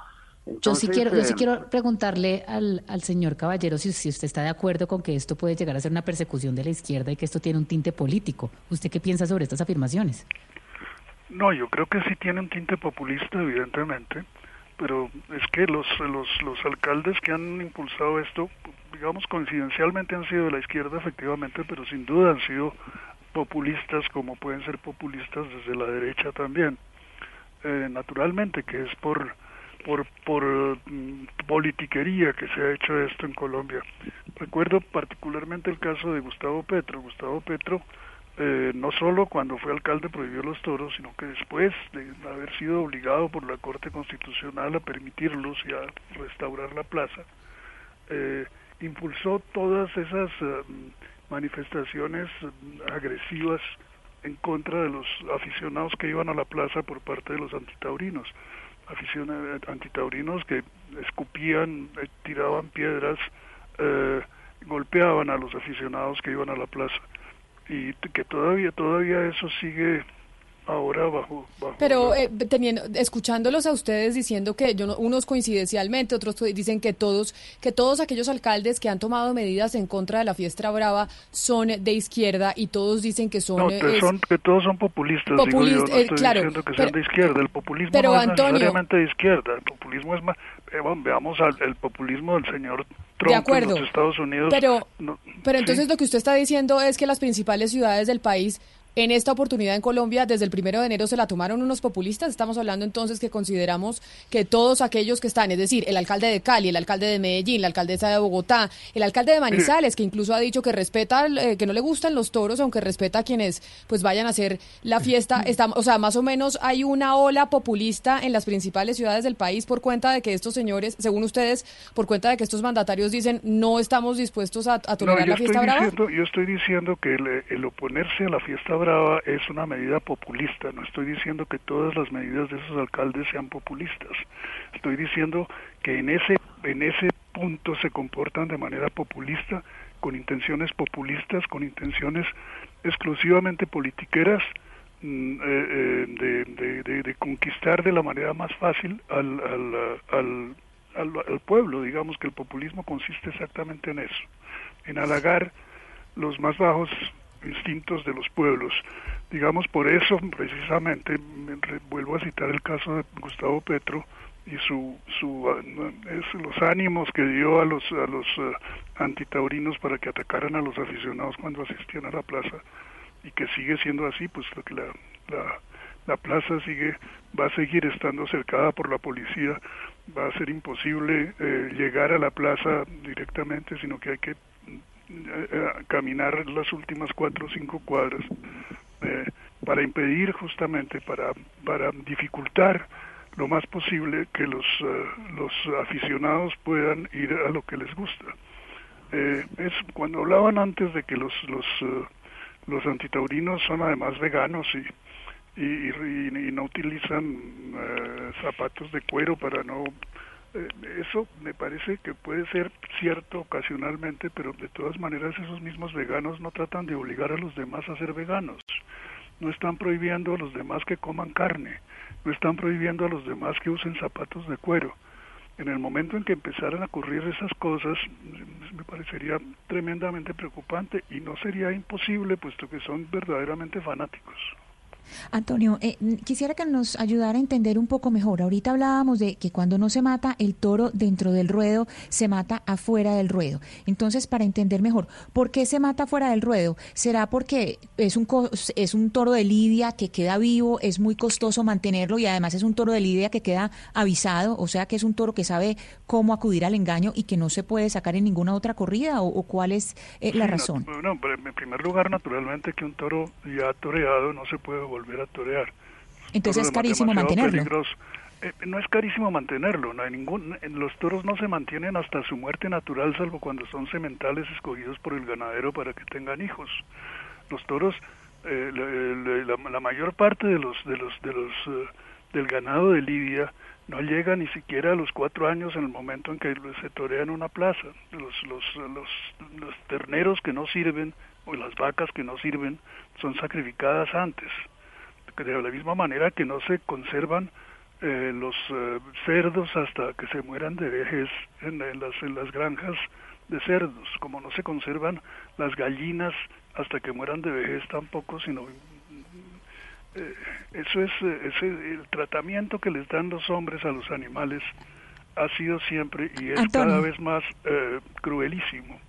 yo sí quiero, yo sí eh, quiero preguntarle al, al señor Caballero si, si, usted está de acuerdo con que esto puede llegar a ser una persecución de la izquierda y que esto tiene un tinte político. ¿Usted qué piensa sobre estas afirmaciones? No, yo creo que sí tiene un tinte populista, evidentemente, pero es que los, los, los alcaldes que han impulsado esto, digamos, coincidencialmente han sido de la izquierda, efectivamente, pero sin duda han sido populistas como pueden ser populistas desde la derecha también. Eh, naturalmente que es por por, por mm, politiquería que se ha hecho esto en Colombia. Recuerdo particularmente el caso de Gustavo Petro. Gustavo Petro eh, no solo cuando fue alcalde prohibió los toros, sino que después de haber sido obligado por la Corte Constitucional a permitirlos y a restaurar la plaza, eh, impulsó todas esas manifestaciones agresivas en contra de los aficionados que iban a la plaza por parte de los antitaurinos. Aficionados antitaurinos que escupían, eh, tiraban piedras, eh, golpeaban a los aficionados que iban a la plaza. Y que todavía, todavía eso sigue ahora bajo, pero eh, teniendo escuchándolos a ustedes diciendo que yo unos coincidencialmente otros dicen que todos que todos aquellos alcaldes que han tomado medidas en contra de la fiesta brava son de izquierda y todos dicen que son, que todos son populistas digo yo, no eh, estoy diciendo que sean de izquierda el populismo no es necesariamente de izquierda el populismo es más eh, veamos al, el populismo del señor Trump en los Estados Unidos pero pero entonces lo que usted está diciendo es que las principales ciudades del país en esta oportunidad en Colombia, desde el primero de enero se la tomaron unos populistas. Estamos hablando entonces que consideramos que todos aquellos que están, es decir, el alcalde de Cali, el alcalde de Medellín, la alcaldesa de Bogotá, el alcalde de Manizales, que incluso ha dicho que respeta, eh, que no le gustan los toros, aunque respeta a quienes pues vayan a hacer la fiesta. Está, o sea, más o menos hay una ola populista en las principales ciudades del país por cuenta de que estos señores, según ustedes, por cuenta de que estos mandatarios dicen no estamos dispuestos a, tolerar la fiesta brava. yo estoy diciendo que el, el oponerse a la fiesta Brava es una medida populista. No estoy diciendo que todas las medidas de esos alcaldes sean populistas. Estoy diciendo que en ese, en ese punto se comportan de manera populista, con intenciones populistas, con intenciones exclusivamente politiqueras, mm, eh, eh, de, conquistar de la manera más fácil al, al, al, al, pueblo. Digamos que el populismo consiste exactamente en eso, en halagar los más bajos instintos de los pueblos. Digamos, por eso precisamente, vuelvo a citar el caso de Gustavo Petro y su, su es, los ánimos que dio a los, a los uh, antitaurinos para que atacaran a los aficionados cuando asistían a la plaza y que sigue siendo así, pues lo que la, la, la plaza sigue va a seguir estando cercada por la policía, va a ser imposible eh, llegar a la plaza directamente, sino que hay que eh, caminar las últimas cuatro o cinco cuadras eh, para impedir justamente, para, para dificultar lo más posible que los, eh, los aficionados puedan ir a lo que les gusta. es cuando hablaban antes de que los los los antitaurinos son además veganos y y, y no utilizan zapatos de cuero para no eh, eso me parece que puede ser cierto ocasionalmente, pero de todas maneras esos mismos veganos no tratan de obligar a los demás a ser veganos. No están prohibiendo a los demás que coman carne, no están prohibiendo a los demás que usen zapatos de cuero. En el momento en que empezaran a ocurrir esas cosas, me parecería tremendamente preocupante y no sería imposible, puesto que son verdaderamente fanáticos. Antonio, eh, quisiera que nos ayudara a entender un poco mejor. Ahorita hablábamos de que cuando no se mata el toro dentro del ruedo, se mata afuera del ruedo. Entonces, para entender mejor, ¿por qué se mata fuera del ruedo? ¿Será porque es un, es un toro de lidia que queda vivo, es muy costoso mantenerlo y además es un toro de lidia que queda avisado? O sea, que es un toro que sabe cómo acudir al engaño y que no se puede sacar en ninguna otra corrida o, cuál es eh, la razón? bueno, en primer lugar, naturalmente que un toro ya toreado no se puede volver a torear. Entonces es carísimo mantenerlo. Eh, no es carísimo mantenerlo, no hay ningún, los toros no se mantienen hasta su muerte natural, salvo cuando son sementales escogidos por el ganadero para que tengan hijos. Los toros, eh, la, mayor parte de los, de los, de los, eh, del ganado de Lidia no llega ni siquiera a los cuatro años en el momento en que se torean una plaza. Los, los, los, los terneros que no sirven o las vacas que no sirven son sacrificadas antes. De la misma manera que no se conservan eh, los eh, cerdos hasta que se mueran de vejez en, las, en las granjas de cerdos, como no se conservan las gallinas hasta que mueran de vejez tampoco, sino eh, eso es, ese, el tratamiento que les dan los hombres a los animales ha sido siempre y es cada vez más cruelísimo.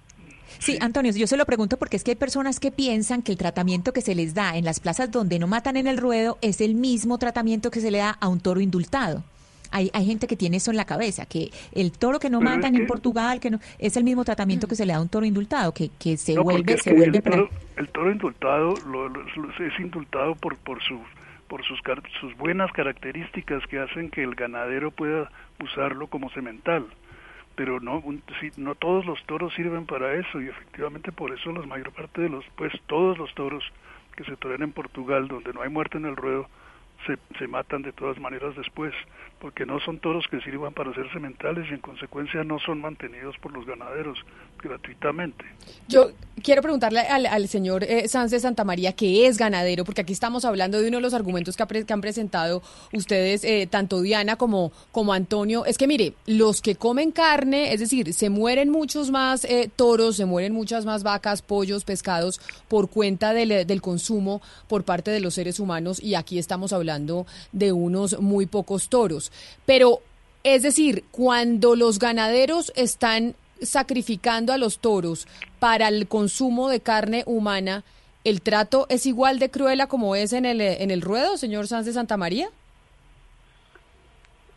Sí, Antonio, yo se lo pregunto porque es que hay personas que piensan que el tratamiento que se les da en las plazas donde no matan en el ruedo es el mismo tratamiento que se le da a un toro indultado. Hay, hay gente que tiene eso en la cabeza, que el toro que no matan en Portugal, que no es el mismo tratamiento que se le da a un toro indultado, que, que se vuelve, se vuelve el toro, el toro indultado es indultado por por su por sus sus buenas características que hacen que el ganadero pueda usarlo como semental pero no no todos los toros sirven para eso y efectivamente por eso la mayor parte de los pues todos los toros que se torean en Portugal donde no hay muerte en el ruedo se, se matan de todas maneras después porque no son toros que sirvan para ser sementales y en consecuencia no son mantenidos por los ganaderos gratuitamente. Yo quiero preguntarle al, señor eh, Sánchez Santa María, que es ganadero, porque aquí estamos hablando de uno de los argumentos que, han presentado ustedes, eh, tanto Diana como, como Antonio. Es que mire, los que comen carne, es decir, se mueren muchos más eh, toros, se mueren muchas más vacas, pollos, pescados, por cuenta del, del consumo por parte de los seres humanos, y aquí estamos hablando de unos muy pocos toros. Pero, es decir, cuando los ganaderos están sacrificando a los toros para el consumo de carne humana, ¿el trato es igual de cruel como es en el, en el ruedo, señor Sanz de Santa María?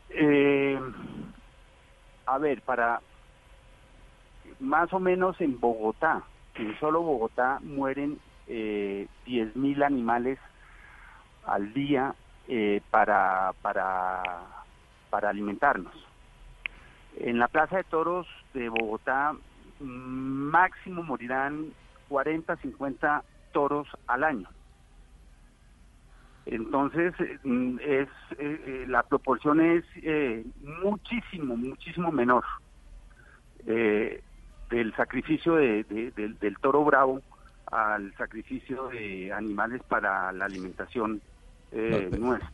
Eh, a ver, para más o menos en Bogotá, en solo Bogotá mueren eh, 10.000 animales al día eh, para, para para alimentarnos. En la Plaza de Toros de Bogotá máximo morirán 40, 50 toros al año. Entonces, mm, es eh, eh, la proporción es eh, muchísimo, muchísimo menor del sacrificio de, del, toro bravo al sacrificio de animales para la alimentación nuestra.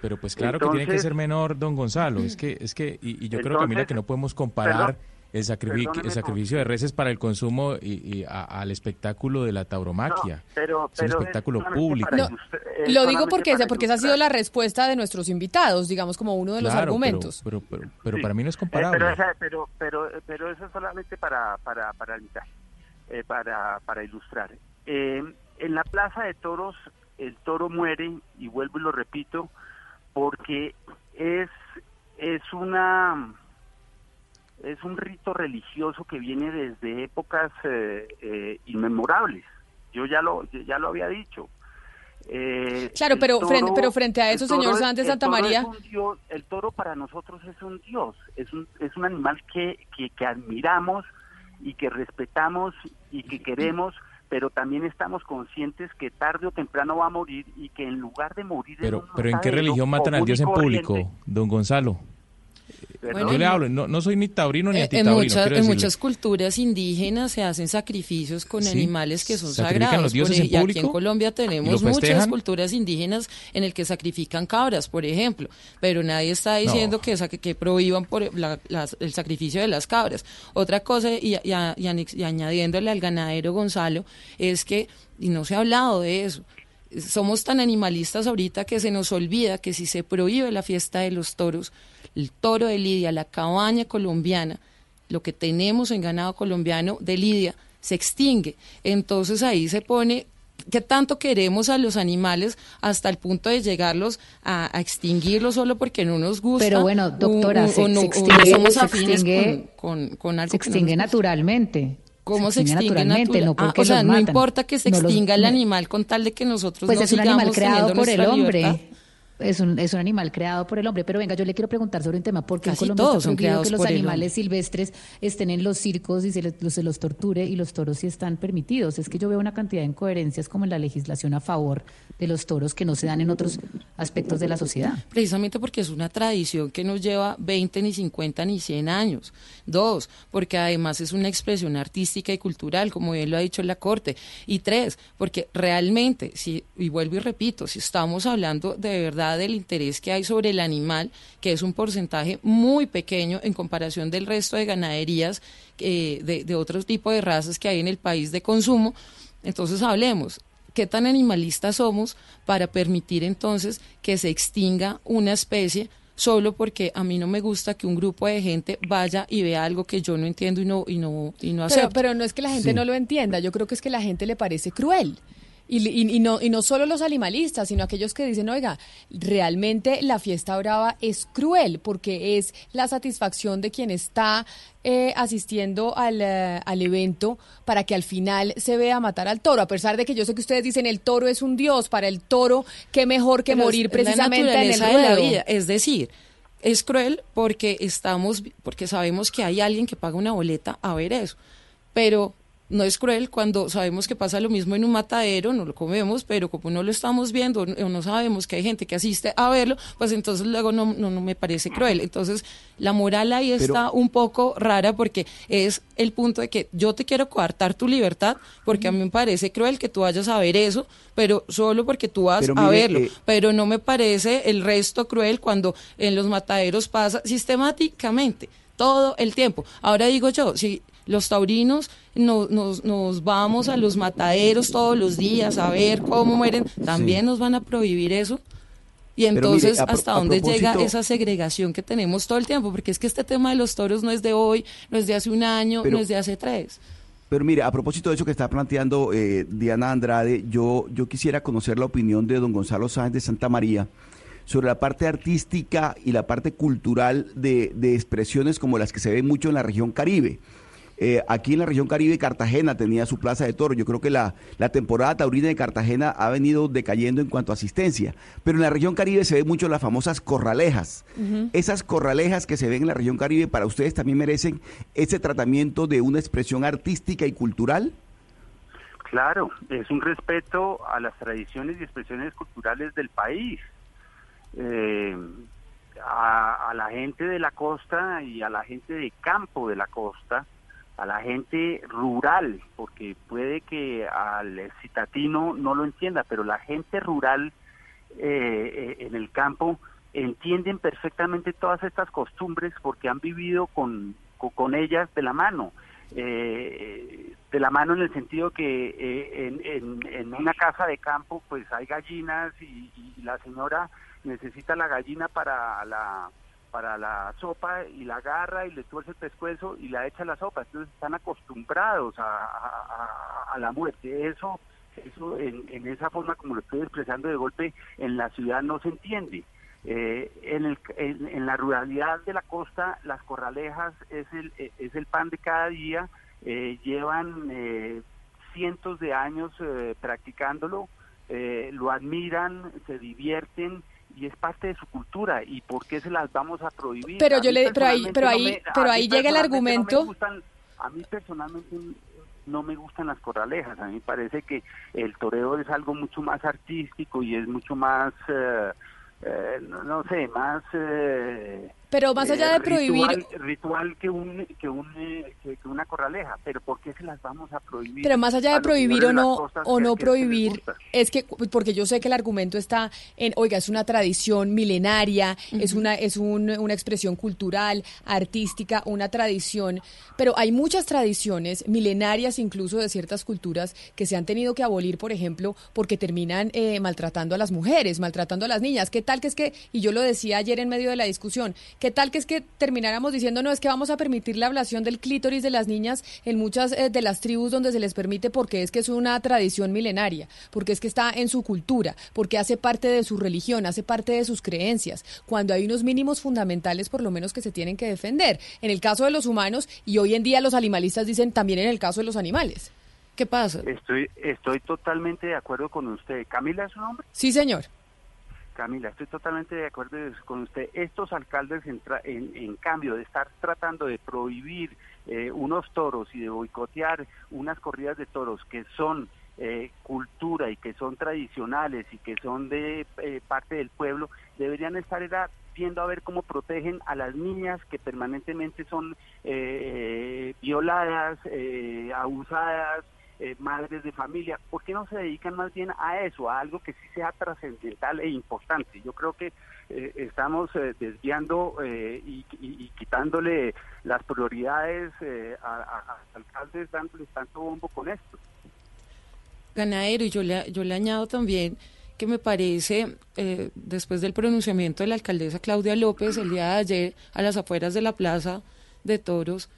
Pero pues claro que tiene que ser menor, don Gonzalo. Es que, es que, y, yo creo, Camila, que no podemos comparar el, sacrificio, el sacrificio de reses para el consumo y, al espectáculo de la tauromaquia. pero, es un espectáculo público. lo digo porque, porque esa ha sido la respuesta de nuestros invitados, digamos, como uno de los argumentos. Pero, pero, pero, para mí no es comparable. pero, pero, pero, eso es solamente para, para, para, eh, para, para ilustrar. Eh, en la Plaza de Toros, el toro muere, y vuelvo y lo repito, porque es, es una es un rito religioso que viene desde épocas eh, eh, inmemorables. Yo ya lo ya lo había dicho. Eh, claro, pero frente, pero frente a eso, señor Sánchez Santa María. el toro para nosotros es un dios, es un, es un animal que, que, que admiramos y que respetamos y que queremos pero también estamos conscientes que tarde o temprano va a morir y que en lugar de morir pero pero en qué religión matan al Dios en público don Gonzalo yo le hablo, no, soy ni taurino ni antitaurino. En muchas, en muchas culturas indígenas se hacen sacrificios con animales que son sagrados. Los dioses y aquí en Colombia tenemos muchas culturas indígenas en el que sacrifican cabras, por ejemplo. Pero nadie está diciendo que, que prohíban por el sacrificio de las cabras. Otra cosa, y, y añadiéndole al ganadero Gonzalo, es que, y no se ha hablado de eso, somos tan animalistas ahorita que se nos olvida que si se prohíbe la fiesta de los toros, el toro de Lidia, la cabaña colombiana, lo que tenemos en ganado colombiano de Lidia, se extingue. Entonces ahí se pone que tanto queremos a los animales hasta el punto de llegarlos a, extinguirlos solo porque no nos gusta. Pero bueno, doctora, se, extingue, somos con, con, algo se extingue naturalmente. ¿Cómo se extingue, naturalmente? No o sea, no importa que se extinga el animal con tal de que nosotros pues no es un animal creado por el hombre es un, es un animal creado por el hombre. Pero venga, yo le quiero preguntar sobre un tema. porque en Colombia todos son creados que los animales silvestres estén en los circos y se, los torture y los toros sí están permitidos? Es que yo veo una cantidad de incoherencias como en la legislación a favor de los toros que no se dan en otros aspectos de la sociedad. Precisamente porque es una tradición que no lleva 20, ni 50, ni 100 años. Dos, porque además es una expresión artística y cultural, como bien lo ha dicho la Corte. Y tres, porque realmente, si, y vuelvo y repito, si estamos hablando de verdad del interés que hay sobre el animal, que es un porcentaje muy pequeño en comparación del resto de ganaderías eh, de, de otro tipo de razas que hay en el país de consumo. Entonces hablemos, ¿qué tan animalistas somos para permitir entonces que se extinga una especie solo porque a mí no me gusta que un grupo de gente vaya y vea algo que yo no entiendo y no y no y no pero, pero no es que la gente no lo entienda, yo creo que es que la gente le parece cruel. Y, y, no, y no solo los animalistas, sino aquellos que dicen, oiga, realmente la fiesta brava es cruel porque es la satisfacción de quien está eh, asistiendo al, eh, al, evento para que al final se vea matar al toro. A pesar de que yo sé que ustedes dicen el toro es un dios, para el toro, qué mejor que morir precisamente en el ruedo. De la vida. Es decir, es cruel porque estamos, porque sabemos que hay alguien que paga una boleta a ver eso. Pero no es cruel cuando sabemos que pasa lo mismo en un matadero, no lo comemos, pero como no lo estamos viendo o no sabemos que hay gente que asiste a verlo, pues entonces luego no, no, me parece cruel. Entonces la moral ahí está un poco rara porque es el punto de que yo te quiero coartar tu libertad porque a mí me parece cruel que tú vayas a ver eso, pero solo porque tú vas a verlo. Eh, pero no me parece el resto cruel cuando en los mataderos pasa sistemáticamente todo el tiempo. Ahora digo yo, si los taurinos nos, nos, vamos a los mataderos todos los días a ver cómo mueren, también nos van a prohibir eso. Y entonces, ¿hasta dónde llega esa segregación que tenemos todo el tiempo? Porque es que este tema de los toros no es de hoy, no es de hace un año, no es de hace tres. Pero mire, a propósito de eso que está planteando eh, Diana Andrade, yo, yo quisiera conocer la opinión de don Gonzalo Sáenz de Santa María sobre la parte artística y la parte cultural de, de expresiones como las que se ven mucho en la región Caribe. Eh, aquí en la región Caribe, Cartagena tenía su plaza de toro. Yo creo que la, temporada taurina de Cartagena ha venido decayendo en cuanto a asistencia. Pero en la región Caribe se ven mucho las famosas corralejas. Esas corralejas que se ven en la región Caribe, para ustedes también merecen ese tratamiento de una expresión artística y cultural. Claro, es un respeto a las tradiciones y expresiones culturales del país. Eh, a, la gente de la costa y a la gente de campo de la costa a la gente rural, porque puede que al citatino no lo entienda, pero la gente rural eh, eh, en el campo entienden perfectamente todas estas costumbres porque han vivido con, con, ellas de la mano. Eh, de la mano en el sentido que en, en, una casa de campo pues hay gallinas y la señora necesita la gallina para la para la sopa y la agarra y le tuerce el pescuezo y la echa a la sopa. Entonces están acostumbrados a, la muerte. Eso, eso en, esa forma como lo estoy expresando de golpe, en la ciudad no se entiende. Eh, en, el, en, la ruralidad de la costa, las corralejas es el, es el pan de cada día, eh, llevan eh, cientos de años practicándolo, lo admiran, se divierten, y es parte de su cultura y por qué se las vamos a prohibir. Pero yo le pero ahí pero ahí pero ahí llega el argumento. a mí personalmente no me gustan las corralejas. A mí parece que el toreo es algo mucho más artístico y es mucho más eh, eh, no, sé más eh, pero más allá de prohibir... Ritual, que, un, que, un, eh, que, una corraleja, pero ¿por qué se las vamos a prohibir? Pero más allá de prohibir o no, o no prohibir, es que, porque yo sé que el argumento está en, oiga, es una tradición milenaria, es, una, es un, una expresión cultural, artística, una tradición, pero hay muchas tradiciones milenarias incluso de ciertas culturas que se han tenido que abolir, por ejemplo, porque terminan eh, maltratando a las mujeres, maltratando a las niñas. ¿Qué tal que es que, y yo lo decía ayer en medio de la discusión, ¿Qué tal que es que termináramos diciendo, no, es que vamos a permitir la ablación del clítoris de las niñas en muchas eh, de las tribus donde se les permite porque es que es una tradición milenaria, porque es que está en su cultura, porque hace parte de su religión, hace parte de sus creencias, cuando hay unos mínimos fundamentales por lo menos que se tienen que defender. En el caso de los humanos y hoy en día los animalistas dicen también en el caso de los animales. ¿Qué pasa? Estoy, estoy totalmente de acuerdo con usted. ¿Camila es su nombre? Sí, señor. Camila, estoy totalmente de acuerdo con usted. Estos alcaldes, en, en, cambio de estar tratando de prohibir eh, unos toros y de boicotear unas corridas de toros que son eh, cultura y que son tradicionales y que son de eh, parte del pueblo, deberían estar viendo a ver cómo protegen a las niñas que permanentemente son violadas, abusadas, eh, madres de familia, ¿por qué no se dedican más bien a eso, a algo que sí sea trascendental e importante? Yo creo que eh, estamos eh, desviando y, quitándole las prioridades a, alcaldes dándoles tanto bombo con esto. Ganadero, y yo le, yo le añado también que me parece, eh, después del pronunciamiento de la alcaldesa Claudia López el día de ayer a las afueras de la Plaza de Toros,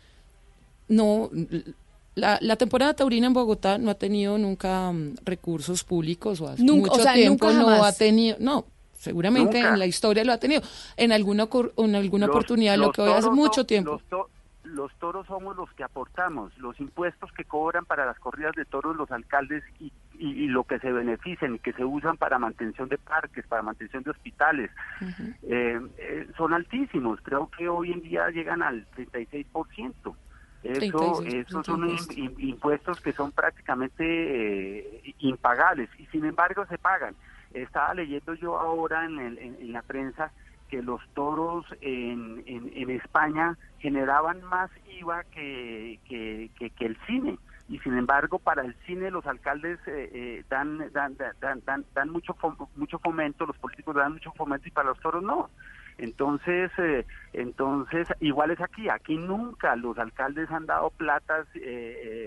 no, la, temporada taurina en Bogotá no ha tenido nunca mm, recursos públicos o hace mucho tiempo no ha tenido, no, seguramente en la historia lo ha tenido. En alguna en alguna oportunidad lo que hoy hace mucho tiempo los toros somos los que aportamos, los impuestos que cobran para las corridas de toros los alcaldes y, y, lo que se benefician y que se usan para mantención de parques, para mantención de hospitales, eh, eh, son altísimos. Creo que hoy en día llegan al 36%. Eso, esos son impuestos que son prácticamente eh, impagables y sin embargo se pagan. Estaba leyendo yo ahora en, el, en la prensa que los toros en, en, España generaban más IVA que, que, el cine y sin embargo para el cine los alcaldes eh, eh, dan, dan, dan, dan, dan mucho mucho fomento, los políticos dan mucho fomento y para los toros no. Entonces, eh, entonces igual es aquí, aquí nunca los alcaldes han dado platas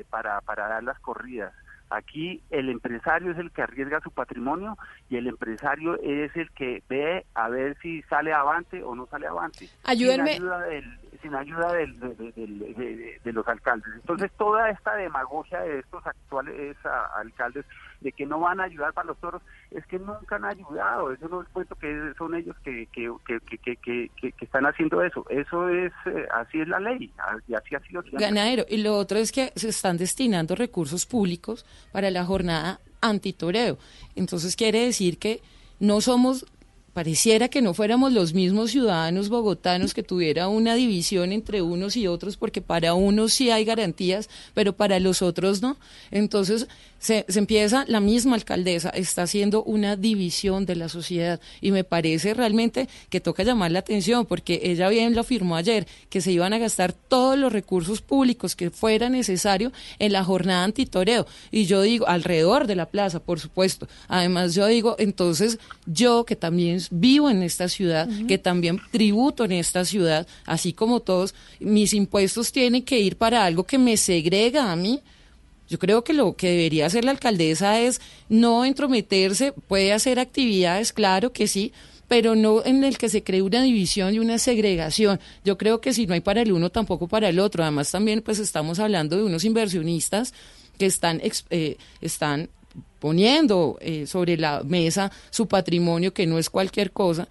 para, para dar las corridas. Aquí el empresario es el que arriesga su patrimonio y el empresario es el que ve a ver si sale avante o no sale avante. Ayúdenme. Sin ayuda, de, los alcaldes. Entonces toda esta demagogia de estos actuales alcaldes de que no van a ayudar para los toros, es que nunca han ayudado. Eso no es cuento que son ellos que, están haciendo eso. Eso es, eh, así es la ley y así ha sido Ganadero. Y lo otro es que se están destinando recursos públicos para la jornada antitoreo. Entonces quiere decir que no somos pareciera que no fuéramos los mismos ciudadanos bogotanos que tuviera una división entre unos y otros, porque para unos sí hay garantías, pero para los otros no. Entonces, se, empieza, la misma alcaldesa está haciendo una división de la sociedad y me parece realmente que toca llamar la atención porque ella bien lo afirmó ayer, que se iban a gastar todos los recursos públicos que fuera necesario en la jornada antitoreo. Y yo digo, alrededor de la plaza, por supuesto. Además, yo digo, entonces yo que también vivo en esta ciudad, que también tributo en esta ciudad, así como todos, mis impuestos tienen que ir para algo que me segrega a mí yo creo que lo que debería hacer la alcaldesa es no entrometerse, puede hacer actividades, claro que sí, pero no en el que se cree una división y una segregación. Yo creo que si no hay para el uno, tampoco para el otro. Además, también pues estamos hablando de unos inversionistas que están, eh, están poniendo eh, sobre la mesa su patrimonio, que no es cualquier cosa,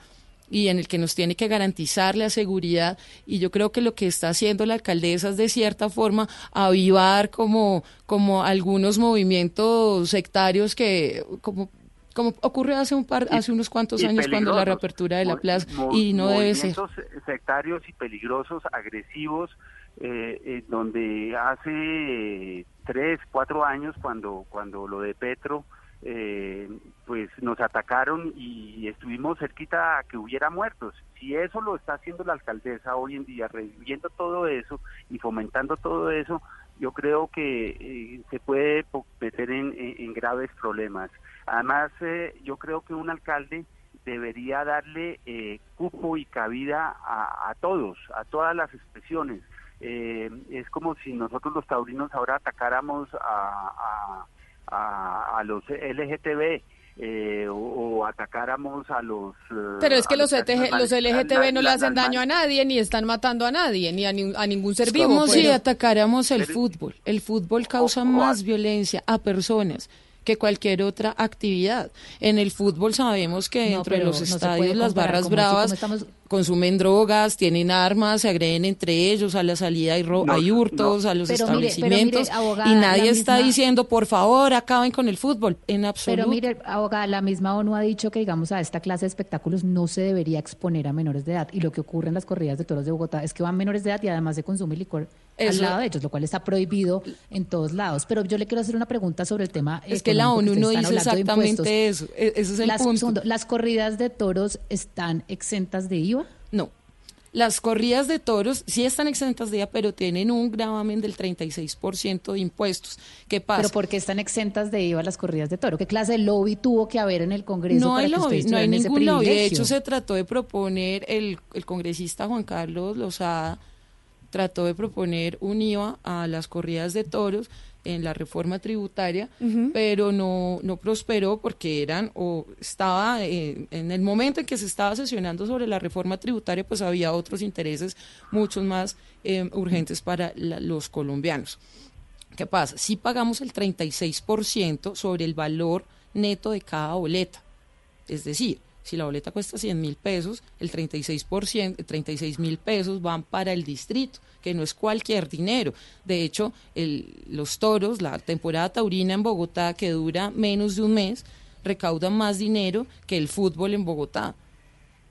y en el que nos tiene que garantizar la seguridad. Y yo creo que lo que está haciendo la alcaldesa es de cierta forma avivar como, como algunos movimientos sectarios que como como ocurrió hace un par hace unos cuantos años cuando la reapertura de la plaza y no debe ser sectarios y peligrosos agresivos eh, donde hace tres cuatro años cuando cuando lo de Petro eh, pues nos atacaron y estuvimos cerquita a que hubiera muertos. Si eso lo está haciendo la alcaldesa hoy en día, reviviendo todo eso y fomentando todo eso, yo creo que eh, se puede meter en, graves problemas. Además, eh, yo creo que un alcalde debería darle eh, cupo y cabida a, todos, a todas las expresiones. es como si nosotros los taurinos ahora atacáramos a a, los LGTB. Eh, o, atacáramos a los... Eh, Pero es que los, los LGTB no le hacen daño a nadie, ni están matando a nadie, ni a, ningún ser vivo. como pues. si atacáramos el fútbol. El fútbol causa más violencia a personas que cualquier otra actividad. En el fútbol sabemos que dentro de los estadios las barras bravas consumen drogas, tienen armas, se agreden entre ellos, a la salida hay, hay hurtos, a los establecimientos, y nadie está diciendo, por favor, acaben con el fútbol, en absoluto. Pero mire, abogada, la misma ONU ha dicho que, digamos, a esta clase de espectáculos no se debería exponer a menores de edad, y lo que ocurre en las corridas de toros de Bogotá es que van menores de edad y además se consume licor al lado de ellos, lo cual está prohibido en todos lados. Pero yo le quiero hacer una pregunta sobre el tema. Es que la ONU no dice exactamente eso. E-, ese es el punto. ¿Las corridas de toros están exentas de IVA? No. Las corridas de toros sí están exentas de IVA, pero tienen un gravamen del 36% de impuestos. ¿Qué pasa? ¿Pero por qué están exentas de IVA las corridas de toros? ¿Qué clase de lobby tuvo que haber en el Congreso no para hay lobby, No hay ningún lobby. De hecho, se trató de proponer, el, el congresista Juan Carlos Lozada trató de proponer un IVA a las corridas de toros en la reforma tributaria, pero no, no prosperó porque eran o estaba eh, en el momento en que se estaba sesionando sobre la reforma tributaria, pues había otros intereses mucho más eh, urgentes para los colombianos. ¿Qué pasa? Si pagamos el 36% sobre el valor neto de cada boleta, es decir, si la boleta cuesta 100 mil pesos, el 36%, 36 mil pesos van para el distrito, que no es cualquier dinero. De hecho, los toros, la temporada taurina en Bogotá, que dura menos de un mes, recaudan más dinero que el fútbol en Bogotá.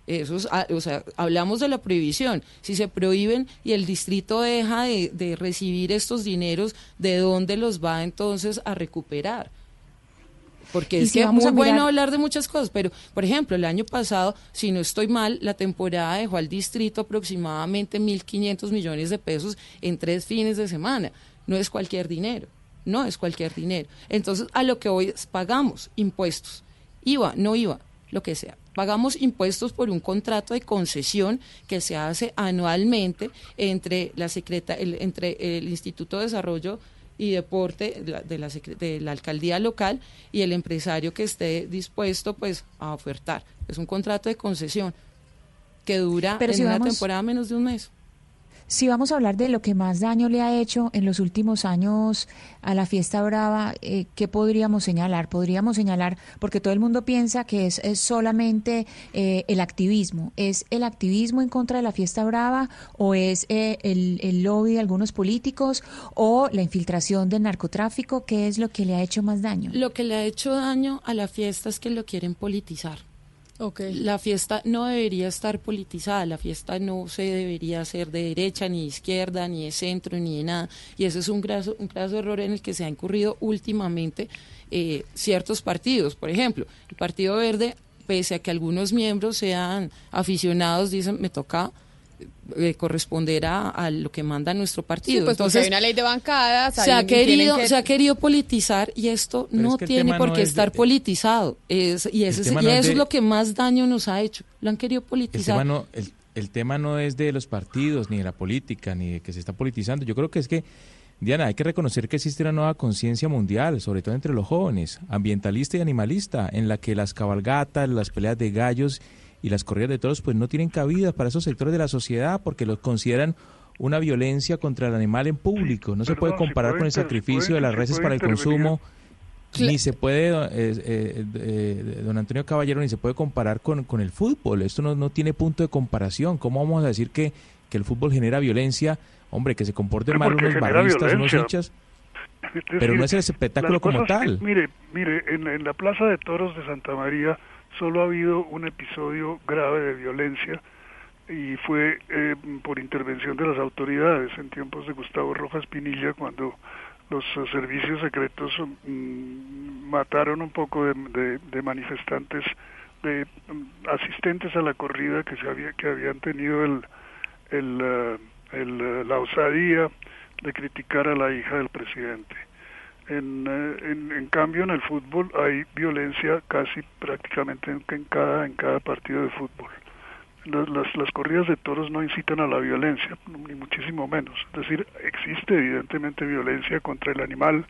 Eso ah, o sea, hablamos de la prohibición. Si se prohíben y el distrito deja de, de recibir estos dineros, ¿de dónde los va entonces a recuperar? Porque es que muy bueno hablar de muchas cosas, pero por ejemplo, el año pasado, si no estoy mal, la temporada dejó al distrito aproximadamente 1.500 millones de pesos en tres fines de semana. No es cualquier dinero, no es cualquier dinero. Entonces, a lo que hoy pagamos impuestos, IVA, no IVA, lo que sea. Pagamos impuestos por un contrato de concesión que se hace anualmente entre la secreta, entre el Instituto de Desarrollo y deporte de la, de la alcaldía local y el empresario que esté dispuesto pues a ofertar. Es un contrato de concesión que dura en una temporada menos de un mes. Si vamos a hablar de lo que más daño le ha hecho en los últimos años a la fiesta brava, eh, ¿qué podríamos señalar? Podríamos señalar, porque todo el mundo piensa que es, solamente eh, el activismo. ¿Es el activismo en contra de la fiesta brava o es eh, el, el, lobby de algunos políticos o la infiltración del narcotráfico? ¿Qué es lo que le ha hecho más daño? Lo que le ha hecho daño a la fiesta es que lo quieren politizar la fiesta no debería estar politizada, la fiesta no se debería hacer de derecha, ni de izquierda, ni de centro, ni de nada. Y ese es un graso, un graso error en el que se ha incurrido últimamente eh, ciertos partidos. Por ejemplo, el Partido Verde, pese a que algunos miembros sean aficionados, dicen, me toca eh, corresponder a, lo que manda nuestro partido. pues Entonces, hay una ley de bancadas. Se ha, querido, se ha querido politizar y esto no tiene por qué estar politizado. Es, y eso, es, lo que más daño nos ha hecho. Lo han querido politizar. El tema, no, el, tema no es de los partidos, ni de la política, ni de que se está politizando. Yo creo que es que Diana, hay que reconocer que existe una nueva conciencia mundial, sobre todo entre los jóvenes, ambientalista y animalista, en la que las cabalgatas, las peleas de gallos y las corridas de toros pues no tienen cabida para esos sectores de la sociedad porque los consideran una violencia contra el animal en público. No se puede comparar con el sacrificio de las reses para el consumo. Ni se puede, eh, eh, eh, don Antonio Caballero, ni se puede comparar con, con el fútbol. Esto no, no tiene punto de comparación. ¿Cómo vamos a decir que, que el fútbol genera violencia? Hombre, que se comporten mal unos barristas, unos hinchas. pero no es el espectáculo como tal. Mire, mire, en, en la Plaza de Toros de Santa María solo ha habido un episodio grave de violencia y fue eh, por intervención de las autoridades en tiempos de Gustavo Rojas Pinilla cuando los servicios secretos mm, mataron un poco de, manifestantes de mm, asistentes a la corrida que se había que habían tenido el, eh, el, la osadía de criticar a la hija del presidente en, eh, en, en, cambio, en el fútbol hay violencia casi prácticamente en, cada, en cada partido de fútbol. Las, las, las, corridas de toros no incitan a la violencia, ni muchísimo menos. Es decir, existe evidentemente violencia contra el animal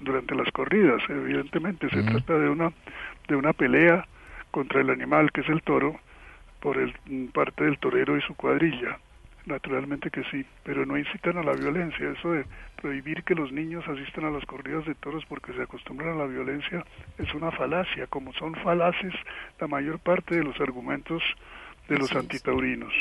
durante las corridas. Evidentemente se trata de una, de una pelea contra el animal, que es el toro, por el, parte del torero y su cuadrilla. Naturalmente que sí, pero no incitan a la violencia. Eso de prohibir que los niños asistan a las corridas de toros porque se acostumbran a la violencia es una falacia, como son falaces la mayor parte de los argumentos de los antitaurinos.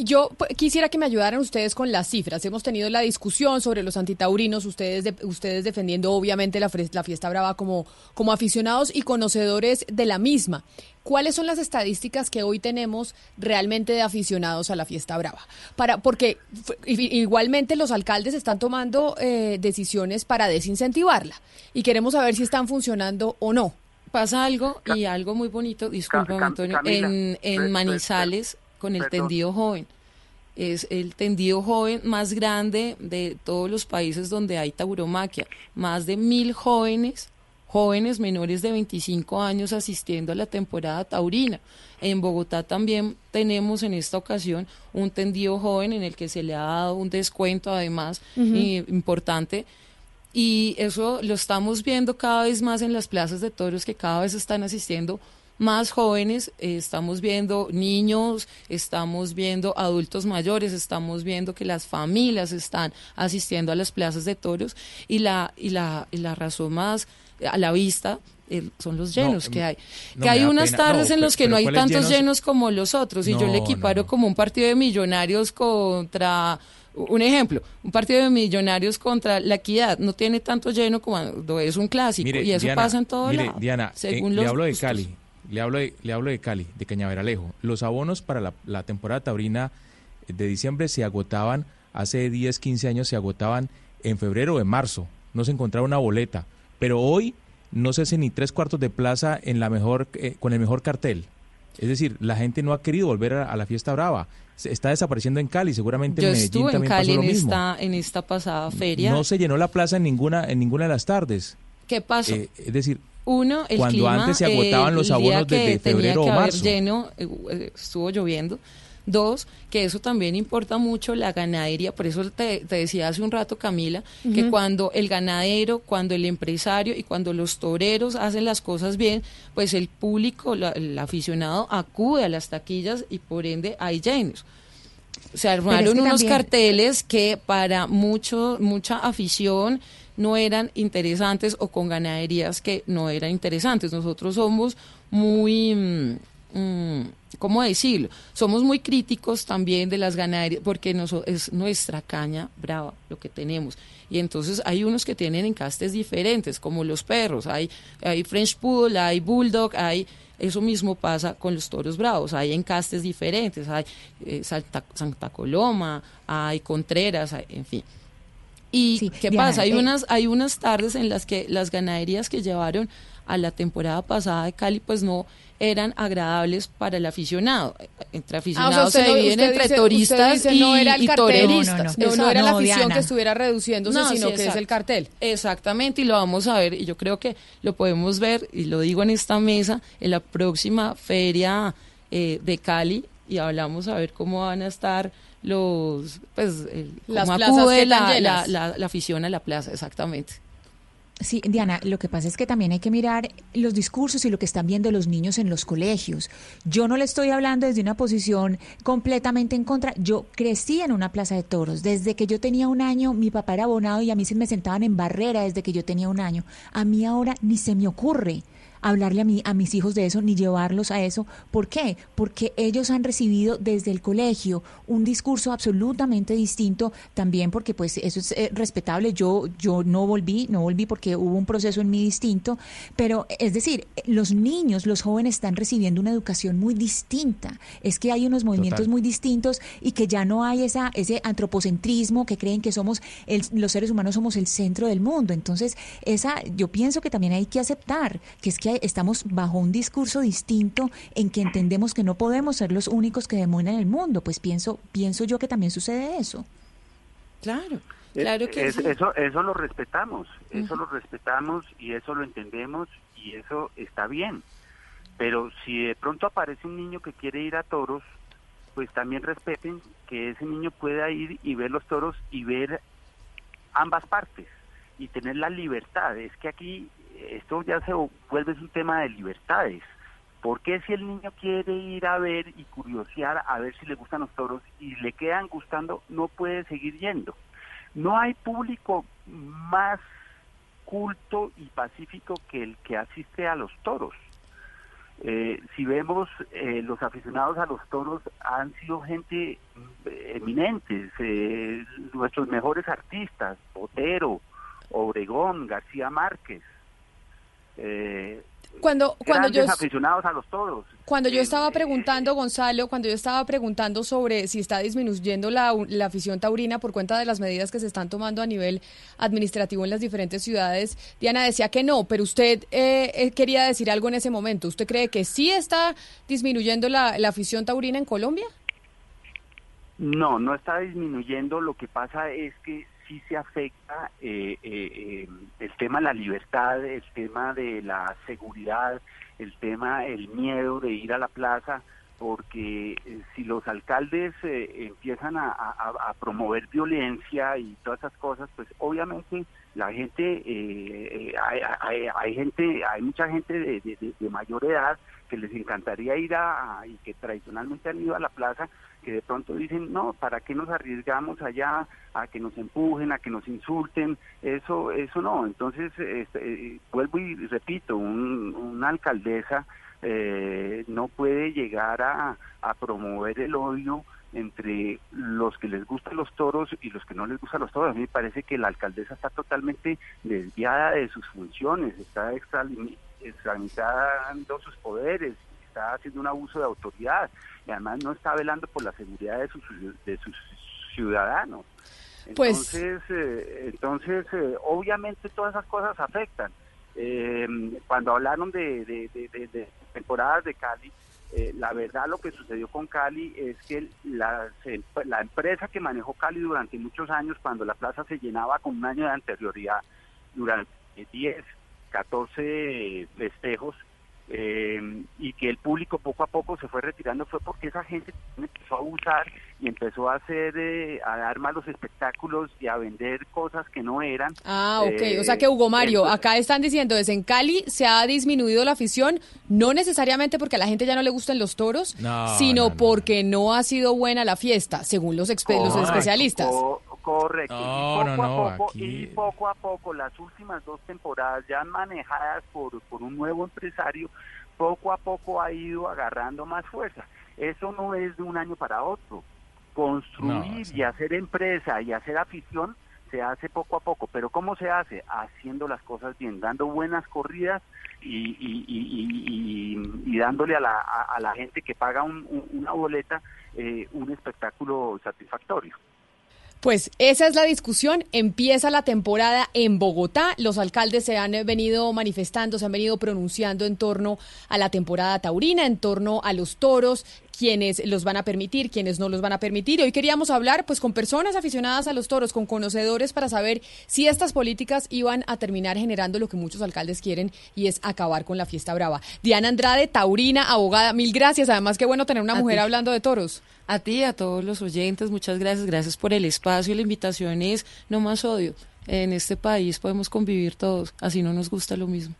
Yo quisiera que me ayudaran ustedes con las cifras. Hemos tenido la discusión sobre los antitaurinos, ustedes, ustedes defendiendo obviamente la, la, fiesta brava como, como aficionados y conocedores de la misma. ¿Cuáles son las estadísticas que hoy tenemos realmente de aficionados a la fiesta brava? Para, porque igualmente los alcaldes están tomando eh, decisiones para desincentivarla y queremos saber si están funcionando o no. Pasa algo y algo muy bonito, disculpa Antonio, en, en Manizales con el tendido joven. Es el tendido joven más grande de todos los países donde hay tauromaquia. Más de mil jóvenes, jóvenes menores de 25 años asistiendo a la temporada taurina. En Bogotá también tenemos en esta ocasión un tendido joven en el que se le ha dado un descuento además importante. Y eso lo estamos viendo cada vez más en las plazas de toros que cada vez están asistiendo más jóvenes, eh, estamos viendo niños, estamos viendo adultos mayores, estamos viendo que las familias están asistiendo a las plazas de toros. Y la, y la, y la razón más a la vista eh, son los llenos que hay. que hay unas tardes en los que no hay tantos llenos? como los otros y yo le equiparo como un partido de millonarios contra un ejemplo, un partido de millonarios contra la equidad no tiene tanto lleno como es un clásico y eso pasa en todo mire, Diana, según le hablo de Cali, le hablo de, le hablo de Cali, de Cañaveralejo. Los abonos para la, la temporada taurina de diciembre se agotaban hace 10, 15 años se agotaban en febrero o en marzo. No se encontraba una boleta, pero hoy no se hace ni tres cuartos de plaza en la mejor, eh, con el mejor cartel. Es decir, la gente no ha querido volver a, la fiesta brava. Se está desapareciendo en Cali, seguramente en Medellín estuve en Cali en mismo. Esta, en esta pasada feria. No se llenó la plaza en ninguna, en ninguna de las tardes. ¿Qué pasó? Eh, es decir, uno, el cuando antes se agotaban los abonos desde febrero o marzo. lleno, eh, estuvo lloviendo. Dos, que eso también importa mucho la ganadería, por eso te, decía hace un rato Camila, que cuando el ganadero, cuando el empresario y cuando los toreros hacen las cosas bien, pues el público, el aficionado acude a las taquillas y por ende hay llenos. Se armaron unos carteles que para mucho, mucha afición no eran interesantes o con ganaderías que no eran interesantes. Nosotros somos muy... Mm, mm, ¿cómo decirlo? Somos muy críticos también de las ganaderías porque es nuestra caña brava lo que tenemos. Y entonces hay unos que tienen encastes diferentes, como los perros. Hay, hay French Poodle, hay Bulldog, hay... Eso mismo pasa con los toros bravos, hay encastes diferentes, hay eh, Santa Coloma, hay Contreras, en fin. ¿Y qué pasa? Hay, eh, unas, hay unas tardes en las que las ganaderías que llevaron a la temporada pasada de Cali, pues no eran agradables para el aficionado. Entre ah, aficionados se dividen entre turistas y, no era el toreristas. No, era la afición que estuviera reduciéndose, sino que es el cartel. Exactamente, y lo vamos a ver, y yo creo que lo podemos ver, y lo digo en esta mesa, en la próxima feria eh, de Cali, y hablamos a ver cómo van a estar los, pues, Las acude la, la, la afición a la plaza, exactamente. Sí, Diana, lo que pasa es que también hay que mirar los discursos y lo que están viendo los niños en los colegios. Yo no le estoy hablando desde una posición completamente en contra. Yo crecí en una plaza de toros. Desde que yo tenía un año, mi papá era abonado y a mí se me sentaban en barrera desde que yo tenía un año. A mí ahora ni se me ocurre hablarle a, mí, a mis hijos de eso ni llevarlos a eso. ¿Por qué? Porque ellos han recibido desde el colegio un discurso absolutamente distinto, también porque pues eso es eh, respetable. Yo, yo no volví, no volví porque hubo un proceso en mí distinto, pero es decir, los niños, los jóvenes están recibiendo una educación muy distinta. Es que hay unos movimientos muy distintos y que ya no hay esa, ese antropocentrismo que creen que somos los seres humanos somos el centro del mundo. Entonces, esa, yo pienso que también hay que aceptar que es que estamos bajo un discurso distinto en que entendemos que no podemos ser los únicos que demuestran el mundo. Pues pienso, pienso yo que también sucede eso. Claro. Eh, claro que Eso, eso lo respetamos, eso lo respetamos y eso lo entendemos y eso está bien. Pero si de pronto aparece un niño que quiere ir a toros, pues también respeten que ese niño pueda ir y ver los toros y ver ambas partes y tener la libertad. Es que aquí esto ya se vuelve un tema de libertades. ¿Por qué si el niño quiere ir a ver y curiosear a ver si le gustan los toros y le quedan gustando, no puede seguir yendo? No hay público más culto y pacífico que el que asiste a los toros. Eh, si vemos eh, los aficionados a los toros han sido gente eh, eminentes, nuestros mejores artistas, Botero, Obregón, García Márquez, eh, cuando cuando yo aficionados a los toros. Cuando yo estaba preguntando Gonzalo, cuando yo estaba preguntando sobre si está disminuyendo la, la, afición taurina por cuenta de las medidas que se están tomando a nivel administrativo en las diferentes ciudades, Diana decía que no, pero usted eh, eh, quería decir algo en ese momento. ¿Usted cree que sí está disminuyendo la, la afición taurina en Colombia? No, no está disminuyendo. Lo que pasa es que sí se afecta eh, eh, eh, el tema de la libertad, el tema de la seguridad, el tema, el miedo de ir a la plaza, porque eh, si los alcaldes eh, empiezan a, promover violencia y todas esas cosas, pues obviamente la gente, eh, hay, gente, hay mucha gente de, mayor edad que les encantaría ir a, y que tradicionalmente han ido a la plaza, que de pronto dicen, no, ¿para qué nos arriesgamos allá a que nos empujen, a que nos insulten? Eso, eso no. Entonces, este, vuelvo y repito, una alcaldesa eh, no puede llegar a, promover el odio entre los que les gustan los toros y los que no les gustan los toros. A mí me parece que la alcaldesa está totalmente desviada de sus funciones, está extramitando sus poderes, está haciendo un abuso de autoridad y además no está velando por la seguridad de sus, de sus ciudadanos. Pues entonces, eh, entonces eh, obviamente todas esas cosas afectan. Eh, cuando hablaron de, de, temporadas de Cali, eh, la verdad lo que sucedió con Cali es que la, la empresa que manejó Cali durante muchos años, cuando la plaza se llenaba con un año de anterioridad, durante 10, 14 festejos, eh, y que el público poco a poco se fue retirando fue porque esa gente empezó a abusar y empezó a hacer eh, a dar malos espectáculos y a vender cosas que no eran. Ah, ok. o sea que Hugo Mario, acá están diciendo, desde en Cali se ha disminuido la afición, no necesariamente porque a la gente ya no le gustan los toros, sino porque no ha sido buena la fiesta, según los, los especialistas. Correcto. y, poco a poco, y poco a poco, las últimas dos temporadas ya manejadas por, por un nuevo empresario, poco a poco ha ido agarrando más fuerza. Eso no es de un año para otro. Construir y hacer empresa y hacer afición se hace poco a poco. Pero ¿cómo se hace? Haciendo las cosas bien, dando buenas corridas y, y, dándole a la, a, la gente que paga una boleta eh, un espectáculo satisfactorio. Pues esa es la discusión. Empieza la temporada en Bogotá. Los alcaldes se han venido manifestando, se han venido pronunciando en torno a la temporada taurina, en torno a los toros, quienes los van a permitir, quienes no los van a permitir. hoy queríamos hablar pues con personas aficionadas a los toros, con conocedores para saber si estas políticas iban a terminar generando lo que muchos alcaldes quieren y es acabar con la fiesta brava. Diana Andrade, taurina, abogada, mil gracias. Además qué bueno tener una mujer hablando de toros. A ti, a todos los oyentes, muchas gracias. Gracias por el espacio y la invitación es no más odio. En este país podemos convivir todos, así no nos gusta lo mismo.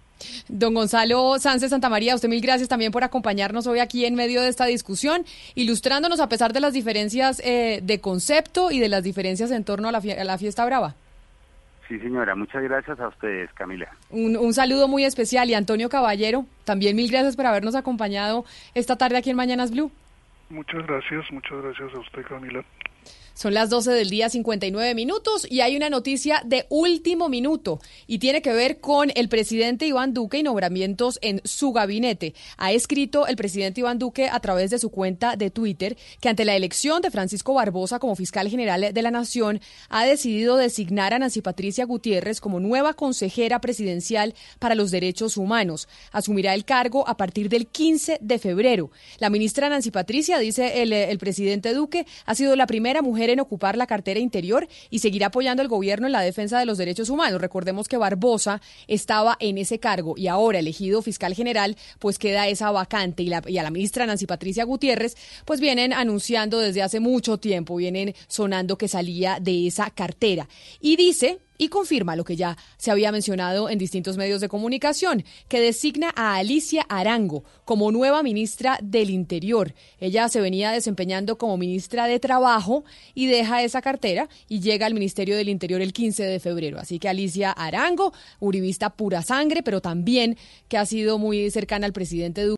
Don Gonzalo Sánchez Santa María, usted mil gracias también por acompañarnos hoy aquí en medio de esta discusión, ilustrándonos a pesar de las diferencias eh, de concepto y de las diferencias en torno a la, fiesta brava. Sí, señora, muchas gracias a ustedes, Camila. Un, un, saludo muy especial y Antonio Caballero, también mil gracias por habernos acompañado esta tarde aquí en Mañanas Blue. Muchas gracias, muchas gracias a usted, Camila. Son las 12 del día 59 minutos y hay una noticia de último minuto y tiene que ver con el presidente Iván Duque y nombramientos en su gabinete. Ha escrito el presidente Iván Duque a través de su cuenta de Twitter que ante la elección de Francisco Barbosa como fiscal general de la Nación ha decidido designar a Nancy Patricia Gutiérrez como nueva consejera presidencial para los derechos humanos. Asumirá el cargo a partir del 15 de febrero. La ministra Nancy Patricia, dice el, el presidente Duque, ha sido la primera mujer en ocupar la cartera interior y seguir apoyando al gobierno en la defensa de los derechos humanos. Recordemos que Barbosa estaba en ese cargo y ahora elegido fiscal general, pues queda esa vacante y, la, y a la ministra Nancy Patricia Gutiérrez, pues vienen anunciando desde hace mucho tiempo, vienen sonando que salía de esa cartera. Y dice y confirma lo que ya se había mencionado en distintos medios de comunicación, que designa a Alicia Arango como nueva ministra del Interior. Ella se venía desempeñando como ministra de Trabajo y deja esa cartera y llega al Ministerio del Interior el 15 de febrero. Así que Alicia Arango, uribista pura sangre, pero también que ha sido muy cercana al presidente Duque